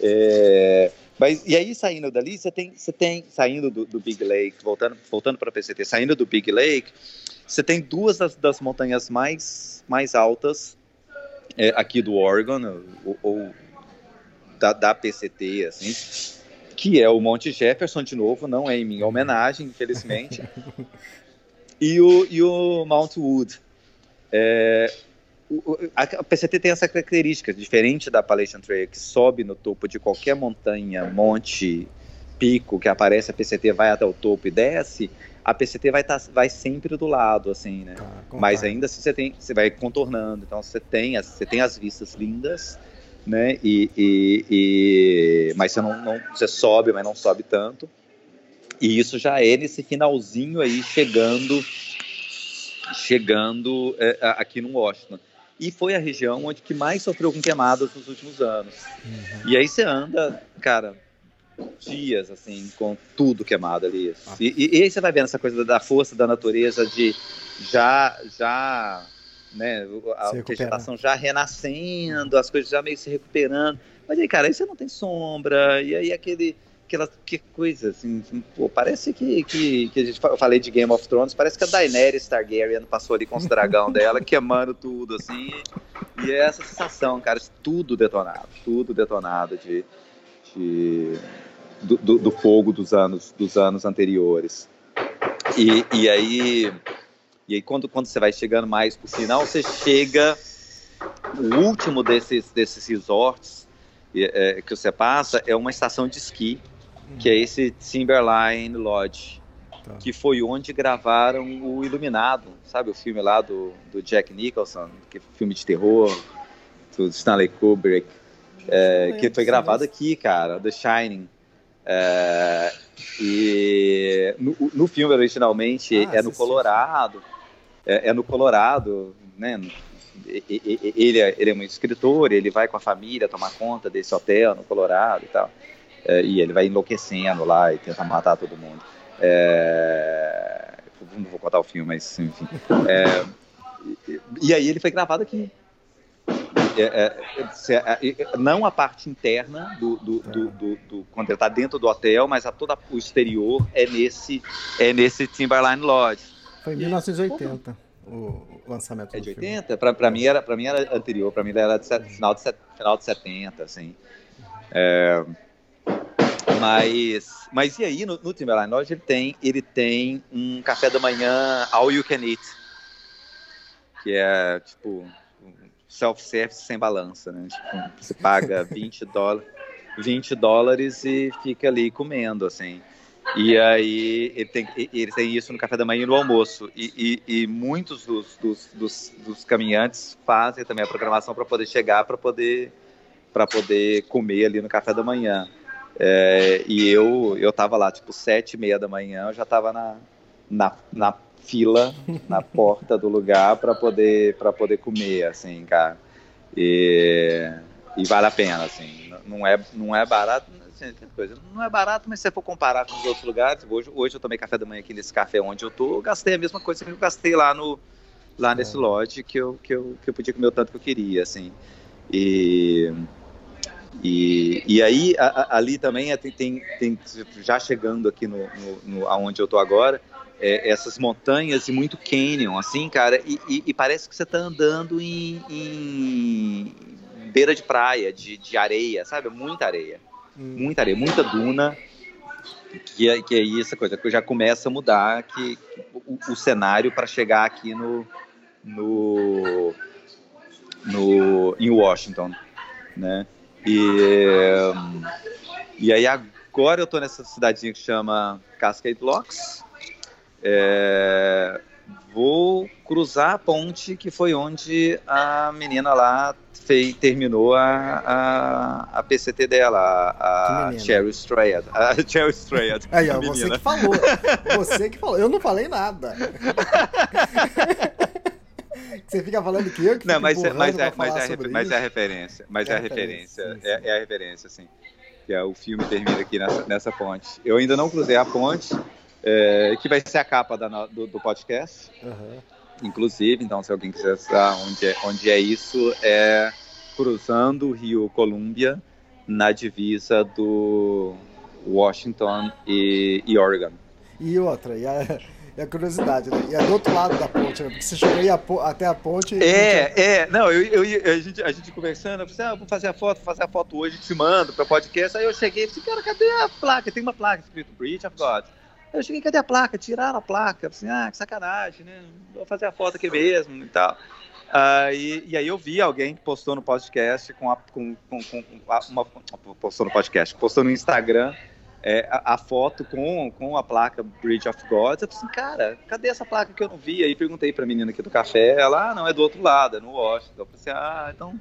É, mas, e aí, saindo dali, você tem, você tem saindo do, do Big Lake, voltando, voltando para a PCT, saindo do Big Lake, você tem duas das, das montanhas mais, mais altas é, aqui do Oregon, ou, ou da, da PCT, assim, que é o Monte Jefferson, de novo, não é em minha homenagem, infelizmente, e o, e o Mount Wood. É, o- a PCT tem essa característica, diferente da Appalachian Trail, que sobe no topo de qualquer montanha, monte, pico que aparece, a PCT vai até o topo e desce, a PCT vai, tá, vai sempre do lado, assim, né? tá, Mas ainda assim você tem, você vai contornando, então você tem as, você tem as vistas lindas, né? E, e- e- mas você não, não- você sobe, mas não sobe tanto. E isso já é nesse finalzinho aí chegando, chegando é, aqui no Washington. E foi a região onde que mais sofreu com queimadas nos últimos anos. Uhum. E aí você anda, cara, dias assim, com tudo queimado ali. E, e- e aí você vai vendo essa coisa da força da natureza de já, já, né, a vegetação já renascendo, as coisas já meio se recuperando. Mas aí, cara, aí você não tem sombra, e aí aquele. Aquela que coisa, assim, pô, parece que, que, que a gente eu falei de Game of Thrones, parece que a Daenerys Targaryen passou ali com os dragão dela, queimando tudo, assim, e é essa sensação, cara, tudo detonado, tudo detonado de, de- do, do- do fogo dos anos, dos anos anteriores. E, e aí, e aí quando, quando você vai chegando mais pro final, você chega o último desses, desses resorts é, que você passa é uma estação de esqui, que é esse Timberline Lodge, Tá. que foi onde gravaram o Iluminado, sabe o filme lá do, do Jack Nicholson, que é filme de terror, do Stanley Kubrick, é, que foi gravado aqui, cara, The Shining. É, e no, no filme originalmente Ah, é no. Colorado, é, é no Colorado, né? Ele é, ele é um escritor, ele vai com a família tomar conta desse hotel no Colorado e tal. É, e ele vai enlouquecendo lá e tenta matar todo mundo. É, Não vou contar o filme, mas enfim. É, e, e aí ele foi gravado aqui. É, é, é, não a parte interna do, do, do, do- do- quando ele está dentro do hotel, mas a todo o exterior é nesse é nesse Timberline Lodge. Foi em 1980 o lançamento É do de filme. 80? Pra, pra, mim era, pra mim era anterior, pra mim era de final, de final de 70, assim. É, mas, mas e aí, no, no Timberline Lodge, ele tem, ele tem um café da manhã all you can eat, que é, tipo, self-service sem balança, né? Tipo, você paga 20 dólares, 20 dólares e fica ali comendo, assim. E aí ele tem, ele tem isso no café da manhã e no almoço. E, e- e muitos dos, dos, dos- dos caminhantes fazem também a programação para poder chegar, para poder, para poder comer ali no café da manhã. É, e eu eu tava lá, tipo, sete e meia da manhã, eu já tava na, na, na fila, na porta do lugar para poder, para poder comer, assim, cara. E, e vale a pena, assim. Não é, não é barato, assim, coisa. Não é barato, mas se você for comparar com os outros lugares, hoje, hoje eu tomei café da manhã aqui nesse café onde eu tô, eu gastei a mesma coisa que eu gastei lá no lá nesse lote que eu, que, eu, que eu podia comer o tanto que eu queria, assim. E, e, e aí, a- a- ali também é, tem, tem, tem- já chegando aqui no, no, no- aonde eu tô agora, é, essas montanhas e muito canyon, assim, cara, e, e- e parece que você tá andando em, em beira de praia, de, de areia, sabe? Muita areia. Muita areia, muita duna. Que é, que é essa coisa, que já começa a mudar que, que o, o cenário para chegar aqui no, no, no em Washington, né? E, e aí agora eu tô nessa cidadezinha que chama Cascade Locks. É, vou cruzar a ponte que foi onde a menina lá fez, terminou a, a, a PCT dela, a? Cheryl Strayed. A Cheryl Strayed. Aí, ó, você que falou. Você que falou. Eu não falei nada. Você fica falando que eu que Não, fico mas, é- mas, pra é, mas, é, a mas é a referência. Mas É é, a a referência. referência, sim, É, é a referência, assim. Que é, o filme termina aqui nessa, nessa ponte. Eu ainda não cruzei a ponte, é, que vai ser a capa da do, do podcast. Aham. Inclusive, então, se alguém quiser saber onde é, onde é isso, é cruzando o Rio Columbia na divisa do Washington e, e Oregon. E outra, e a, e a curiosidade, né? E é do outro lado da ponte, né? Porque você chegou aí a até a ponte. e não tinha- É, é, não, eu, eu, ia- a, gente, a gente conversando, eu falei assim, ah, vou fazer a foto, vou fazer a foto hoje, te mando pra podcast. Aí eu cheguei e falei, cara, cadê a placa? Tem uma placa escrito Bridge of God. Aí eu cheguei, cadê a placa? Tiraram a placa. Eu falei, ah, que sacanagem, né? Vou fazer a foto aqui mesmo e tal. Aí, e aí eu vi alguém que postou no podcast com, a, com, com, com a- uma, postou no podcast, postou no Instagram é, a, a foto com, com a placa Bridge of God. Eu falei assim, cara, cadê essa placa que eu não vi? Aí perguntei pra menina aqui do café, ela, ah, não, é do outro lado, é no Washington. Eu falei assim, ah, então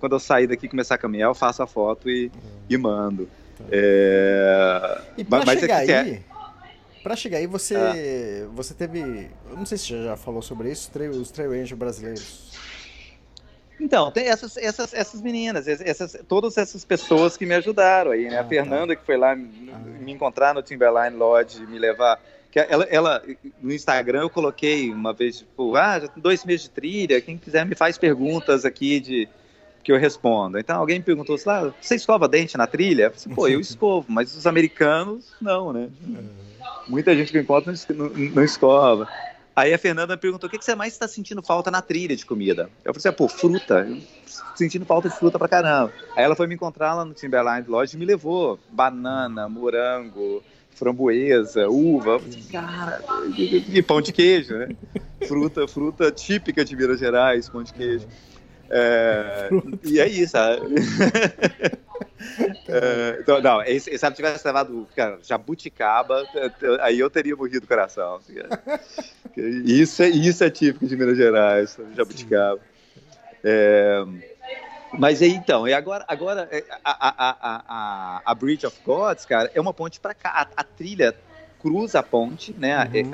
quando eu sair daqui e começar a caminhar, eu faço a foto e, e mando. É, E pra mas- mas é chegar que é- aí, pra chegar aí, você, você teve, eu não sei se você já falou sobre isso, tra- os trail ranger brasileiros. Então, tem essas, essas, essas meninas, essas, todas essas pessoas que me ajudaram aí, né? Ah, a Fernanda que foi lá me, me encontrar no Timberline Lodge, me levar. Que ela, ela, no Instagram eu coloquei uma vez, tipo, ah, já tem dois meses de trilha, quem quiser me faz perguntas aqui de que eu respondo. Então alguém me perguntou assim, ah, você escova dente na trilha? Eu falei, assim, Pô, eu escovo, mas os americanos não, né? Muita gente que es- não, não escova. Aí a Fernanda me perguntou: o que, que você mais está sentindo falta na trilha de comida? Eu falei assim: ah, pô, fruta. Eu sentindo falta de fruta pra caramba. Aí ela foi me encontrar lá no Timberline Lodge e me levou banana, morango, framboesa, uva. Cara, e, e pão de queijo, né? Fruta, fruta típica de Minas Gerais, pão de queijo. É, e é isso. sabe? É, então, não, esse, se tivesse levado cara, jabuticaba, aí eu teria morrido do coração. Assim, é. isso, é, isso é típico de Minas Gerais, jabuticaba. É, mas então, e agora, agora é, a, a, a, a, Bridge of Gods, cara, é uma ponte para cá. A, a, trilha cruza a ponte, né? Uhum.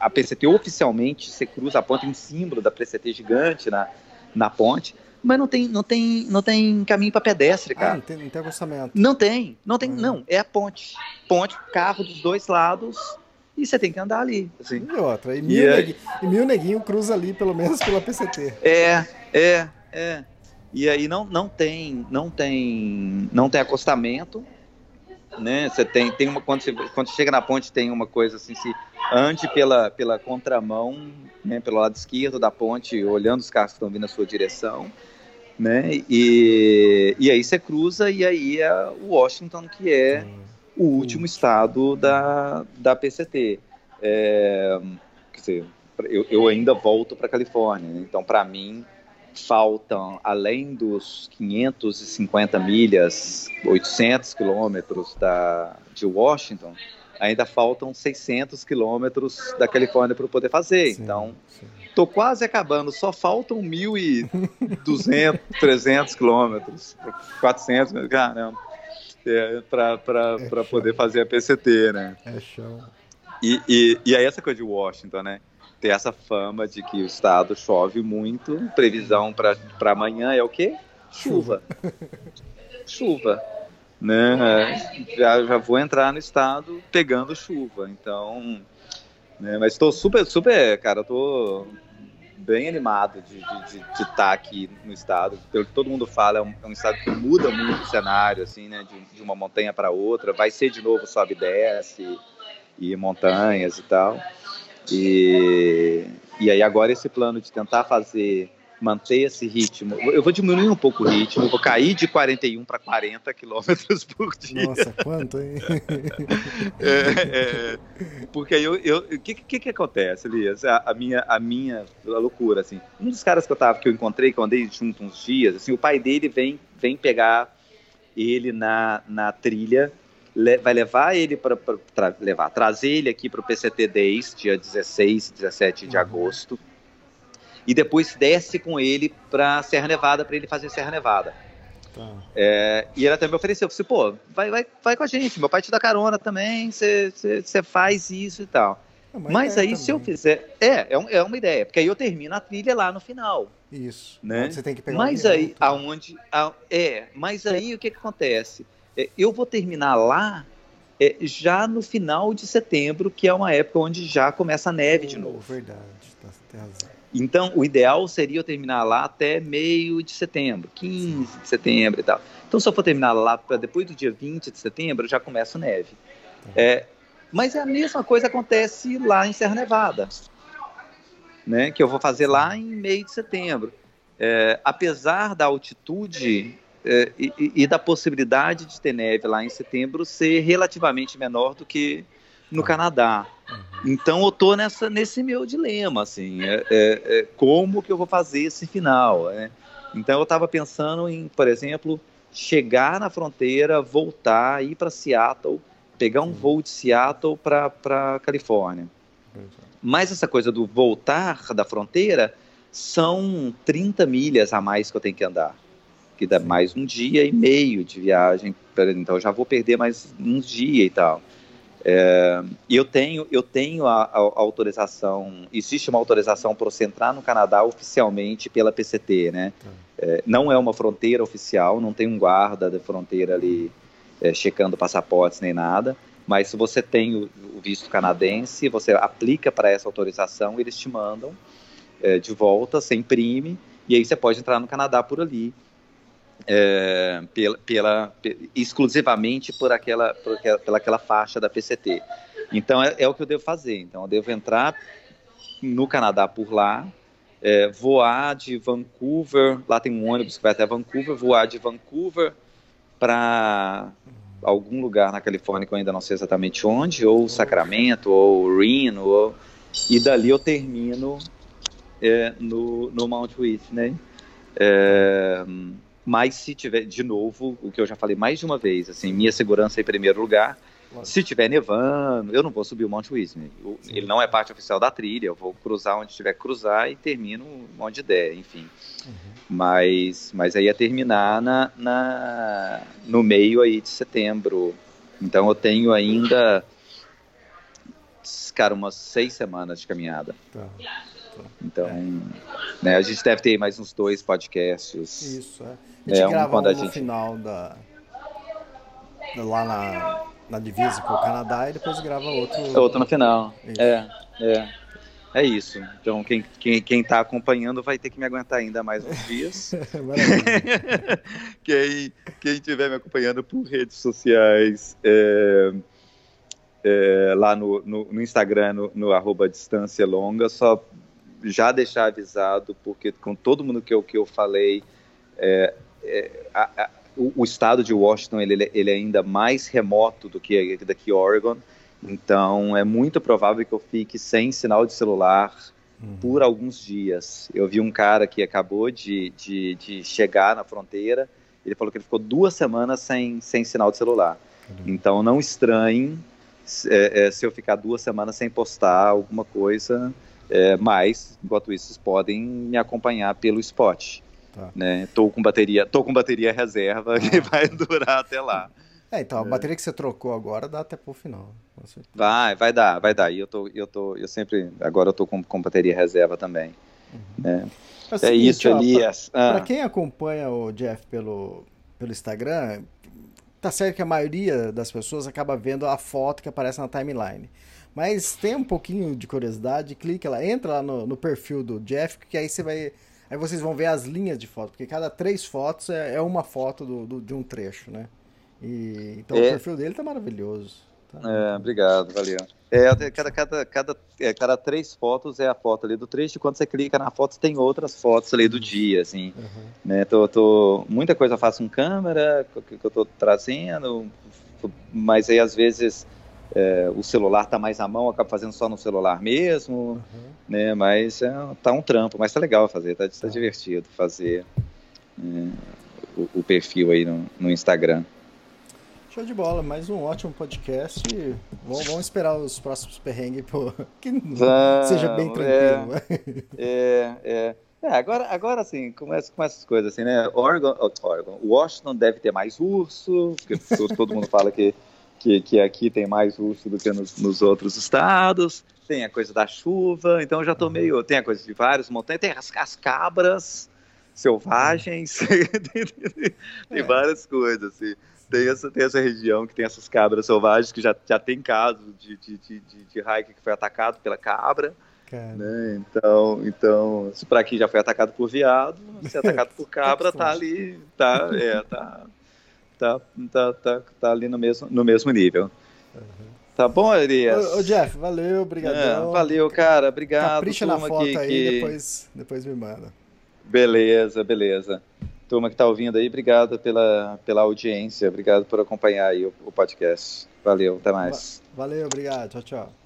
A, PCT oficialmente você cruza a ponte, um símbolo da PCT gigante na, na ponte. Mas não tem, não tem, não tem caminho para pedestre, cara. Ah, não tem, não tem acostamento. Não tem, não tem, uhum. não. É a ponte. Ponte, carro dos dois lados e você tem que andar ali. Assim. E outra, e mil, e, neguinho, e mil neguinho cruza ali, pelo menos pela PCT. É, é, é. E aí não, não tem, não tem, não tem acostamento, né? Você tem, tem uma quando você, quando você chega na ponte tem uma coisa assim, se ande pela pela contramão, né, pelo lado esquerdo da ponte, olhando os carros que estão vindo na sua direção, né? E, e aí você cruza e aí é Washington que é o último estado da, da PCT. É, quer dizer, eu, eu ainda volto para Califórnia, né? então para mim faltam, além dos 550 milhas, 800 quilômetros da, de Washington, ainda faltam 600 quilômetros da Califórnia para poder fazer. Sim, então, estou quase acabando, só faltam 1.200, 300 quilômetros, 400, caramba, é, para é poder fazer a PCT, né? É chão. E, e, e aí essa coisa de Washington, né? Tem essa fama de que o estado chove muito. Previsão para amanhã é o quê? Chuva. chuva. Né? Já, já vou entrar no estado pegando chuva. Então, né? mas estou super, super, cara, estou bem animado de estar de, de, de tá aqui no estado. Pelo que todo mundo fala, é um, é um estado que muda muito o cenário, assim, né? De, de uma montanha para outra. Vai ser de novo sobe e desce e montanhas e tal. E, e aí agora esse plano de tentar fazer, manter esse ritmo, eu vou diminuir um pouco o ritmo, vou cair de 41 para 40 quilômetros por dia. Nossa, quanto, hein? é, é, porque aí eu, o que, que, que acontece, Elias? A, a, minha, a minha a loucura, assim, um dos caras que eu tava, que eu encontrei, que eu andei junto uns dias, assim, o pai dele vem, vem pegar ele na, na trilha vai levar ele para tra levar, trazer ele aqui para o PCT 10, dia 16, 17 de uhum. agosto, e depois desce com ele para Serra Nevada para ele fazer Serra Nevada. Tá. É, e ele até me ofereceu, eu falei, pô, vai, vai, vai com a gente, meu pai te dá carona também, você faz isso e tal. É Mas aí, também. se eu fizer. É, é, um, é, uma ideia, porque aí eu termino a trilha lá no final. Isso. Né? Você tem que pegar Mas aí, aonde. A, é, mas aí o que, que acontece? É, eu vou terminar lá é, já no final de setembro, que é uma época onde já começa a neve de novo. Verdade, tá, tem razão. Então, o ideal seria eu terminar lá até meio de setembro, 15 de setembro e tal. Então, se eu for terminar lá para depois do dia 20 de setembro, já começa a neve. Tá. É, mas é a mesma coisa acontece lá em Serra Nevada, né, que eu vou fazer lá em meio de setembro. É, apesar da altitude e, e, da possibilidade de ter neve lá em setembro ser relativamente menor do que no Canadá. Uhum. Então eu tô nessa, nesse meu dilema, assim, é, é, é como que eu vou fazer esse final, né? Então eu estava pensando em, por exemplo, chegar na fronteira, voltar, ir para Seattle, pegar um voo de Seattle para Califórnia. Mas essa coisa do voltar da fronteira são 30 milhas a mais que eu tenho que andar que dá mais um dia e meio de viagem, então eu já vou perder mais uns dias e tal. É, eu tenho, eu tenho a, a, autorização, existe uma autorização para você entrar no Canadá oficialmente pela PCT, né? É, não é uma fronteira oficial, não tem um guarda da fronteira ali é, checando passaportes nem nada, mas se você tem o, o visto canadense, você aplica para essa autorização, eles te mandam é, de volta, você imprime, e aí você pode entrar no Canadá por ali é, pela, pela, exclusivamente por aquela, por aquela, pela aquela faixa da PCT. Então é, é, o que eu devo fazer. Então eu devo entrar no Canadá por lá, é, voar de Vancouver, lá tem um ônibus que vai até Vancouver, voar de Vancouver para algum lugar na Califórnia que eu ainda não sei exatamente onde, ou Sacramento, ou Reno, ou, e dali eu termino é, no, no Mount Whitney. É, mas se tiver, de novo, o que eu já falei mais de uma vez, assim, minha segurança em primeiro lugar. Se tiver nevando, eu não vou subir o Monte Wisney. Ele não é parte oficial da trilha, eu vou cruzar onde tiver que cruzar e termino onde der, enfim. Uhum. Mas, mas aí ia terminar na, na, no meio aí de setembro. Então eu tenho ainda, cara, umas seis semanas de caminhada. Tá. tá. Então, é. né, a gente deve ter mais uns dois podcasts. Isso, é. A gente é, grava um, um gente... no final da, lá na, na divisa com o Canadá e depois grava outro. Outro no final. Isso. É, é. É isso. Então, quem, quem, quem tá acompanhando vai ter que me aguentar ainda mais uns dias. quem, quem tiver me acompanhando por redes sociais, é, é, lá no, no, no, Instagram, no, no arroba distância longa, só já deixar avisado, porque com todo mundo que eu, que eu falei, é, é a, a, o, o, estado de Washington ele, ele é ainda mais remoto do que daqui Oregon, então é muito provável que eu fique sem sinal de celular uhum. por alguns dias. Eu vi um cara que acabou de, de, de, chegar na fronteira, ele falou que ele ficou duas semanas sem, sem sinal de celular. Uhum. Então não estranhe é, é, se eu ficar duas semanas sem postar alguma coisa, é, mas enquanto isso vocês podem me acompanhar pelo spot. Tá. Né? Tô com bateria, tô com bateria reserva ah. que vai durar até lá. É, então a é. bateria que você trocou agora dá até pro final. Vai, vai dar, vai dar. E eu tô, eu tô, eu sempre, agora eu tô com, com bateria reserva também. Uhum. Né? É, é seguinte, isso, ó, Elias. Pra, ah. pra, quem acompanha o Jeff pelo, pelo Instagram, tá certo que a maioria das pessoas acaba vendo a foto que aparece na timeline. Mas tem um pouquinho de curiosidade, clica lá, entra lá no, no perfil do Jeff, que aí você vai Aí vocês vão ver as linhas de foto, porque cada três fotos é, é uma foto do, do, de um trecho, né? E, então é. o perfil dele tá maravilhoso. Tá? É, obrigado, valeu. É, cada, cada, cada, é, cada três fotos é a foto ali do trecho, e quando você clica na foto, tem outras fotos ali do dia, assim. Uhum. Né, tô, tô, muita coisa eu faço com câmera, que, que eu tô trazendo, mas aí às vezes é, o celular tá mais à mão, acaba fazendo só no celular mesmo, uhum. né? Mas é, tá um trampo, mas tá legal fazer, tá, tá divertido fazer é, o, o, perfil aí no, no, Instagram. Show de bola, mais um ótimo podcast. Vamos, vamos esperar os próximos perrengues pô, que seja bem tranquilo. É, é, é. É, agora, agora assim, começa com essas coisas assim, né? Oregon, Oregon, Washington deve ter mais urso, porque todo mundo fala que que, que aqui tem mais urso do que nos, nos, outros estados, tem a coisa da chuva, então já tô uhum. meio. Tem a coisa de vários montanhas, tem as, as cabras selvagens, tem, tem, é. várias coisas. Assim. Tem essa, tem essa região que tem essas cabras selvagens, que já, já tem caso de, de, de, de, de hiker que foi atacado pela cabra. Né? Então, então, se para aqui já foi atacado por viado, se é atacado por cabra, tá ali, tá, é, tá, tá, tá, tá, tá ali no mesmo, no mesmo nível. Uhum. Tá bom, Elias? Ô, ô Jeff, valeu, obrigado. É, valeu, cara, obrigado. Capricha na foto que, aí, que... Depois, depois me manda. Beleza, beleza. Turma que tá ouvindo aí, obrigado pela, pela audiência, obrigado por acompanhar aí o, o podcast. Valeu, até mais. Valeu, obrigado, tchau, tchau.